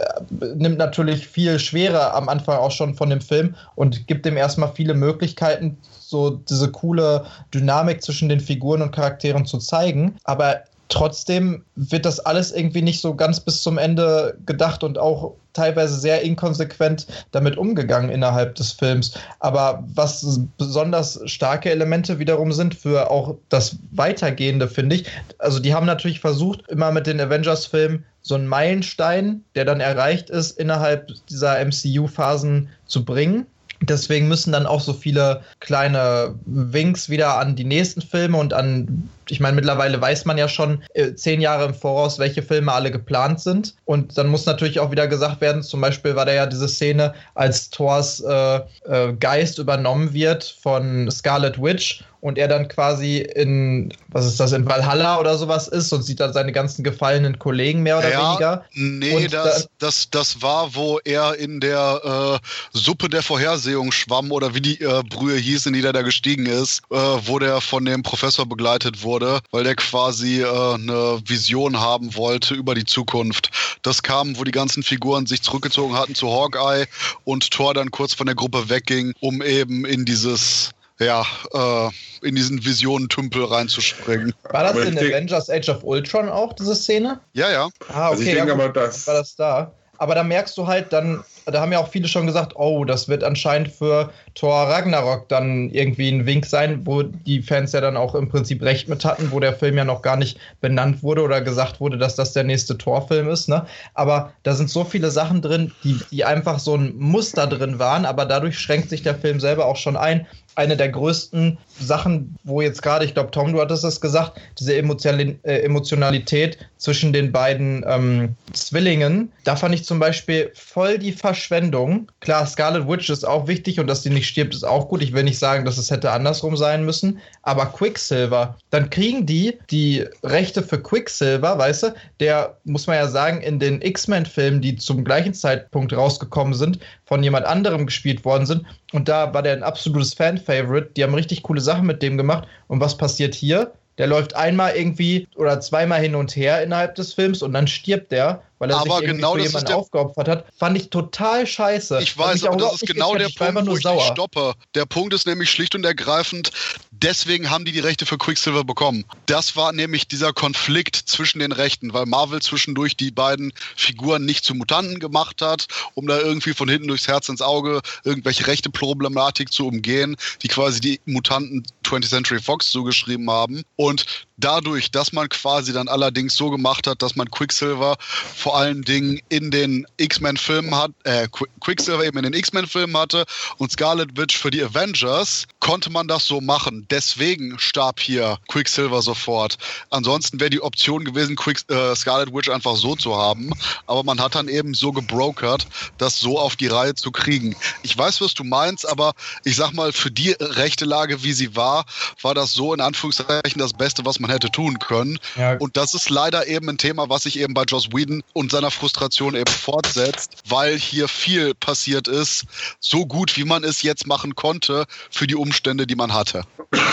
S2: nimmt natürlich viel schwerer am Anfang auch schon von dem Film und gibt dem erstmal viele Möglichkeiten, so diese coole Dynamik zwischen den Figuren und Charakteren zu zeigen. Aber Trotzdem wird das alles irgendwie nicht so ganz bis zum Ende gedacht und auch teilweise sehr inkonsequent damit umgegangen innerhalb des Films. Aber was besonders starke Elemente wiederum sind für auch das Weitergehende, finde ich. Also die haben natürlich versucht, immer mit den Avengers-Filmen so einen Meilenstein, der dann erreicht ist, innerhalb dieser MCU-Phasen zu bringen. Deswegen müssen dann auch so viele kleine Winks wieder an die nächsten Filme und an, ich meine, mittlerweile weiß man ja schon äh, zehn Jahre im Voraus, welche Filme alle geplant sind. Und dann muss natürlich auch wieder gesagt werden, zum Beispiel war da ja diese Szene, als Thors äh, äh, Geist übernommen wird von Scarlet Witch und er dann quasi in, was ist das, in Valhalla oder sowas ist und sieht dann seine ganzen gefallenen Kollegen mehr oder ja, weniger.
S1: Nee, das, das, das war, wo er in der äh, Suppe der Vorhersehung schwamm oder wie die äh, Brühe hieß, in die der da gestiegen ist, äh, wo der von dem Professor begleitet wurde, weil der quasi äh, eine Vision haben wollte über die Zukunft. Das kam, wo die ganzen Figuren sich zurückgezogen hatten zu Hawkeye und Thor dann kurz von der Gruppe wegging, um eben in dieses ja, äh, in diesen Visionentümpel reinzuspringen.
S2: War das in Avengers Age of Ultron auch, diese Szene?
S1: Ja, ja.
S2: Ah, okay. Also ich denke ja, aber, das war das da. Aber da merkst du halt dann, da haben ja auch viele schon gesagt, oh, das wird anscheinend für Thor Ragnarok dann irgendwie ein Wink sein, wo die Fans ja dann auch im Prinzip recht mit hatten, wo der Film ja noch gar nicht benannt wurde oder gesagt wurde, dass das der nächste Thor-Film ist. Ne? Aber da sind so viele Sachen drin, die, die einfach so ein Muster drin waren, aber dadurch schränkt sich der Film selber auch schon ein eine der größten Sachen, wo jetzt gerade, ich glaube, Tom, du hattest es gesagt, diese äh, Emotionalität zwischen den beiden ähm, Zwillingen. Da fand ich zum Beispiel voll die Verschwendung. Klar, Scarlet Witch ist auch wichtig und dass sie nicht stirbt, ist auch gut. Ich will nicht sagen, dass es hätte andersrum sein müssen. Aber Quicksilver, dann kriegen die die Rechte für Quicksilver, weißt du? Der, muss man ja sagen, in den X-Men-Filmen, die zum gleichen Zeitpunkt rausgekommen sind, von jemand anderem gespielt worden sind. Und da war der ein absolutes Fan-Favorite. Die haben richtig coole Sachen mit dem gemacht. Und was passiert hier? Der läuft einmal irgendwie oder zweimal hin und her innerhalb des Films und dann stirbt der, weil er
S1: Aber
S2: sich
S1: genau
S2: für jemanden
S1: der-
S2: aufgeopfert hat, fand ich total scheiße.
S1: Ich weiß, aber das ist genau der Punkt, wo ich
S2: sauer.
S1: stoppe. Der Punkt ist nämlich schlicht und ergreifend, deswegen haben die die Rechte für Quicksilver bekommen. Das war nämlich dieser Konflikt zwischen den Rechten, weil Marvel zwischendurch die beiden Figuren nicht zu Mutanten gemacht hat, um da irgendwie von hinten durchs Herz ins Auge irgendwelche rechte Problematik zu umgehen, die quasi die Mutanten 20th Century Fox zugeschrieben haben. Und dadurch, dass man quasi dann allerdings so gemacht hat, dass man Quicksilver vor allen Dingen in den X-Men-Filmen hat, äh, Qu- Quicksilver eben in den X-Men-Filmen hatte und Scarlet Witch für die Avengers, konnte man das so machen. Deswegen starb hier Quicksilver sofort. Ansonsten wäre die Option gewesen, Quick, äh, Scarlet Witch einfach so zu haben. Aber man hat dann eben so gebrokert, das so auf die Reihe zu kriegen. Ich weiß, was du meinst, aber ich sag mal, für die rechte Lage, wie sie war, war das so in Anführungszeichen das Beste, was man hätte tun können.
S2: Ja.
S1: Und das ist leider eben ein Thema, was sich eben bei Joss Whedon und seiner Frustration eben fortsetzt, weil hier viel passiert ist, so gut wie man es jetzt machen konnte für die Umstände, die man hatte.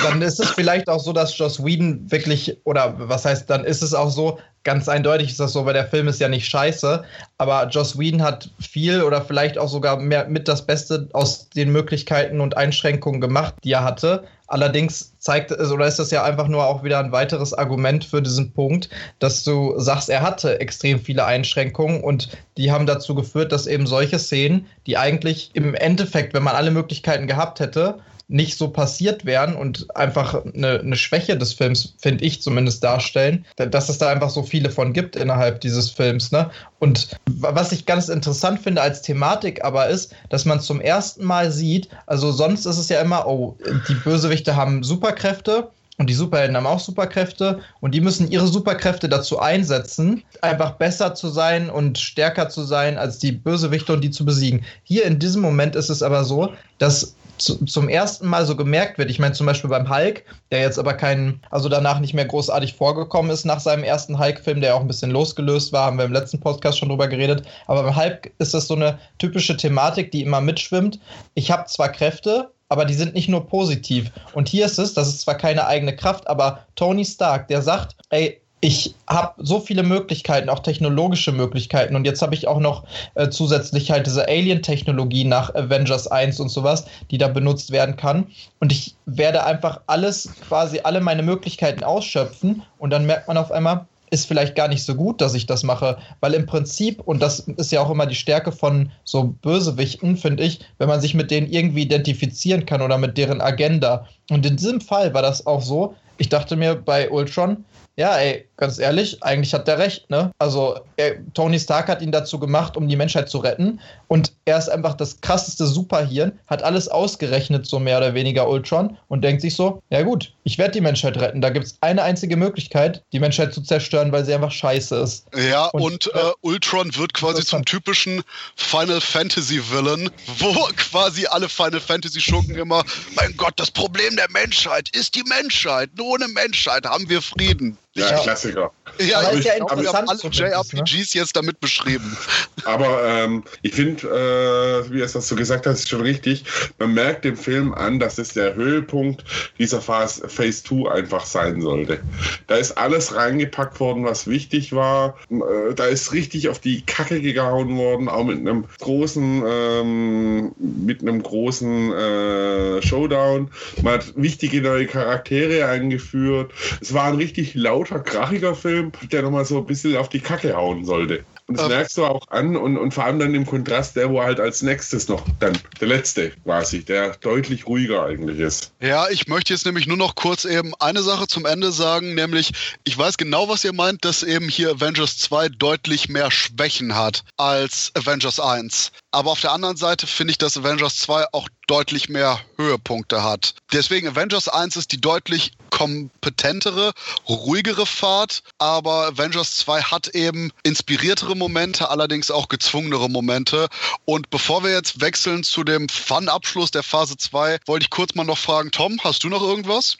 S2: dann ist es vielleicht auch so, dass Joss Whedon wirklich, oder was heißt, dann ist es auch so, ganz eindeutig ist das so, weil der Film ist ja nicht scheiße, aber Joss Whedon hat viel oder vielleicht auch sogar mehr mit das Beste aus den Möglichkeiten und Einschränkungen gemacht, die er hatte. Allerdings zeigt es, oder ist das ja einfach nur auch wieder ein weiteres Argument für diesen Punkt, dass du sagst, er hatte extrem viele Einschränkungen und die haben dazu geführt, dass eben solche Szenen, die eigentlich im Endeffekt, wenn man alle Möglichkeiten gehabt hätte, nicht so passiert wären und einfach eine, eine Schwäche des Films, finde ich zumindest, darstellen, da- dass es da einfach so viele von gibt innerhalb dieses Films. Ne? Und wa- was ich ganz interessant finde als Thematik aber ist, dass man zum ersten Mal sieht, also sonst ist es ja immer, oh, die Bösewichte haben Superkräfte. Und die Superhelden haben auch Superkräfte und die müssen ihre Superkräfte dazu einsetzen, einfach besser zu sein und stärker zu sein als die Bösewichte und die zu besiegen. Hier in diesem Moment ist es aber so, dass zu, zum ersten Mal so gemerkt wird. Ich meine zum Beispiel beim Hulk, der jetzt aber keinen, also danach nicht mehr großartig vorgekommen ist nach seinem ersten Hulk-Film, der auch ein bisschen losgelöst war, haben wir im letzten Podcast schon drüber geredet. Aber beim Hulk ist das so eine typische Thematik, die immer mitschwimmt. Ich habe zwar Kräfte, aber die sind nicht nur positiv. Und hier ist es, das ist zwar keine eigene Kraft, aber Tony Stark, der sagt, ey, ich habe so viele Möglichkeiten, auch technologische Möglichkeiten. Und jetzt habe ich auch noch äh, zusätzlich halt diese Alien-Technologie nach Avengers 1 und sowas, die da benutzt werden kann. Und ich werde einfach alles, quasi alle meine Möglichkeiten ausschöpfen. Und dann merkt man auf einmal, ist vielleicht gar nicht so gut, dass ich das mache, weil im Prinzip, und das ist ja auch immer die Stärke von so Bösewichten, finde ich, wenn man sich mit denen irgendwie identifizieren kann oder mit deren Agenda. Und in diesem Fall war das auch so, ich dachte mir bei Ultron, ja, ey, ganz ehrlich, eigentlich hat der recht, ne? Also, er, Tony Stark hat ihn dazu gemacht, um die Menschheit zu retten. Und er ist einfach das krasseste Superhirn, hat alles ausgerechnet, so mehr oder weniger Ultron, und denkt sich so: Ja, gut, ich werde die Menschheit retten. Da gibt es eine einzige Möglichkeit, die Menschheit zu zerstören, weil sie einfach scheiße ist.
S1: Ja, und,
S2: Und,
S1: äh, Ultron wird quasi zum typischen Final Fantasy Villain, wo quasi alle Final Fantasy Schurken immer, mein Gott, das Problem der Menschheit ist die Menschheit. Nur ohne Menschheit haben wir Frieden.
S4: Ja. Klassiker.
S1: Ja,
S2: Aber
S1: ich
S2: ist ja
S1: haben
S2: interessant
S1: alle
S2: zumindest, ne?
S1: JRPGs jetzt damit beschrieben.
S4: Aber ähm, ich finde, äh, wie es was du gesagt hast, ist schon richtig. Man merkt dem Film an, dass es der Höhepunkt dieser Phase, Phase 2 einfach sein sollte. Da ist alles reingepackt worden, was wichtig war. Äh, da ist richtig auf die Kacke gehauen worden, auch mit einem großen, ähm, mit einem großen äh, Showdown. Man hat wichtige neue Charaktere eingeführt. Es war ein richtig lauter, krachiger Film, der nochmal so ein bisschen auf die Kacke hauen sollte. Und das merkst du auch an und, und vor allem dann im Kontrast der, wo halt als nächstes noch dann der letzte quasi, der deutlich ruhiger eigentlich ist.
S1: Ja, ich möchte jetzt nämlich nur noch kurz eben eine Sache zum Ende sagen, nämlich ich weiß genau, was ihr meint, dass eben hier Avengers 2 deutlich mehr Schwächen hat als Avengers 1. Aber auf der anderen Seite finde ich, dass Avengers 2 auch deutlich mehr Höhepunkte hat. Deswegen Avengers 1 ist die deutlich kompetentere, ruhigere Fahrt, aber Avengers 2 hat eben inspiriertere Momente, allerdings auch gezwungenere Momente. Und bevor wir jetzt wechseln zu dem Fun-Abschluss der Phase 2, wollte ich kurz mal noch fragen, Tom, hast du noch irgendwas?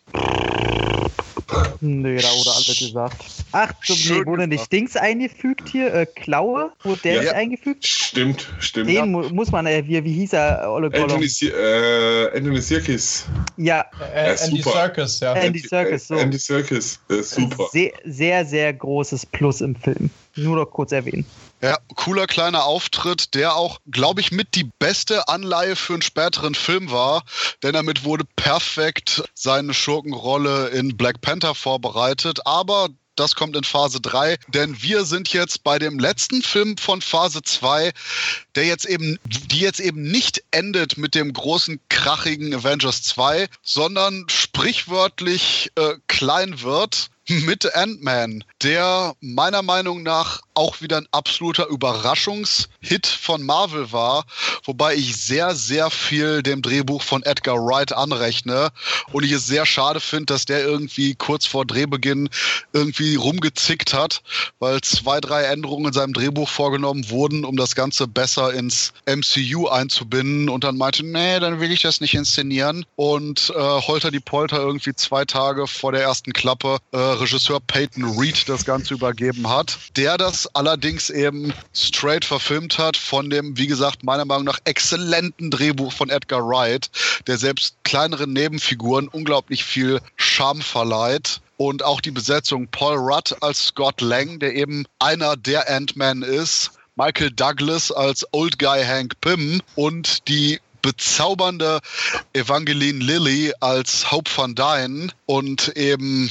S3: Nö, da wurde alles gesagt. Ach, so, nee, wurde
S1: gemacht.
S3: nicht Dings eingefügt hier? Äh, Klaue? Wurde der
S4: Ja.
S3: nicht eingefügt?
S4: Stimmt, stimmt.
S3: Den mu muss man, äh, wie, wie hieß er, Olle?
S4: Anthony, äh, Anthony Serkis.
S3: Ja,
S2: Äh,
S4: Ja,
S2: Andy
S4: super.
S2: Circus, ja.
S3: Andy Serkis, so.
S4: Andy Serkis, äh, super.
S3: Sehr, sehr, sehr großes Plus im Film. nur noch kurz erwähnen.
S1: Ja, cooler kleiner Auftritt, der auch, glaube ich, mit die beste Anleihe für einen späteren Film war, denn damit wurde perfekt seine Schurkenrolle in Black Panther vorbereitet. Aber das kommt in Phase 3, denn wir sind jetzt bei dem letzten Film von Phase 2, der jetzt eben, die jetzt eben nicht endet mit dem großen krachigen Avengers 2, sondern sprichwörtlich äh, klein wird mit Ant-Man, der meiner Meinung nach auch wieder ein absoluter Überraschungshit von Marvel war, wobei ich sehr, sehr viel dem Drehbuch von Edgar Wright anrechne und ich es sehr schade finde, dass der irgendwie kurz vor Drehbeginn irgendwie rumgezickt hat, weil zwei, drei Änderungen in seinem Drehbuch vorgenommen wurden, um das Ganze besser ins MCU einzubinden und dann meinte, nee, dann will ich das nicht inszenieren und äh, Holter die Polter irgendwie zwei Tage vor der ersten Klappe äh, Regisseur Peyton Reed das Ganze übergeben hat, der das allerdings eben straight verfilmt hat von dem, wie gesagt, meiner Meinung nach exzellenten Drehbuch von Edgar Wright, der selbst kleineren Nebenfiguren unglaublich viel Charme verleiht und auch die Besetzung Paul Rudd als Scott Lang, der eben einer der Ant-Man ist, Michael Douglas als Old Guy Hank Pym und die bezaubernde Evangeline Lilly als Hope van Dyne und eben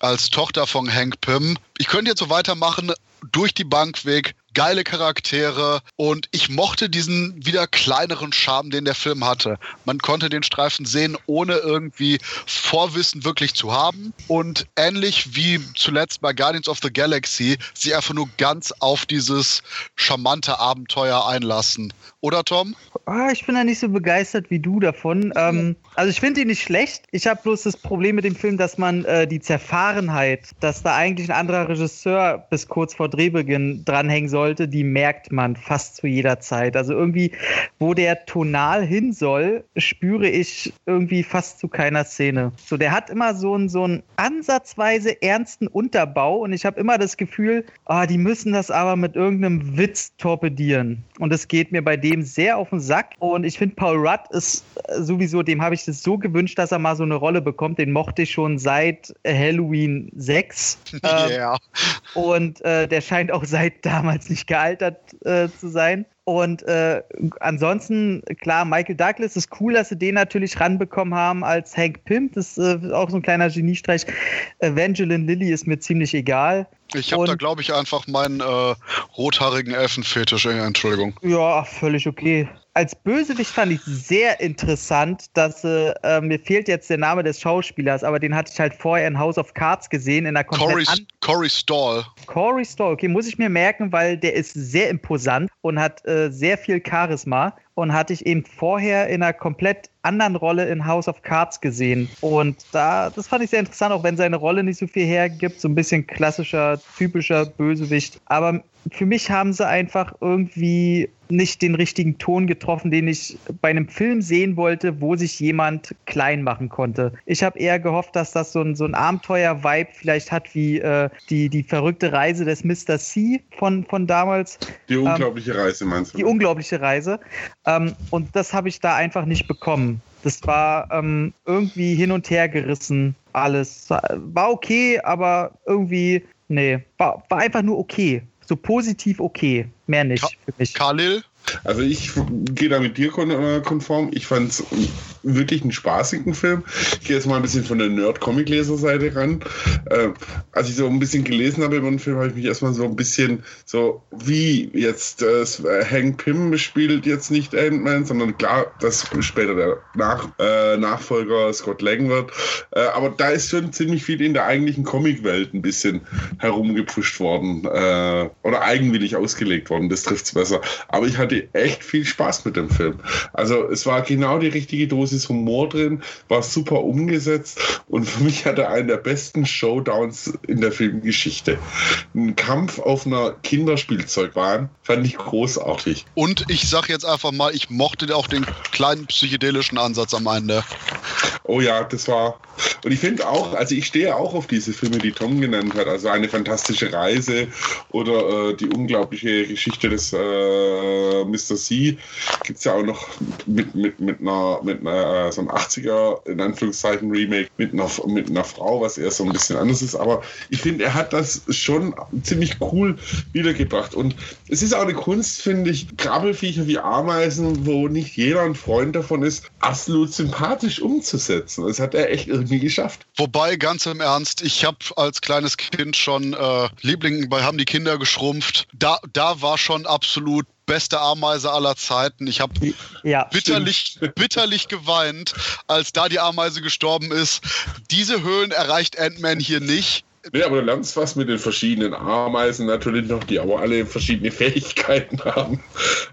S1: als Tochter von Hank Pym. Ich könnte jetzt so weitermachen, durch die Bank weg, geile Charaktere und ich mochte diesen wieder kleineren Charme, den der Film hatte. Man konnte den Streifen sehen, ohne irgendwie Vorwissen wirklich zu haben und ähnlich wie zuletzt bei Guardians of the Galaxy, sie einfach nur ganz auf dieses charmante Abenteuer einlassen. Oder Tom?
S3: Ah, ich bin da nicht so begeistert wie du davon. Ähm, also ich finde ihn nicht schlecht. Ich habe bloß das Problem mit dem Film, dass man äh, die Zerfahrenheit, dass da eigentlich ein anderer Regisseur bis kurz vor Drehbeginn dranhängen sollte, die merkt man fast zu jeder Zeit. Also irgendwie, wo der tonal hin soll, spüre ich irgendwie fast zu keiner Szene. So, der hat immer so einen so einen ansatzweise ernsten Unterbau und ich habe immer das Gefühl, ah, die müssen das aber mit irgendeinem Witz torpedieren. Und es geht mir bei dem sehr auf den Sack. Und ich finde, Paul Rudd ist sowieso, dem habe ich das so gewünscht, dass er mal so eine Rolle bekommt. Den mochte ich schon seit Halloween 6.
S1: Ja. yeah.
S3: Und äh, der scheint auch seit damals nicht gealtert äh, zu sein. Und äh, ansonsten, klar, Michael Douglas ist cool, dass sie den natürlich ranbekommen haben als Hank Pym. Das äh, ist auch so ein kleiner Geniestreich. Evangeline Lilly ist mir ziemlich egal.
S1: Ich habe da, glaube ich, einfach meinen äh, rothaarigen Elfenfetisch. Entschuldigung.
S3: Ja, völlig okay. Als Bösewicht fand ich sehr interessant, dass äh, mir fehlt jetzt der Name des Schauspielers, aber den hatte ich halt vorher in House of Cards gesehen in der
S1: Corey, Corey Stall.
S3: Corey Stall, okay, muss ich mir merken, weil der ist sehr imposant und hat äh, sehr viel Charisma und hatte ich eben vorher in einer komplett anderen Rolle in House of Cards gesehen. Und da, das fand ich sehr interessant, auch wenn seine Rolle nicht so viel hergibt, so ein bisschen klassischer, typischer Bösewicht. Aber für mich haben sie einfach irgendwie nicht den richtigen Ton getroffen, den ich bei einem Film sehen wollte, wo sich jemand klein machen konnte. Ich habe eher gehofft, dass das so ein, so ein Abenteuer-Vibe vielleicht hat wie äh, die, die verrückte Reise des Mr. C von, von damals.
S4: Die ähm, unglaubliche ähm, Reise, meinst du?
S3: Die unglaubliche Reise. Ähm, und das habe ich da einfach nicht bekommen. Das war ähm, irgendwie hin und her gerissen, alles. War okay, aber irgendwie, nee, war, war einfach nur okay. So positiv okay, mehr nicht Ka
S1: für mich. Khalil?
S4: Also ich gehe da mit dir äh, konform. Ich fand es wirklich einen spaßigen Film. Ich gehe jetzt mal ein bisschen von der Nerd-Comic-Leser-Seite ran. Äh, als ich so ein bisschen gelesen habe über den Film, habe ich mich erstmal so ein bisschen so, wie jetzt äh, Hank Pym spielt jetzt nicht Ant-Man, sondern klar, dass später der Nach äh, Nachfolger Scott Lang wird. Äh, aber da ist schon ziemlich viel in der eigentlichen Comic-Welt ein bisschen herumgepusht worden äh, oder eigenwillig ausgelegt worden. Das trifft es besser. Aber ich hatte echt viel Spaß mit dem Film. Also es war genau die richtige Dosis Humor drin, war super umgesetzt und für mich hat er einen der besten Showdowns in der Filmgeschichte. Ein Kampf auf einer Kinderspielzeugbahn fand ich großartig.
S1: Und ich sag jetzt einfach mal, ich mochte auch den kleinen psychedelischen Ansatz am Ende.
S4: Oh ja, das war. Und ich finde auch, also ich stehe auch auf diese Filme, die Tom genannt hat, also eine fantastische Reise oder äh, die unglaubliche Geschichte des äh, Mr. C. Gibt es ja auch noch mit, mit, mit einer, mit einer äh, so einem 80er, in Anführungszeichen, Remake mit einer, mit einer Frau, was eher so ein bisschen anders ist. Aber ich finde, er hat das schon ziemlich cool wiedergebracht. Und es ist auch eine Kunst, finde ich, Krabbelfiecher wie Ameisen, wo nicht jeder ein Freund davon ist, absolut sympathisch umzusetzen. Das hat er echt irgendwie geschafft.
S1: Wobei, ganz im Ernst, ich habe als kleines Kind schon äh, Liebling bei Haben die Kinder geschrumpft. Da, da war schon absolut beste Ameise aller Zeiten. Ich habe ja, bitterlich, bitterlich geweint, als da die Ameise gestorben ist. Diese Höhen erreicht Ant-Man hier nicht.
S4: Nee, aber du lernst was mit den verschiedenen Ameisen natürlich noch, die aber alle verschiedene Fähigkeiten haben.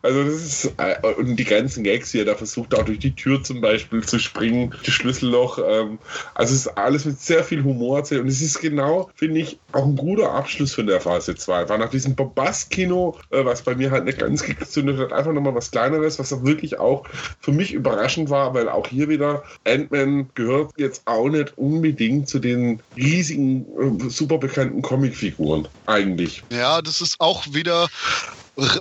S4: Also das ist, äh, und die ganzen Gags hier, da versucht auch durch die Tür zum Beispiel zu springen, das Schlüsselloch. Ähm, also es ist alles mit sehr viel Humor erzählt und es ist genau, finde ich, auch ein guter Abschluss von der Phase 2. War nach diesem Bombast-Kino, äh, was bei mir halt nicht ganz gezündet hat, einfach nochmal was Kleineres, was auch wirklich auch für mich überraschend war, weil auch hier wieder Ant-Man gehört jetzt auch nicht unbedingt zu den riesigen äh, super bekannten Comicfiguren, eigentlich.
S1: Ja, das ist auch wieder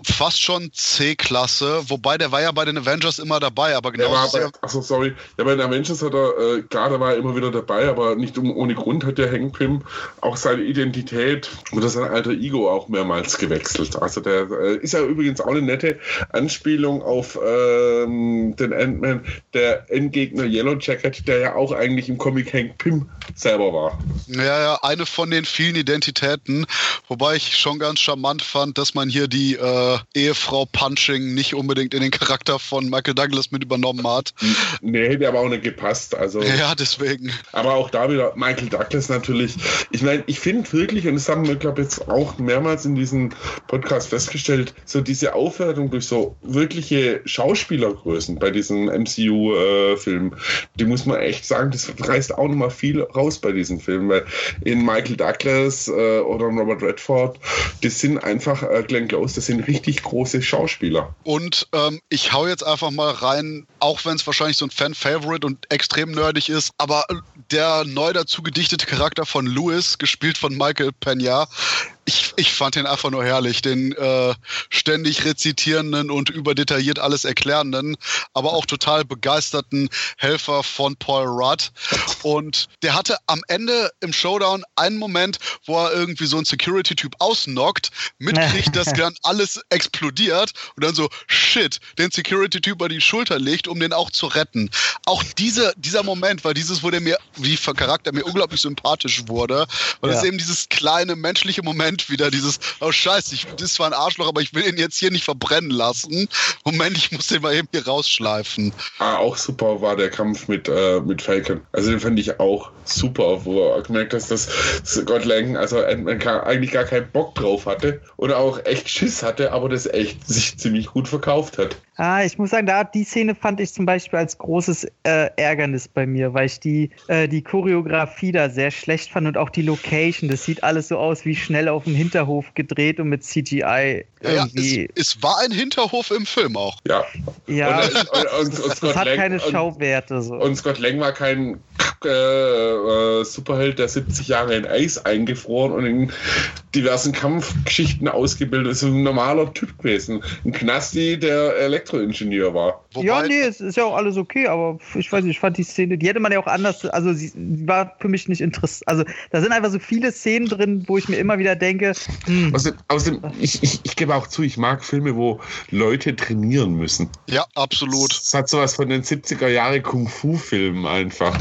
S1: fast schon C-Klasse, wobei der war ja bei den Avengers immer dabei, aber genau.
S4: achso, sorry. Ja, bei den Avengers hat er, äh, klar, da war er immer wieder dabei, aber nicht um, ohne Grund hat der Hank Pym auch seine Identität oder sein alter Ego auch mehrmals gewechselt. Also der äh, ist ja übrigens auch eine nette Anspielung auf ähm, den Ant-Man, der Endgegner Yellow Jacket, der ja auch eigentlich im Comic Hank Pym selber war.
S1: Ja, ja, eine von den vielen Identitäten, wobei ich schon ganz charmant fand, dass man hier die äh, Ehefrau Punching nicht unbedingt in den Charakter von Michael Douglas mit übernommen hat.
S4: Nee, hätte aber auch nicht gepasst. Also,
S1: ja, deswegen.
S4: Aber auch da wieder Michael Douglas natürlich. Ich meine, ich finde wirklich, und das haben wir, glaube ich, jetzt auch mehrmals in diesem Podcast festgestellt, so diese Aufwertung durch so wirkliche Schauspielergrößen bei diesem MCU-Film, äh, die muss man echt sagen, das reißt auch nochmal viel raus bei diesem Film, weil in Michael Douglas äh, oder Robert Redford, das sind einfach äh, Glenn Close, das sind sind richtig große Schauspieler.
S1: Und ähm, ich hau jetzt einfach mal rein, auch wenn es wahrscheinlich so ein Fan-Favorite und extrem nerdig ist, aber der neu dazu gedichtete Charakter von Louis, gespielt von Michael Pena, ich, ich fand den einfach nur herrlich, den äh, ständig rezitierenden und überdetailliert alles erklärenden, aber auch total begeisterten Helfer von Paul Rudd. Und der hatte am Ende im Showdown einen Moment, wo er irgendwie so einen Security-Typ ausnockt, mitkriegt, dass dann alles explodiert und dann so, shit, den Security-Typ über die Schulter legt, um den auch zu retten. Auch diese, dieser Moment, weil dieses, wo der mir, wie Charakter mir unglaublich sympathisch wurde, weil es ja. eben dieses kleine menschliche Moment wieder dieses, oh Scheiße, ich, das ist zwar ein Arschloch, aber ich will ihn jetzt hier nicht verbrennen lassen. Moment, ich muss den mal eben hier rausschleifen.
S4: Ah, auch super war der Kampf mit, äh, mit Falcon. Also den fand ich auch super, wo er gemerkt hat, dass Scott Lang, also eigentlich gar keinen Bock drauf hatte oder auch echt Schiss hatte, aber das echt sich ziemlich gut verkauft hat.
S3: Ah, ich muss sagen, da die Szene fand ich zum Beispiel als großes äh, Ärgernis bei mir, weil ich die, äh, die Choreografie da sehr schlecht fand und auch die Location. Das sieht alles so aus wie schnell auf dem Hinterhof gedreht und mit CGI irgendwie.
S1: Ja, es, es, war ein Hinterhof im Film auch.
S4: Ja.
S3: Ja, und, und, und, das hat Lang, keine Schauwerte. So.
S4: Und Scott Lang war kein äh, äh, Superheld, der 70 Jahre in Eis eingefroren und in diversen Kampfgeschichten ausgebildet ist. Ein normaler Typ gewesen. Ein Knasti, der Elektroingenieur war.
S3: Wobei ja, nee, es ist ja auch alles okay, aber ich weiß nicht, ich fand die Szene, die hätte man ja auch anders, also sie, sie war für mich nicht interessant. Also da sind einfach so viele Szenen drin, wo ich mir immer wieder denke.
S4: Hm. Außerdem, außerdem ich, ich, ich gebe auch zu, ich mag Filme, wo Leute trainieren müssen.
S1: Ja, absolut.
S4: Es hat sowas von den 70er Jahre Kung-Fu-Filmen einfach.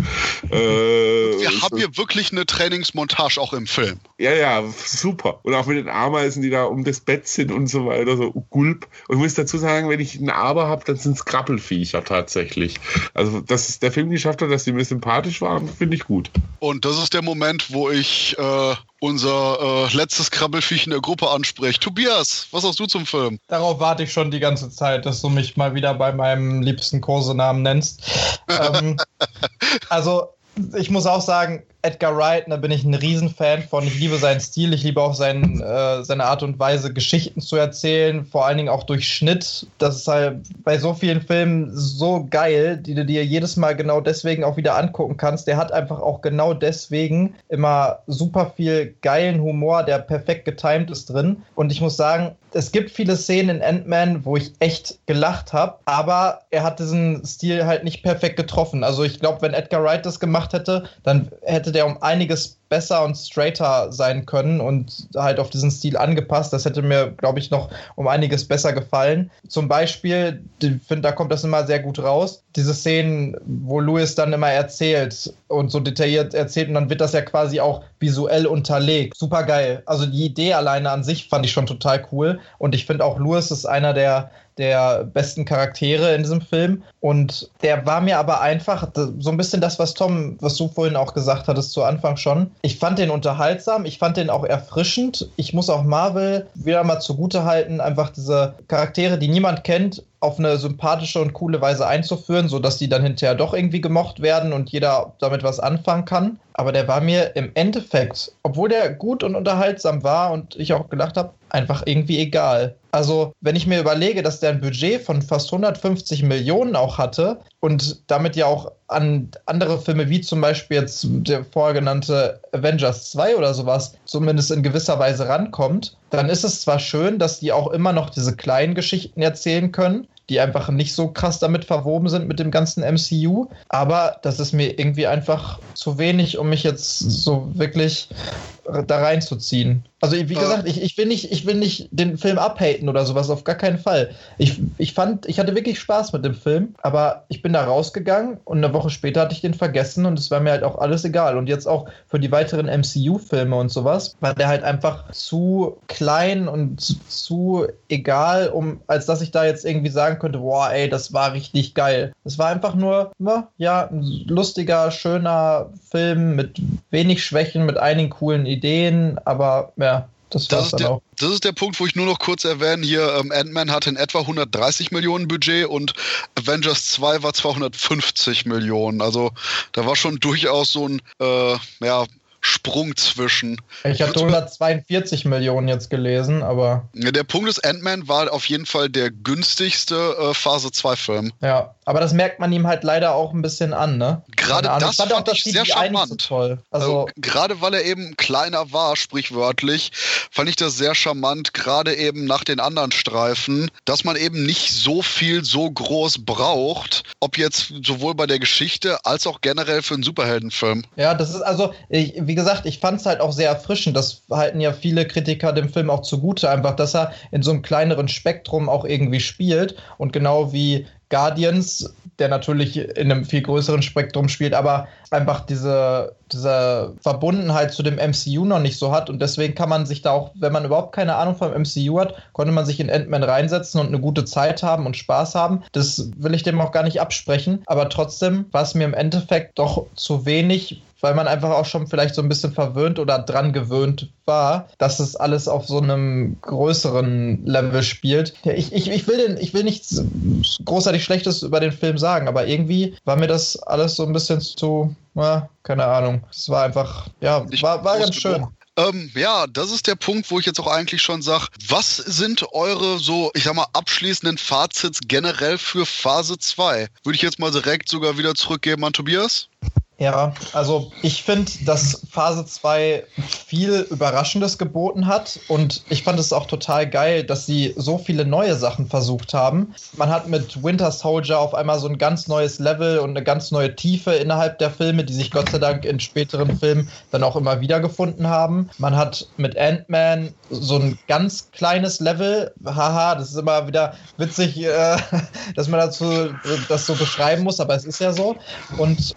S1: äh, Wir haben hier wirklich eine Trainingsmontage auch im Film.
S4: Ja, ja, super. Und auch mit den Ameisen, die da um das Bett sind und so weiter, so gulp. Und ich muss dazu sagen, wenn ich einen Aber habe, dann sind es Krabbelfiecher tatsächlich. Also, dass der Film geschafft hat, dass die mir sympathisch waren, finde ich gut.
S1: Und das ist der Moment, wo ich äh, unser äh, letztes Krabbelfiech in der Gruppe anspreche. Tobias, was hast du zum Film?
S2: Darauf warte ich schon die ganze Zeit, dass du mich mal wieder bei meinem liebsten Kosenamen nennst. ähm, also, ich muss auch sagen, Edgar Wright, da bin ich ein Riesenfan von. Ich liebe seinen Stil, ich liebe auch seinen, äh, seine Art und Weise, Geschichten zu erzählen, vor allen Dingen auch durch Schnitt. Das ist halt bei so vielen Filmen so geil, die du dir jedes Mal genau deswegen auch wieder angucken kannst. Der hat einfach auch genau deswegen immer super viel geilen Humor, der perfekt getimed ist drin. Und ich muss sagen, es gibt viele Szenen in Ant-Man, wo ich echt gelacht habe, aber er hat diesen Stil halt nicht perfekt getroffen. Also ich glaube, wenn Edgar Wright das gemacht hätte, dann hätte der um einiges besser und straighter sein können und halt auf diesen Stil angepasst. Das hätte mir, glaube ich, noch um einiges besser gefallen. Zum Beispiel, ich finde, da kommt das immer sehr gut raus. Diese Szenen, wo Louis dann immer erzählt und so detailliert erzählt und dann wird das ja quasi auch visuell unterlegt. Super geil. Also die Idee alleine an sich fand ich schon total cool und ich finde auch Louis ist einer der der besten Charaktere in diesem Film. Und der war mir aber einfach so ein bisschen das, was Tom, was du vorhin auch gesagt hattest zu Anfang schon. Ich fand den unterhaltsam, ich fand den auch erfrischend. Ich muss auch Marvel wieder mal zugute halten, einfach diese Charaktere, die niemand kennt, auf eine sympathische und coole Weise einzuführen, sodass die dann hinterher doch irgendwie gemocht werden und jeder damit was anfangen kann. Aber der war mir im Endeffekt, obwohl der gut und unterhaltsam war und ich auch gedacht habe, einfach irgendwie egal. Also, wenn ich mir überlege, dass der ein Budget von fast 150 Millionen auch hatte und damit ja auch an andere Filme wie zum Beispiel jetzt der vorgenannte Avengers 2 oder sowas zumindest in gewisser Weise rankommt, dann ist es zwar schön, dass die auch immer noch diese kleinen Geschichten erzählen können, die einfach nicht so krass damit verwoben sind mit dem ganzen MCU. Aber das ist mir irgendwie einfach zu wenig, um mich jetzt so wirklich da reinzuziehen. Also wie gesagt, ich, ich, will nicht, ich will nicht den Film abhaten oder sowas, auf gar keinen Fall. Ich, ich fand, ich hatte wirklich Spaß mit dem Film, aber ich bin da rausgegangen und eine Woche später hatte ich den vergessen und es war mir halt auch alles egal. Und jetzt auch für die weiteren MCU-Filme und sowas war der halt einfach zu klein und zu, zu egal, um als dass ich da jetzt irgendwie sagen könnte, boah, ey, das war richtig geil. Es war einfach nur, ja, ein lustiger, schöner Film mit wenig Schwächen, mit einigen coolen Ideen, aber ja, das,
S1: das, ist der, das ist der Punkt, wo ich nur noch kurz erwähne, hier ähm, Ant-Man hatte in etwa 130 Millionen Budget und Avengers 2 war 250 Millionen. Also da war schon durchaus so ein äh, ja, Sprung zwischen.
S2: Ich hatte 142 Millionen jetzt gelesen, aber.
S1: Der Punkt ist, Ant-Man war auf jeden Fall der günstigste äh, Phase 2-Film.
S2: Ja, aber das merkt man ihm halt leider auch ein bisschen an, ne?
S1: Gerade das fand, fand ich sehr charmant. So also, also gerade weil er eben kleiner war, sprichwörtlich, fand ich das sehr charmant, gerade eben nach den anderen Streifen, dass man eben nicht so viel so groß braucht, ob jetzt sowohl bei der Geschichte als auch generell für einen Superheldenfilm.
S2: Ja, das ist also, ich, wie gesagt, ich fand es halt auch sehr erfrischend. Das halten ja viele Kritiker dem Film auch zugute, einfach, dass er in so einem kleineren Spektrum auch irgendwie spielt. Und genau wie Guardians, der natürlich in einem viel größeren Spektrum spielt, aber einfach diese, diese Verbundenheit zu dem MCU noch nicht so hat. Und deswegen kann man sich da auch, wenn man überhaupt keine Ahnung vom MCU hat, konnte man sich in Ant-Man reinsetzen und eine gute Zeit haben und Spaß haben. Das will ich dem auch gar nicht absprechen. Aber trotzdem war es mir im Endeffekt doch zu wenig, weil man einfach auch schon vielleicht so ein bisschen verwöhnt oder dran gewöhnt war, dass es alles auf so einem größeren Level spielt. Ich, ich, ich, will den, ich will nichts großartig Schlechtes über den Film sagen, aber irgendwie war mir das alles so ein bisschen zu, na, keine Ahnung. Es war einfach, ja, war, war ganz schön.
S1: Ähm, ja, das ist der Punkt, wo ich jetzt auch eigentlich schon sage, was sind eure so, ich sag mal, abschließenden Fazits generell für Phase 2? Würde ich jetzt mal direkt sogar wieder zurückgeben an Tobias?
S2: Ja, also ich finde, dass Phase 2 viel Überraschendes geboten hat und ich fand es auch total geil, dass sie so viele neue Sachen versucht haben. Man hat mit Winter Soldier auf einmal so ein ganz neues Level und eine ganz neue Tiefe innerhalb der Filme, die sich Gott sei Dank in späteren Filmen dann auch immer wieder gefunden haben. Man hat mit Ant-Man so ein ganz kleines Level, haha, das ist immer wieder witzig, äh, dass man dazu das so beschreiben muss, aber es ist ja so. Und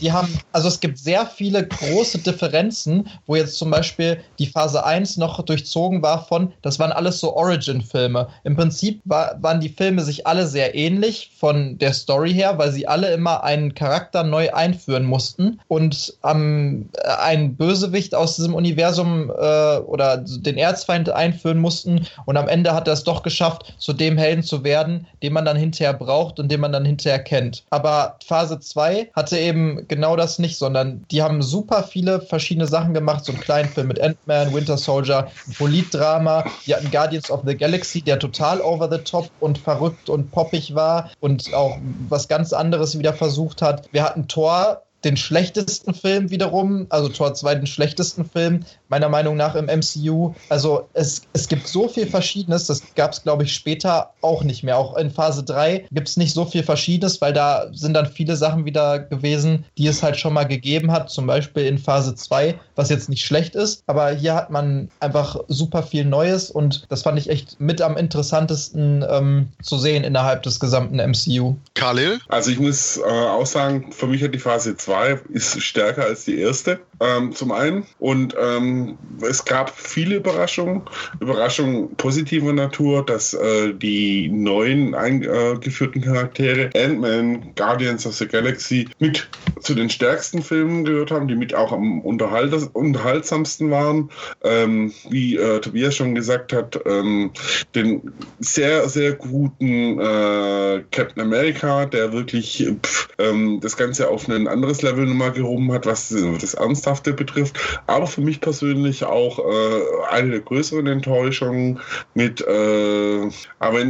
S2: die haben haben, also es gibt sehr viele große Differenzen, wo jetzt zum Beispiel die Phase 1 noch durchzogen war von, das waren alles so Origin-Filme. Im Prinzip war, waren die Filme sich alle sehr ähnlich von der Story her, weil sie alle immer einen Charakter neu einführen mussten und ähm, einen Bösewicht aus diesem Universum äh, oder den Erzfeind einführen mussten und am Ende hat er es doch geschafft, zu dem Helden zu werden, den man dann hinterher braucht und den man dann hinterher kennt. Aber Phase 2 hatte eben genau genau das nicht, sondern die haben super viele verschiedene Sachen gemacht. So einen kleinen Film mit Ant-Man, Winter Soldier, ein Politdrama. Die hatten Guardians of the Galaxy, der total over the top und verrückt und poppig war und auch was ganz anderes wieder versucht hat. Wir hatten Thor, den schlechtesten Film wiederum, also Tor 2 den schlechtesten Film, meiner Meinung nach im MCU. Also es, es gibt so viel Verschiedenes, das gab es, glaube ich, später auch nicht mehr. Auch in Phase 3 gibt es nicht so viel Verschiedenes, weil da sind dann viele Sachen wieder gewesen, die es halt schon mal gegeben hat, zum Beispiel in Phase 2, was jetzt nicht schlecht ist, aber hier hat man einfach super viel Neues und das fand ich echt mit am interessantesten ähm, zu sehen innerhalb des gesamten MCU.
S1: Khalil?
S4: Also ich muss äh, auch sagen, für mich hat die Phase 2 2 ist stärker als die erste, ähm, zum einen. Und ähm, es gab viele Überraschungen. Überraschungen positiver Natur, dass äh, die neuen eingeführten Charaktere, Ant-Man, Guardians of the Galaxy, mit zu den stärksten Filmen gehört haben, die mit auch am unterhaltsamsten waren. Ähm, wie äh, Tobias schon gesagt hat, ähm, den sehr, sehr guten äh, Captain America, der wirklich pff, ähm, das Ganze auf ein anderes Level nochmal gehoben hat, was das Ernsthafte betrifft. Aber für mich persönlich auch äh, eine der größeren Enttäuschungen mit, äh,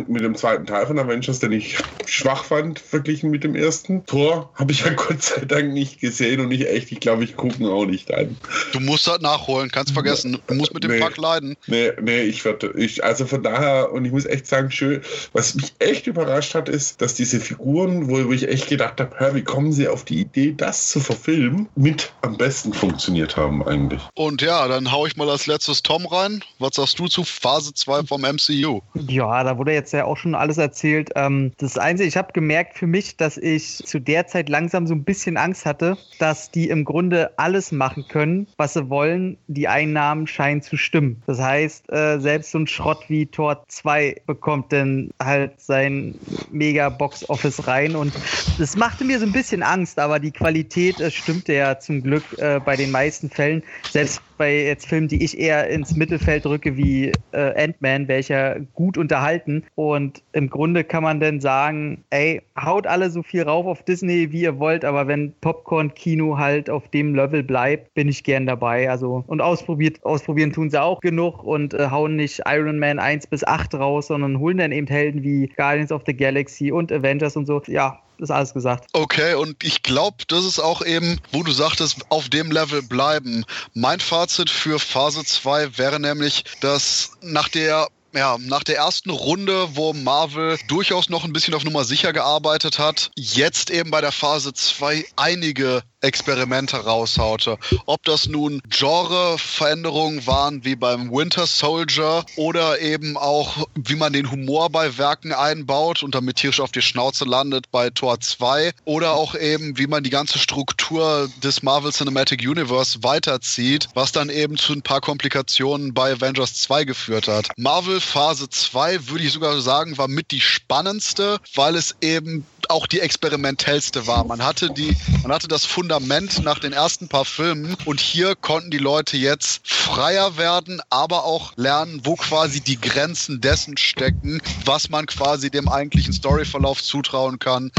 S4: mit dem zweiten Teil von Avengers, den ich schwach fand, verglichen mit dem ersten. Tor habe ich ja Gott sei Dank nicht gesehen und ich echt, ich glaube, ich gucke auch nicht an.
S1: Du musst das nachholen, kannst vergessen. Du musst mit dem nee, Pack leiden.
S4: Nee, nee, ich werde, ich, also von daher, und ich muss echt sagen, schön, was mich echt überrascht hat, ist, dass diese Figuren, wo, wo ich echt gedacht habe, wie kommen sie auf die Idee, das zu verfilmen, mit am besten funktioniert haben eigentlich.
S1: Und ja, dann hau ich mal als letztes Tom rein. Was sagst du zu Phase 2 vom MCU?
S3: Ja, da wurde jetzt ja auch schon alles erzählt. Ähm, das Einzige, ich habe gemerkt für mich, dass ich zu der Zeit langsam so ein bisschen Angst hatte, dass die im Grunde alles machen können, was sie wollen. Die Einnahmen scheinen zu stimmen. Das heißt, äh, selbst so ein Schrott wie Tor 2 bekommt dann halt sein mega Box Office rein und das machte mir so ein bisschen Angst, aber die Qualität äh, stimmte ja zum Glück äh, bei den meisten Fällen. Selbst bei jetzt Filmen, die ich eher ins Mittelfeld drücke, wie äh, Ant-Man, welcher gut unterhalten. Und im Grunde kann man dann sagen, ey, haut alle so viel rauf auf Disney, wie ihr wollt, aber wenn Popcorn-Kino halt auf dem Level bleibt, bin ich gern dabei. Also, und ausprobiert, ausprobieren tun sie auch genug und äh, hauen nicht Iron Man 1 bis 8 raus, sondern holen dann eben Helden wie Guardians of the Galaxy und Avengers und so. Ja, ist alles gesagt.
S1: Okay, und ich glaube, das ist auch eben, wo du sagtest, auf dem Level bleiben. Mein Fazit für Phase 2 wäre nämlich, dass nach der ja, nach der ersten Runde, wo Marvel durchaus noch ein bisschen auf Nummer sicher gearbeitet hat, jetzt eben bei der Phase 2 einige Experimente raushaute. Ob das nun Genre-Veränderungen waren wie beim Winter Soldier oder eben auch, wie man den Humor bei Werken einbaut und damit tierisch auf die Schnauze landet bei Tor 2 oder auch eben, wie man die ganze Struktur des Marvel Cinematic Universe weiterzieht, was dann eben zu ein paar Komplikationen bei Avengers 2 geführt hat. Marvel Phase 2 würde ich sogar sagen, war mit die spannendste, weil es eben auch die experimentellste war. Man hatte die, man hatte das Fundament nach den ersten paar Filmen und hier konnten die Leute jetzt freier werden, aber auch lernen, wo quasi die Grenzen dessen stecken, was man quasi dem eigentlichen Storyverlauf zutrauen kann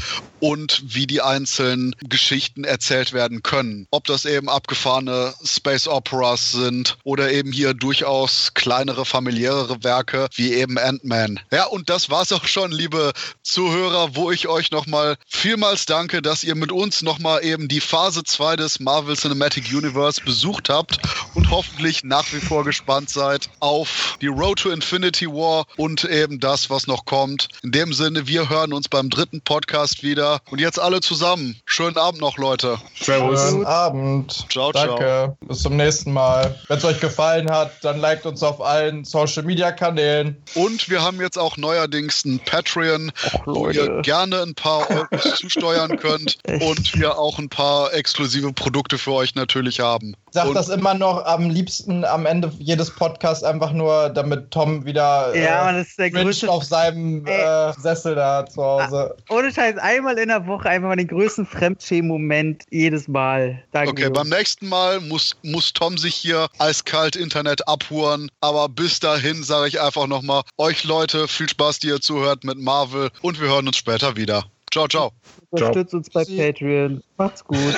S1: und wie die einzelnen Geschichten erzählt werden können. Ob das eben abgefahrene Space Operas sind oder eben hier durchaus kleinere, familiärere Werke wie eben Ant-Man. Ja, und das war's auch schon, liebe Zuhörer, wo ich euch nochmal vielmals danke, dass ihr mit uns nochmal eben die Phase 2 des Marvel Cinematic Universe besucht habt und hoffentlich nach wie vor gespannt seid auf die Road to Infinity War und eben das, was noch kommt. In dem Sinne, wir hören uns beim dritten Podcast wieder und jetzt alle zusammen. Schönen Abend noch, Leute.
S2: Servus. Schönen Abend.
S1: Ciao,
S2: Danke. ciao. Bis zum nächsten Mal. Wenn es euch gefallen hat, dann liked uns auf allen Social Media Kanälen.
S1: Und wir haben jetzt auch neuerdings ein Patreon, Och, wo ihr gerne ein paar Euros zusteuern könnt und wir auch ein paar exklusive Produkte für euch natürlich haben.
S2: Ich sag
S1: und
S2: das immer noch am liebsten am Ende jedes Podcasts einfach nur, damit Tom wieder
S3: ja, äh, das ist der größte,
S2: auf seinem äh, Sessel da zu Hause.
S3: Ah, ohne Scheiß, einmal in der Woche einfach mal den größten Fremdschämen-Moment jedes Mal.
S1: Danke. Okay, beim nächsten Mal muss, muss Tom sich hier eiskalt Internet abhuren, aber bis dahin sage ich einfach nochmal, euch Leute, viel Spaß, die ihr zuhört mit Marvel und wir hören uns später wieder. Ciao, ciao.
S3: Unterstützt uns bei. Patreon. Macht's gut.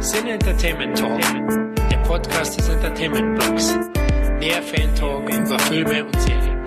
S5: Sin Entertainment Talk, der Podcast des Entertainment Blogs. Der Fan Talk über Filme und Serien.